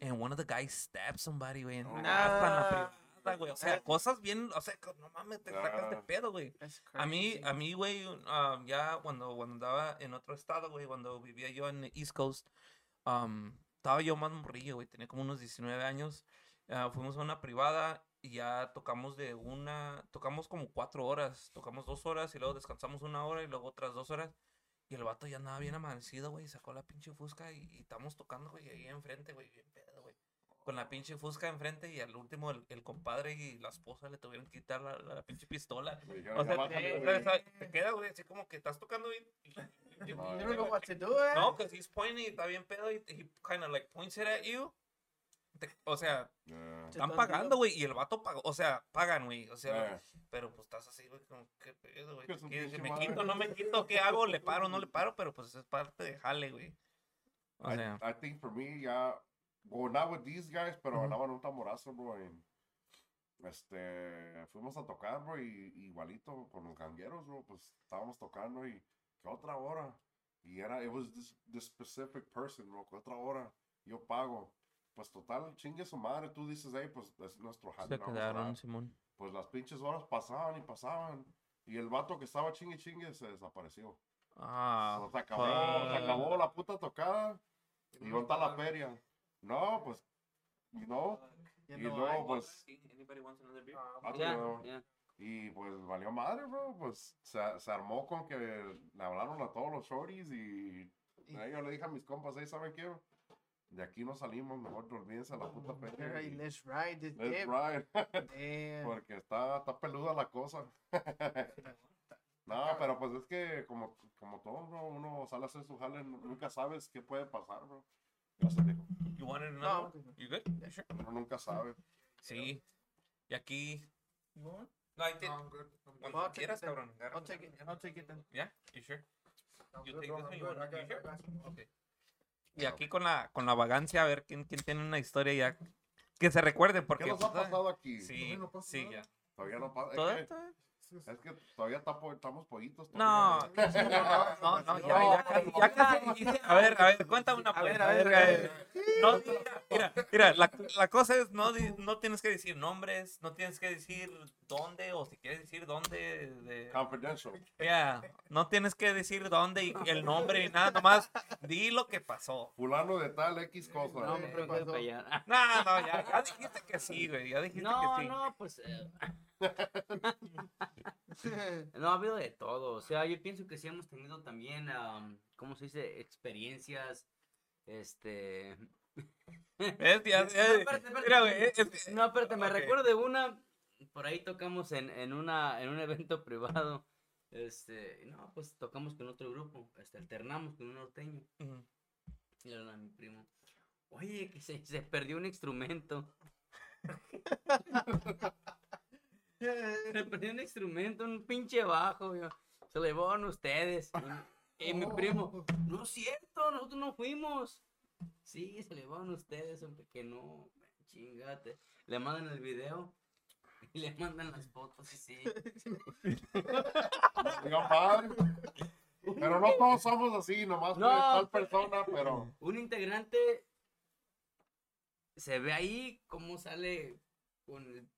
and one of the guys stabbed somebody, güey, en, en la privada, mierda, güey. O sea, cosas bien, o sea, no mames, te sacas de Ah. pedo, güey. A mí, a mí, güey, ah, ya cuando, cuando andaba en otro estado, güey, cuando vivía yo en East Coast, am, estaba yo más morrillo, güey, tenía como unos 19 años. ah, fuimos a una privada y ya tocamos de una, tocamos como cuatro horas, tocamos dos horas y luego descansamos una hora y luego otras dos horas. Y el vato ya andaba bien amanecido, güey, sacó la pinche fusca y, y estamos tocando, güey, ahí enfrente, güey, bien pedo. Con la pinche fusca enfrente y al último el, el compadre y la esposa le tuvieron que quitar la, la pinche pistola. Dijeron, O "Ya sea, te, güey". o sea, te queda, güey, así como que estás tocando y- No, You don't know what to do, eh? No, because he's pointing, y está bien pedo y he kind of like points it at you. Te- o sea, Yeah. están pagando, güey, y el vato pagó, o sea, pagan, güey, o sea, Yeah. pero pues estás así, güey, como, ¿qué pedo, güey? Que su ¿Qué- pinche ¿Me madre. quito, no me quito? ¿Qué hago? ¿Le paro, no le paro? Pero pues es parte de jale, güey. O I, sea, I think for me, ya, well, not with these guys, pero en un tamborazo, bro, y, este, fuimos a tocar, bro, y igualito con los gangueros, bro, pues estábamos tocando y que otra hora, y era, it was this, this specific person, bro, que otra hora, yo pago, pues total, chingue su madre, tú dices, hey, pues es nuestro se quedaron, dar". Simón. pues las pinches horas pasaban y pasaban, y el vato que estaba chingue chingue se desapareció. Ah, se acabó, se acabó la puta tocada. ¿Y dónde está la feria? No, pues, no. Ya Y no luego, pues, Ah, otro, Ya, ya. y pues valió madre, bro. Pues se, se armó con que le hablaron a todos los shorties y ahí yo le dije a mis compas, ahí, ¿saben qué? De aquí no salimos, mejor olvídense a la puta. Hey, y let's ride this let's dip. ride, porque está, está peluda la cosa. No, pero pues es que como, como todo, bro, uno sale a hacer su jale, nu- nunca sabes qué puede pasar, bro. Gracias, viejo. You wanted No, another okay. one? You good? Yeah, sure. Uno nunca sabe. Sí. Y aquí... You want? No, I did. No, I'm good. I'm good. Cuando I'll take quieras, it then. cabrón. agarra. I'll take it. I'll take it then. Yeah, you sure? I'm You good, take bro, this I'm one, you good. want- I got- you sure? Got some. Okay. Y aquí con la, con la vagancia, a ver quién, quién tiene una historia ya que se recuerde, ¿Qué porque... nos ha pues, pasado aquí? Sí, Todavía no pasa sí, nada. ya. Todavía no. Es que todavía estamos pollitos. No, todavía. no, no, no, ya, No, ya, casi, ya casi. A ver, a ver, cuéntame una pues, a ver, a ver. No, mira, mira, la, la cosa es, no, no tienes que decir nombres, no tienes que decir dónde, o si quieres decir dónde, de, Confidential. ya, no tienes que decir dónde y el nombre y nada, nomás di lo que pasó. Fulano de tal X cosa. No. No, no, ya, ya dijiste que sí, güey, ya dijiste No, que sí. no, pues eh, no ha habido de todo. O sea, yo pienso que sí hemos tenido también, am, ¿cómo se dice? Experiencias, este... No, espérate, me recuerdo de una, por ahí tocamos en, en, una, en un evento privado, este, no, pues tocamos con otro grupo, este, alternamos con un norteño, Ujú. y le hablan a mi primo, oye, que se, se perdió un instrumento, se perdió un instrumento, un pinche bajo, yo, se lo llevaron ustedes, y, y mi primo, no es cierto, nosotros no fuimos, sí, se lo llevaron ustedes, hombre, que no, chingate, le mandan el video, y le mandan las fotos, y sí, Diga, padre. Pero no todos somos así, nomás No, tal persona, pero. un integrante se ve ahí cómo sale con el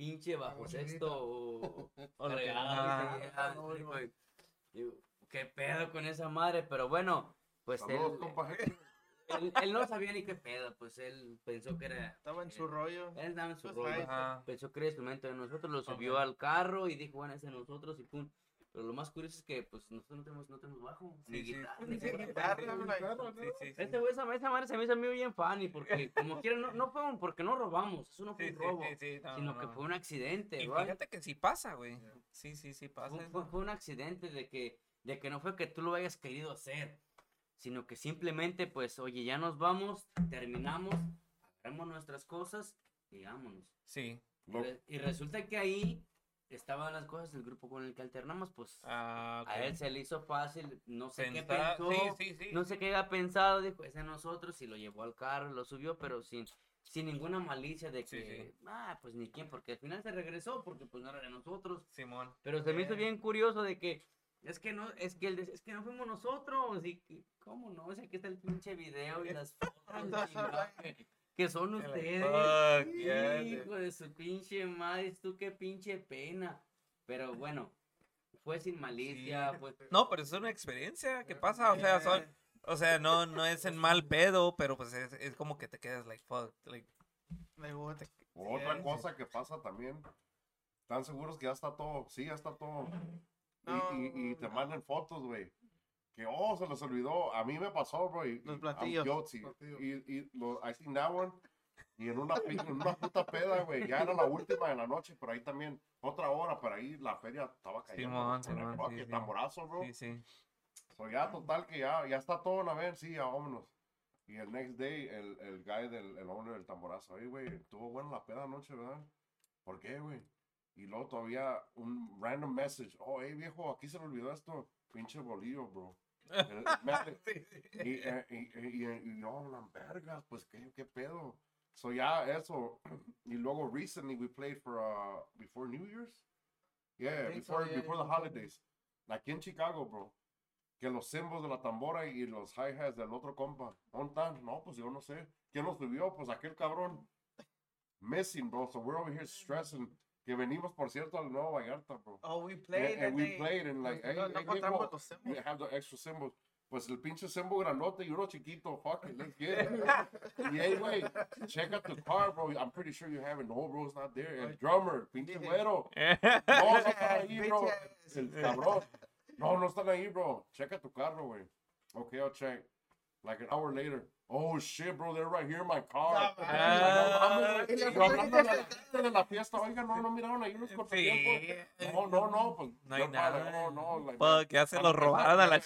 pinche bajo sexto o, cargado, ah. digo, qué pedo con esa madre, pero bueno, pues Saludos, él, compa. él, él no sabía ni qué pedo, pues él pensó que era, Estaba en su rollo. él estaba en su Pues, rollo, pensó que era instrumento de nosotros, lo subió Ok. al carro y dijo, bueno, ese es de nosotros y pum. Pero lo más curioso es que pues nosotros no tenemos, no tenemos bajo, ni Sí, guitarra, sí, ni guitarra, sí, like- sí, sí, sí. Este güey, esa, esa madre se me hizo a mí bien funny porque como quieren, no, no fue un- porque no robamos, eso no fue Sí, un robo, sí, sí, no, sino no, que no. fue un accidente, Y fíjate que sí pasa, güey. Sí, sí, sí pasa. Fue, fue- fue un accidente de que, de que no fue que tú lo hayas querido hacer, sino que simplemente pues, oye, ya nos vamos, terminamos, agarramos nuestras cosas y vámonos. Sí. Y Lo- re- Y resulta que ahí estaban las cosas del grupo con el que alternamos, pues Ah, a él se le hizo fácil, no sé qué pensó, Sí, sí, sí. no sé qué había pensado, dijo, es de nosotros, y lo llevó al carro, lo subió, pero sin, sin ninguna malicia de que, ah, pues ni quién, porque al final se regresó, porque pues no era de nosotros, Simón. pero se me hizo Bien. curioso de que, es que no, es que dice, es que no fuimos nosotros, y ¿cómo no? O sea, aquí está el pinche video y las fotos, que, son ustedes. "Fuck, yeah, dude". Hijo de su pinche madre, tú qué pinche pena. Pero bueno, fue sin malicia. No, pero es una experiencia que pasa, o sea, son, o sea, no, no es en mal pedo, pero pues es, es como que te quedas like, fuck, like, O Otra cosa que pasa también, están seguros que ya está todo, sí, ya está todo. Y, y te mandan fotos, güey. Que, oh, se les olvidó. A mí me pasó, bro. Y, Los platillos. Guilty. Platillos. Y, y lo, I seen that one. Y en una, en una puta peda, güey. Ya era la última de la noche, pero ahí también, otra hora, pero ahí la feria estaba cayendo. Sí, el sí. tamborazo, bro. sí, sí. So ya, total, que ya, ya está todo a ver, sí, ya vámonos. Y el next day, el, el guy del el owner del tamborazo, hey, güey, estuvo buena la peda anoche, ¿verdad? ¿Por qué, güey? Y luego todavía un random message, oh, hey, viejo, aquí se me olvidó esto, pinche bolillo, bro. El- me- y, eh, y, y, y, y no, la verga, pues, ¿qué, qué pedo? So ya, eso. Y luego, recently, we played for, uh, before New Year's? Yeah, think so, before, yeah, before yeah. the holidays. Aquí en Chicago, bro que los cymbals de la tambora y los hi-hats del otro compa. ¿Dónde están? No, pues yo no sé. ¿Quién los subió? Pues aquel cabrón. Missing, bro. So we're over here stressing. Que venimos, por cierto, al Nuevo Vallarta, bro. Oh, we And, played. and and we they- played and like, hey, no, no hey, we have the extra cymbals. Pues el pinche cymbal grandote y uno chiquito. Fuck it, let's get it. y hey, check out the car, bro. I'm pretty sure you have it. No, bro, it's not there. El drummer, pinche güero. No, no están ahí, bro. El cabrón. No, no están ahí, bro. Checa tu carro, güey. Okay, I'll check. Like an hour later. Oh, shit, bro, they're right here in my car. No, Ah, a de la fiesta, oiga, no, no miraron ahí unos cortatiempos. Sí. No, no, no, pues. No hay nada. No, no, like, Fuck, ya se lo robaron a la.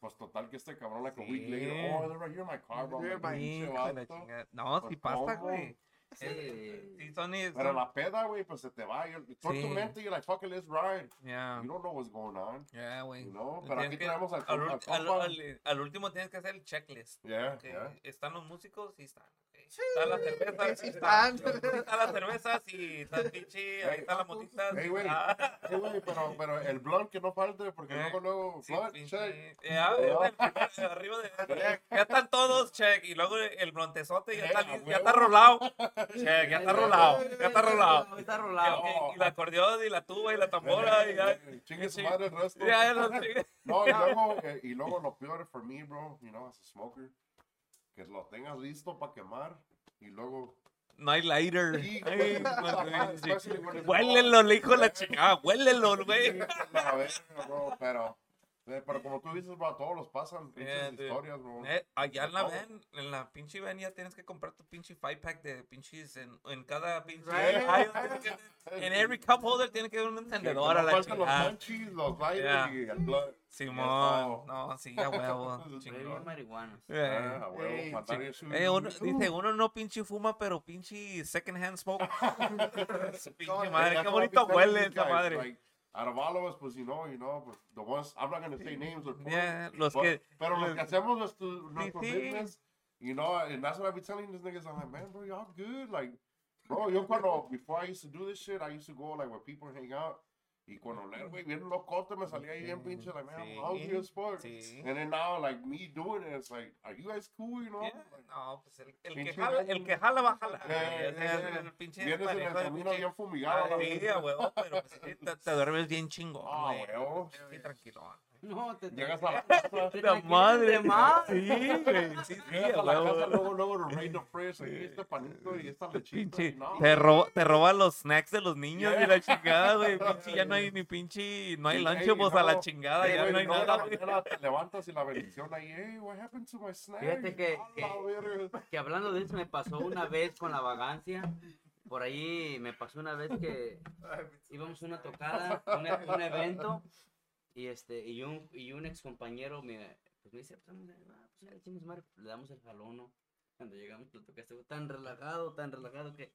Pues total que este cabrón, like a week Sí. later, oh, they're right here in my car, bro. They're Like, my- pinche Hijo de la vato. chingada. No, sí Pues, pasa, güey. Sí. Sí, son es- Pero son- la peda, güey, pues se te va. y Tú en tu Sí. mente, you're like, fuck it, let's ride. Yeah, You don't know what's going on. yeah, güey. You know? Tienes Pero aquí que- tenemos al, al, al ul- al- compa. al- al último tienes que hacer el checklist. Yeah, yeah. Están los músicos y están. Ok. Está la cerveza, Sí está. están. Sí está la cerveza, sí está el pinche, ahí está la motita. Hey, güey. Ah, Sí, güey, pero, pero el blunt que no falte, porque Eh, luego, luego, sí, pinche- check. Ya, No. el primer- arriba de, ya están todos, check. Y luego el brontezote ya Eh, está, a li- ya está rolado. Check, ya está rolado. Ya está rolado. Está Y, rolado. y- y la acordeón y la tuba y la tambora y ya. Eh, Chingue su madre el resto. Ya, ya. No, y luego, eh, y luego lo peor for me, bro, you know, as a smoker, que lo tengas listo para quemar y luego... No hay lighter. Sí, Ay, Huélelo, le hijo de la chingada. Huélelo, güey. Pero... eh, pero como tú dices, bro, a todos los pasan pinches Yeah, dude. historias, bro. Eh, allá en la van, en la pinche van ya tienes que comprar tu pinche five pack de pinches en, en cada pinche. Right. En every cup holder tiene que haber un encendedor a la faltan los munchies, los lighters Yeah. y el blood. Simón, no, sí, a huevo. Chingón. Eh, Ah, eh, uno, dice, uno no pinche fuma, pero pinche second hand smoke. Pinche madre, qué bonito huele guys, madre. like, out of all of us, pues, you know, you know, pues, the ones, I'm not gonna say names or points, Yeah, los but- que. pero los los- que hacemos nuestro, nuestro sí. business, you know, and that's what I be telling these niggas, I'm like, man, bro, y'all good, like, bro, yo cuando, before I used to do this shit, I used to go, like, where people hang out, y cuando leer, güey, bien locote, me salía ahí bien pinche, like, man, Sí. I'm hungry as fuck. Sí. And then now, like, me doing it, it's like, are you guys cool, you know? Yeah, Like, No, pues el, el que jala, el que jala va a jalar. O sea, eh, el pinche Vienes en el camino pinche- bien fumigado, Ah, sí, huevo, pero pues, te, te duermes bien chingón, Ah, güey. Sí, tranquilo. No, te Llegas a la casa, La madre, más. Sí, güey. Sí, sí, Llegas a a la casa, huevo. luego, luego, los Rain of Fresh, aquí este panito y esta lechita. Pinche, no, te, roba, te roba los snacks de los niños y la chingada, güey. Pinche, ya no hay ni pinche, no hay Sí, lunchables ey, a la no. chingada, ya no hay luego en nada, la Te levantas y la bendición ahí, hey, what happened to my snack? Fíjate que- que-. Que hablando de eso me pasó una vez con la vagancia. Por ahí me pasó una vez que íbamos a una tocada, un, e- un evento, y este, y un, y un ex compañero me, pues me dice, pues, ah, pues, chingue madre, le damos el jalón, ¿no? Cuando llegamos, lo tocaste, tan relajado, tan relajado que.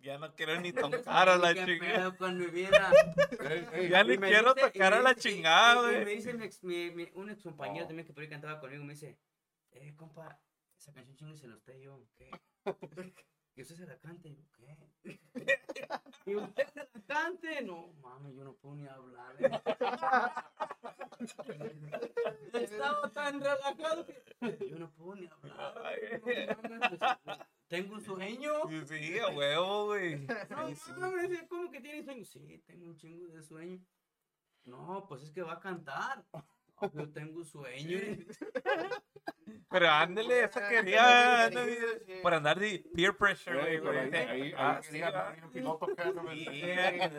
Ya no quiero ni tocar a la ¿Qué chingada. con mi vida? Ya ni Y quiero dice- y tocar a la dice- y- chingada, y- y güey. me dice mi ex- mi- mi- un ex compañero Oh. también que por ahí cantaba conmigo, me dice, eh, compa, esa canción chinguesela usted y yo, ¿qué? Y usted se la cante, y yo, ¿qué? Y usted se la cante, no, mami, yo no puedo ni hablar. Estaba tan relajado que Yo no puedo ni hablar. Tengo un sueño. Sí, a huevo, güey. No, no, me dice, ¿cómo que tiene sueño? Sí, tengo un chingo de sueño. No, pues es que va a cantar. No, yo tengo un sueño. Pero ándale, esa Sí, quería. sí, sí. Por andar de peer pressure, güey. ahí, Ah, ahí sí, no Sí,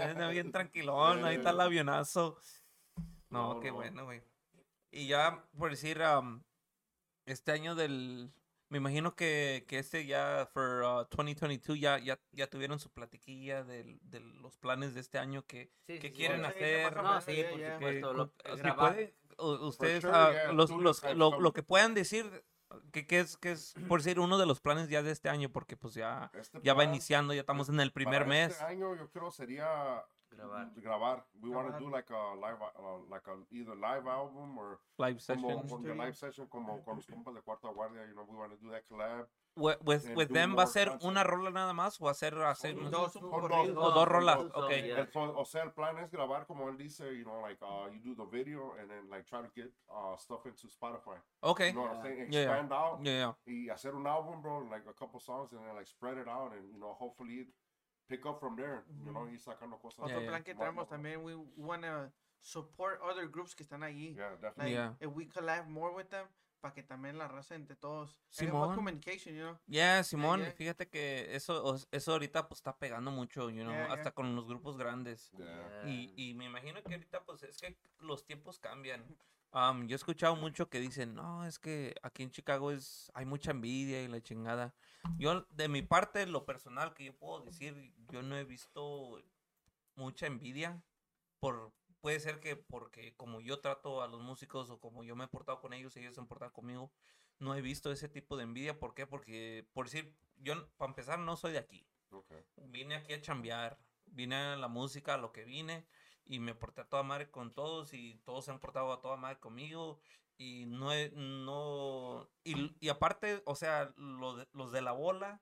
anda bien tranquilón, ahí está el avionazo. No, No, qué no. bueno, güey. Y ya, por decir, am, este año del... Me imagino que, que este ya, for uh, 2022, ya, ya, ya tuvieron su platiquilla del- de, los planes de este año que, Sí, que sí, quieren sí, hacer. No, sí, por supuesto. lo- grabar. Ustedes, sure, ah, yeah, los, los- lo, que puedan decir, que, que es, que es, por decir, uno de los planes ya de este año, porque pues ya, Este ya va iniciando, ya estamos en el primer para mes. Este año yo creo sería Grabar. grabar. We want to do like a live, uh, like a either live album or Live como session. Studio. live session como con los compas de Cuarta Guardia. You know, we want to do that collab. With, with, with them va a ser una rola nada más o hacer, hacer Son Dos, un dos, o dos rolas, Dos, ok. yeah. El- so- o sea, el plan es grabar como él dice, you know, like uh, you do the video and then like try to get uh, stuff into Spotify. Okay. You know what I'm saying? Yeah, yeah. Expand out Yeah, yeah. y hacer un album, bro, like a couple songs and then like spread it out and you know, hopefully pick up from there. You know, y sacando cosas. Otro Yeah, yeah. plan que tenemos más. también, we wanna support other groups que están allí. Yeah, definitely. Like, Yeah. if we collab more with them, para que también la raza entre todos. Simón. Communication, you know. Yeah, Simón, yeah. fíjate que eso, eso ahorita pues está pegando mucho, you know, Yeah, yeah. hasta con los grupos grandes. Yeah. Y, y me imagino que ahorita pues es que los tiempos cambian. Am, yo he escuchado mucho que dicen, no, es que aquí en Chicago es, hay mucha envidia y la chingada. Yo, de mi parte, lo personal que yo puedo decir, yo no he visto mucha envidia. Por, puede ser que porque como yo trato a los músicos o como yo me he portado con ellos, ellos se han portado conmigo, no he visto ese tipo de envidia. ¿Por qué? Porque, por decir, yo, para empezar, no soy de aquí Okay. vine aquí a chambear, vine a la música, a lo que vine, y me porté a toda madre con todos, y todos se han portado a toda madre conmigo, y no, no, y, y aparte, o sea, lo de- los de la bola,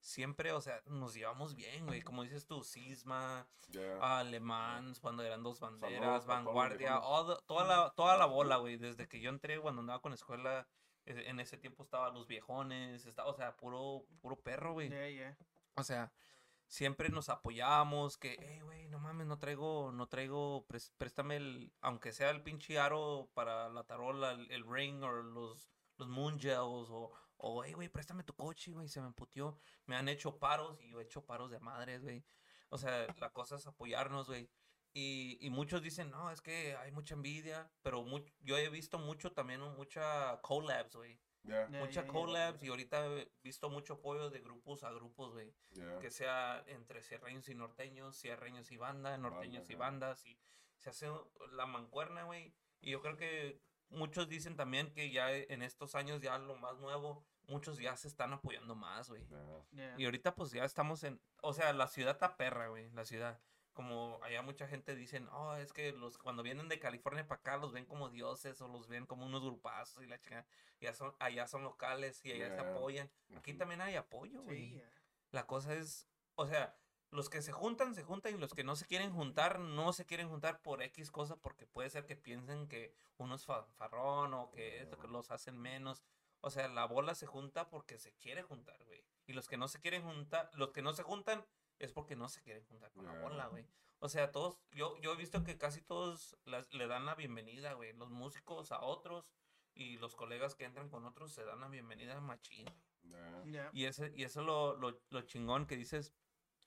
siempre, o sea, nos llevamos bien, güey, como dices tú, Sisma, Yeah. Alemán, cuando eran dos banderas, Vanguardia, the- toda, la, toda la bola, güey, desde que yo entré, cuando andaba con escuela, eh, en ese tiempo estaba los viejones, estaba, o sea, puro, puro perro, güey. Yeah, yeah. O sea, siempre nos apoyamos, que, hey, güey, no mames, no traigo, no traigo, préstame el, aunque sea el pinche aro para la tarola, el, ring o los, los moon gels, o, o, hey, güey, préstame tu coche, güey, se me emputió. Me han hecho paros y yo he hecho paros de madres, güey. O sea, la cosa es apoyarnos, güey. Y, y muchos dicen, no, es que hay mucha envidia, pero mu- yo he visto mucho también, mucha collabs, güey. Yeah. Yeah, Mucha yeah, yeah. collabs y ahorita he visto mucho apoyo de grupos a grupos, güey Yeah. que sea entre sierreños y norteños, sierreños y banda, norteños y ajá. bandas, y se hace la mancuerna, güey. Y yo creo que muchos dicen también que ya en estos años, ya lo más nuevo, muchos ya se están apoyando más, güey. Yeah. Yeah. Y ahorita pues ya estamos en, o sea, la ciudad está perra, güey, la ciudad. Como allá mucha gente dicen, oh, es que los cuando vienen de California para acá los ven como dioses o los ven como unos grupazos y la chingada. Ya son, allá son locales y allá se Yeah. apoyan. Aquí también hay apoyo, güey. Sí, yeah. La cosa es, o sea, los que se juntan, se juntan y los que no se quieren juntar, no se quieren juntar por X cosa porque puede ser que piensen que uno es fanfarrón o que esto, que los hacen menos. O sea, la bola se junta porque se quiere juntar, güey. Y los que no se quieren juntar, los que no se juntan es porque no se quieren juntar con la bola, güey. O sea, todos, yo, yo he visto que casi todos las- le dan la bienvenida, güey. Los músicos a otros y los colegas que entran con otros se dan la bienvenida machín. Yeah. Yeah. Y, ese, y eso es lo, lo, lo chingón que dices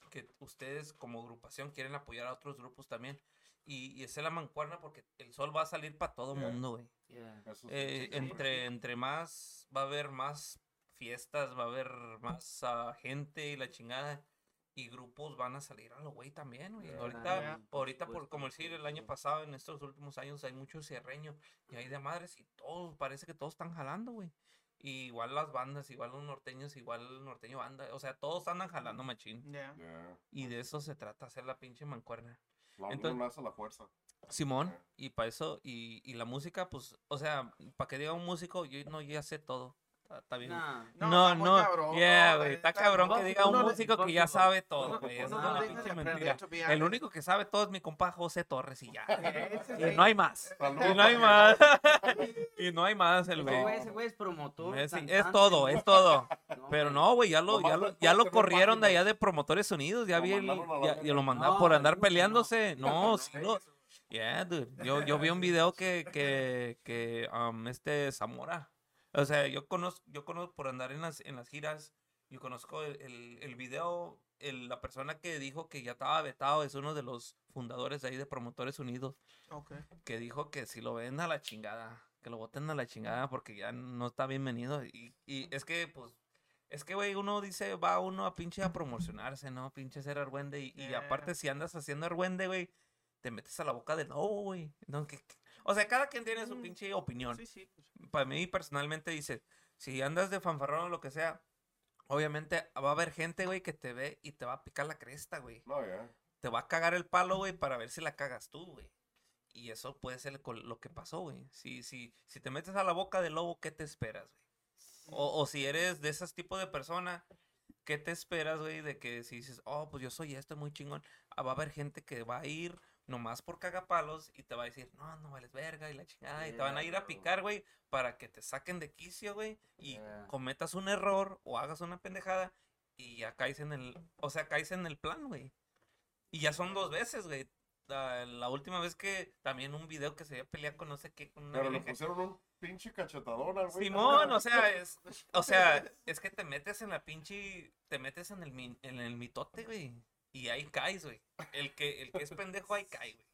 que ustedes como agrupación quieren apoyar a otros grupos también. Y, y esa es la mancuerna porque el sol va a salir para todo Yeah. mundo, güey. Yeah. Eh, entre, entre más, va a haber más fiestas, va a haber más ah, gente y la chingada. Y grupos van a salir a lo güey también, güey. Yeah. Ahorita, Yeah. ahorita por, como decir, el año pasado, en estos últimos años, hay mucho cierreño y hay de madres y todos, parece que todos están jalando, güey. Y igual las bandas, igual los norteños, igual el norteño banda. O sea, todos andan jalando machín. Yeah. Yeah. Y de eso se trata, hacer la pinche mancuerna. La Entonces- unión hace la fuerza. Simón, Yeah. y para eso, y, y la música, pues, o sea, para que diga un músico, yo no ya sé todo. Está, bien. Nah. No, No, cabrón, yeah, no, güey, está está- cabrón que diga un músico que ya sabe todo, güey, no es una pinche mentira. El único que sabe todo es mi compa José Torres y ya. Y no hay más. Y no hay más. y no hay más el güey. ese güey es promotor. Es, todo, es todo. Pero no, güey, ya lo, ya ya corrieron de allá de Promotores Unidos. Ya vi el, ya, ya lo mandaron por andar peleándose. No, sí no, lo. Yeah, dude. Yo, yo vi un video que, que, que um, este Zamora. O sea, yo conozco, yo conozco por andar en las, en las giras. Yo conozco el, el, el video. el- la persona que dijo que ya estaba vetado es uno de los fundadores de ahí de Promotores Unidos Ok. que dijo que si lo ven a la chingada, que lo boten a la chingada porque ya no está bienvenido. Y, y es que, pues, es que, güey, uno dice, va uno a pinche a promocionarse, ¿no? Pinche ser argüende. Y, y aparte, si andas haciendo argüende, güey, te metes a la boca de no, güey. No, que- o sea, cada quien tiene su Mm, pinche opinión. Sí, sí. pues, Para mí, personalmente, dice, si andas de fanfarrón o lo que sea, obviamente va a haber gente, güey, que te ve y te va a picar la cresta, güey No, ya. te va a cagar el palo, güey, para ver si la cagas tú, güey. Y eso puede ser lo que pasó, güey. Si, si, si te metes a la boca del lobo, ¿qué te esperas, güey? O, o si eres de ese tipo de persona, ¿qué te esperas, güey? De que si dices, oh, pues yo soy esto, muy chingón. Ah, va a haber gente que va a ir nomás por cagapalos y te va a decir, no, no vales verga y la chingada. Y te van a ir a picar, güey, para que te saquen de quicio, güey. Y Yeah. cometas un error o hagas una pendejada y ya caes en el, o sea, caes en el plan, güey. Y ya son dos veces, güey. La, la última vez que también un video que se iba a pelear con no sé qué, con una Pero le pusieron un pinche cachetadón al güey. Simón, o sea, es, o sea, es que te metes en la pinche, te metes en el, en el mitote, güey. Y ahí caes, güey. El que, el que es pendejo ahí cae, güey.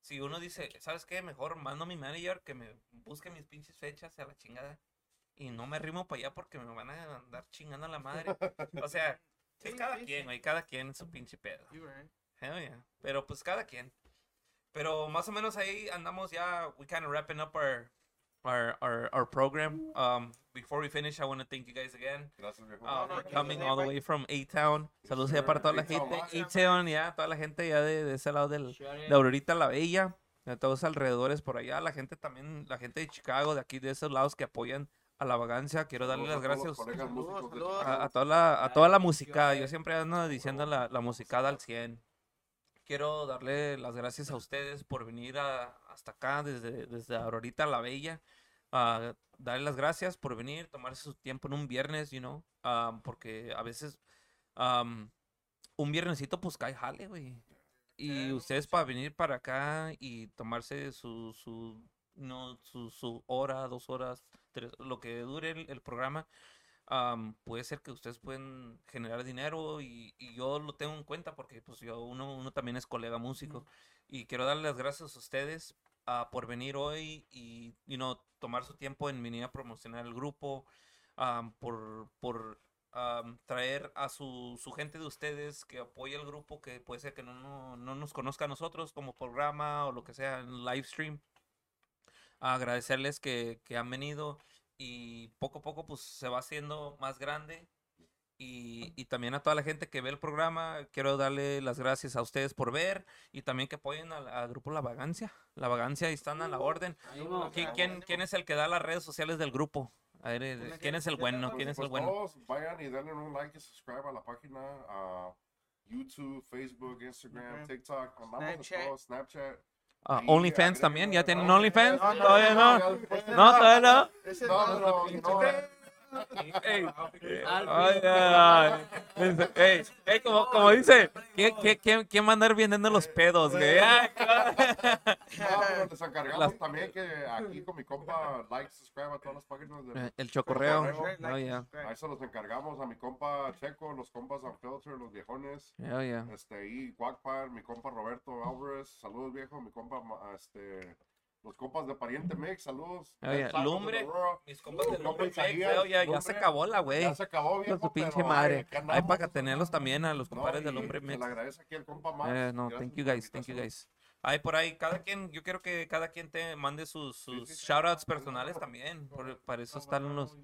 Si uno dice, ¿sabes qué? Mejor mando a mi manager que me busque mis pinches fechas a la chingada. Y no me rimo para allá porque me van a andar chingando a la madre. O sea, es cada sí, quien, sí. güey, cada quien en su pinche pedo. right. Hell yeah. Pero pues cada quien. Pero más o menos ahí andamos ya. We kind of wrapping up our our our, our program. Um, before we finish, I want to thank you guys again uh, no, for coming all the way from A Town. Saludos ya para toda la gente. A Town, ya toda la gente ya de, de ese lado del de Aurorita la Bella, de todos alrededores por allá, la gente también, la gente de Chicago, de aquí de esos lados que apoyan a la vagancia. Quiero darle las gracias a, a toda la, a toda la música. Yo siempre ando diciendo la, la musicada al 100. Quiero darle las gracias a ustedes por venir a- hasta acá, desde, desde Aurorita la Bella. a darle las gracias por venir, tomarse su tiempo en un viernes, you know, ah, porque a veces am, un viernesito pues cae jale, güey. Y ustedes para venir para acá y tomarse su, su, no, su, su hora, dos horas, tres, lo que dure el, el programa, am, puede ser que ustedes pueden generar dinero y, y yo lo tengo en cuenta porque pues yo uno, uno también es colega músico y quiero darles las gracias a ustedes ah, por venir hoy y you know, tomar su tiempo en venir a promocionar el grupo, am, por, por am, traer a su, su gente de ustedes que apoya el grupo, que puede ser que no, no, no nos conozca a nosotros como programa o lo que sea en live stream. Agradecerles que, que han venido y poco a poco pues se va haciendo más grande. Y, y también a toda la gente que ve el programa, quiero darle las gracias a ustedes por ver y también que apoyen al, al grupo La Vagancia. La Vagancia ahí están a la orden. Ánimo. ¿Qui- ¿Quién, quién es el que da las redes sociales del grupo? A ver, eh, ¿quién es el bueno? Pues, ¿Quién es pues el bueno? Todos vayan y denle un like y subscribe a la página. a YouTube, Facebook, Instagram. TikTok. Snapchat. Snapchat. Ah, Y OnlyFans también, ¿ya tienen OnlyFans? no, no, Todavía no. No, todavía no. Ey, ay, ay, ay. Ey, ey, como, como dice, ¿quién, quién, quién, quién va a andar vendiendo los pedos, güey? Ay, No, pero les encargamos Las- también que aquí con mi compa like, subscribe a todas las páginas de El chocorreo. Chocorreo. Oh, yeah. Ahí se los encargamos a mi compa Checo, los compas Unfilter, los viejones. Oh, yeah. Este, Quackpar, mi compa Roberto Álvarez, saludos viejo, mi compa, ma- este, los compas de Pariente Mix, saludos. Oh, de Lumbre. Mis compas de Lumbre oh, ya, ya se Lumbre. acabó la, güey. Ya se acabó, Con viejo, su pinche pero, madre. ay, Hay para tenerlos también a los No, compadres del y Lumbre Se Mix. le agradece aquí al compa Max. Eh, no, gracias thank you guys, thank you guys. Ahí por ahí, cada quien, yo quiero que cada quien te mande sus, sus sí, sí. shoutouts personales también. por- para eso están los.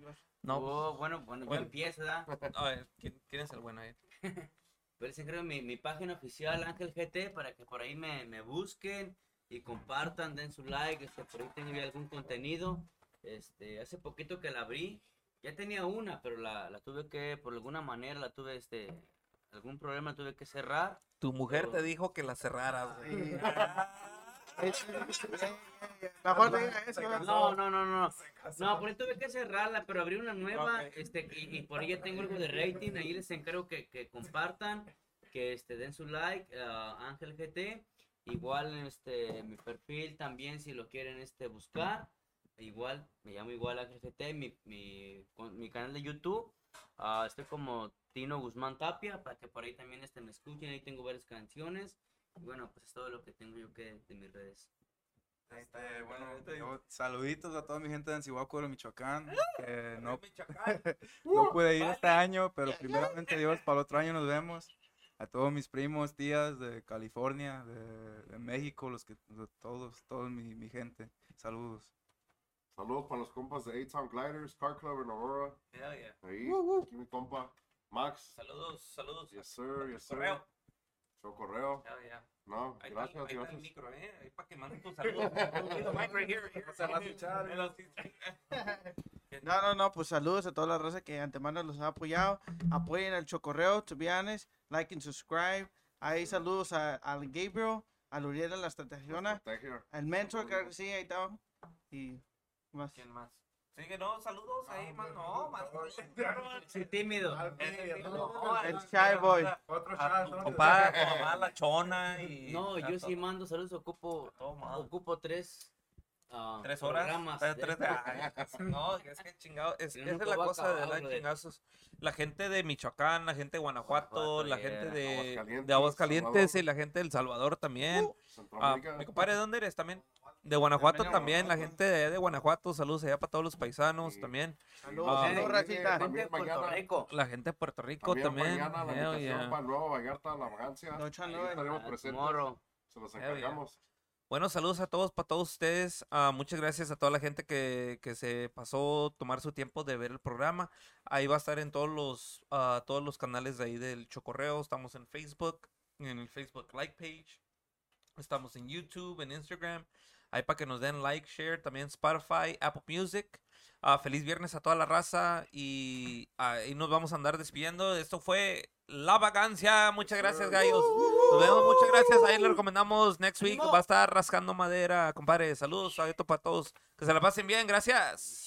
No, Oh, bueno, bueno, yo Bueno. empiezo, ¿verdad? a ver, ¿quién, quién es el bueno ahí? Pero ese creo mi, mi página oficial Ángel GT para que por ahí me, me busquen y compartan, den su like, este, por ahí tengo algún contenido. Este, hace poquito que la abrí, Ya tenía una, pero la, la tuve que, por alguna manera, la tuve, este, algún problema, tuve que cerrar. Tu mujer te Pero- dijo que la cerraras. Mejor. No, no, no, no. No, por ahí tuve que cerrarla, pero abrí una nueva, este, y, y por ahí ya tengo algo de rating, ahí les encargo que, que compartan, que este, den su like, a Ángel GT, igual este, mi perfil también, si lo quieren este, buscar, igual, me llamo igual Ángel GT, mi, mi, con- mi canal de YouTube, ah, estoy como Tino Guzmán Tapia, para que por ahí también este, me escuchen, ahí tengo varias canciones, y bueno, pues es todo lo que tengo yo que de mis redes. Este, bueno, yo- saluditos a toda mi gente de Ancihuácuaro, Michoacán. Que no, no pude ir este año, pero primeramente Dios, para el otro año nos vemos. A todos mis primos, tías de California, de, de México, los que, de todos, todos mi, mi gente. Saludos. Saludos para los compas de A-Town Gliders, Car Club en Aurora. Yeah, yeah. Ahí, aquí mi compa. Max. Saludos, saludos. Yes, sir, yes, sir. Correo. Show correo. Yeah, yeah. No, Ahí está, gracias, ahí está el gracias. micro, eh. Ahí para que manden tus saludos. Mic right here, here. Se va a. No, no, no, pues saludos a toda la raza que antemano los ha apoyado. Apoyen el Chocorreo, to be honest. Like and subscribe. Ahí saludos a, al Gabriel, a Luriel de la Estrategiona, al Mentor, claro que sí, ahí está. Y más. ¿Quién más? Sigue, no, saludos ahí, man. No, man. Soy tímido. El Shy Boy. Otro A papá, a la chona y... No, a yo sí mando saludos, ocupo, ocupo tres, ah, ¿Tres horas? Tres- de no, es que chingado, es, esa es la cosa de dar chingazos. La gente de Michoacán, la gente de Guanajuato, Guanajuato, la yeah. gente de Aguascalientes, de Aguascalientes y la gente del Salvador también. Ah, Centroamérica. mi compadre, ¿de dónde eres también? De Guanajuato También la gente de, de Guanajuato, saludos allá para todos los paisanos Sí. también. Saludos, Ah, saludos, racita. Gente de Puerto. Rico. La gente de Puerto Rico También, también. mañana la hell invitación yeah. para Nuevo Vallarta, la vagancia. No, Chan, Ahí no, estaremos Ah, presentes. tomorrow. Se los encargamos. Bueno, saludos a todos, para todos ustedes. Ah, muchas gracias a toda la gente que, que se pasó tomar su tiempo de ver el programa. Ahí va a estar en todos los, ah, todos los canales de ahí del Chocorreo. Estamos en Facebook, en el Facebook Like Page. Estamos en YouTube, en Instagram. Ahí para que nos den like, share. También Spotify, Apple Music. Ah, feliz viernes a toda la raza. Y ahí nos vamos a andar despidiendo. Esto fue La Vacancia. Muchas gracias, gallos. Nos vemos, muchas gracias. Ahí le recomendamos next week. Va a estar rascando madera, compadre. Saludos a para todos. Que se la pasen bien, gracias.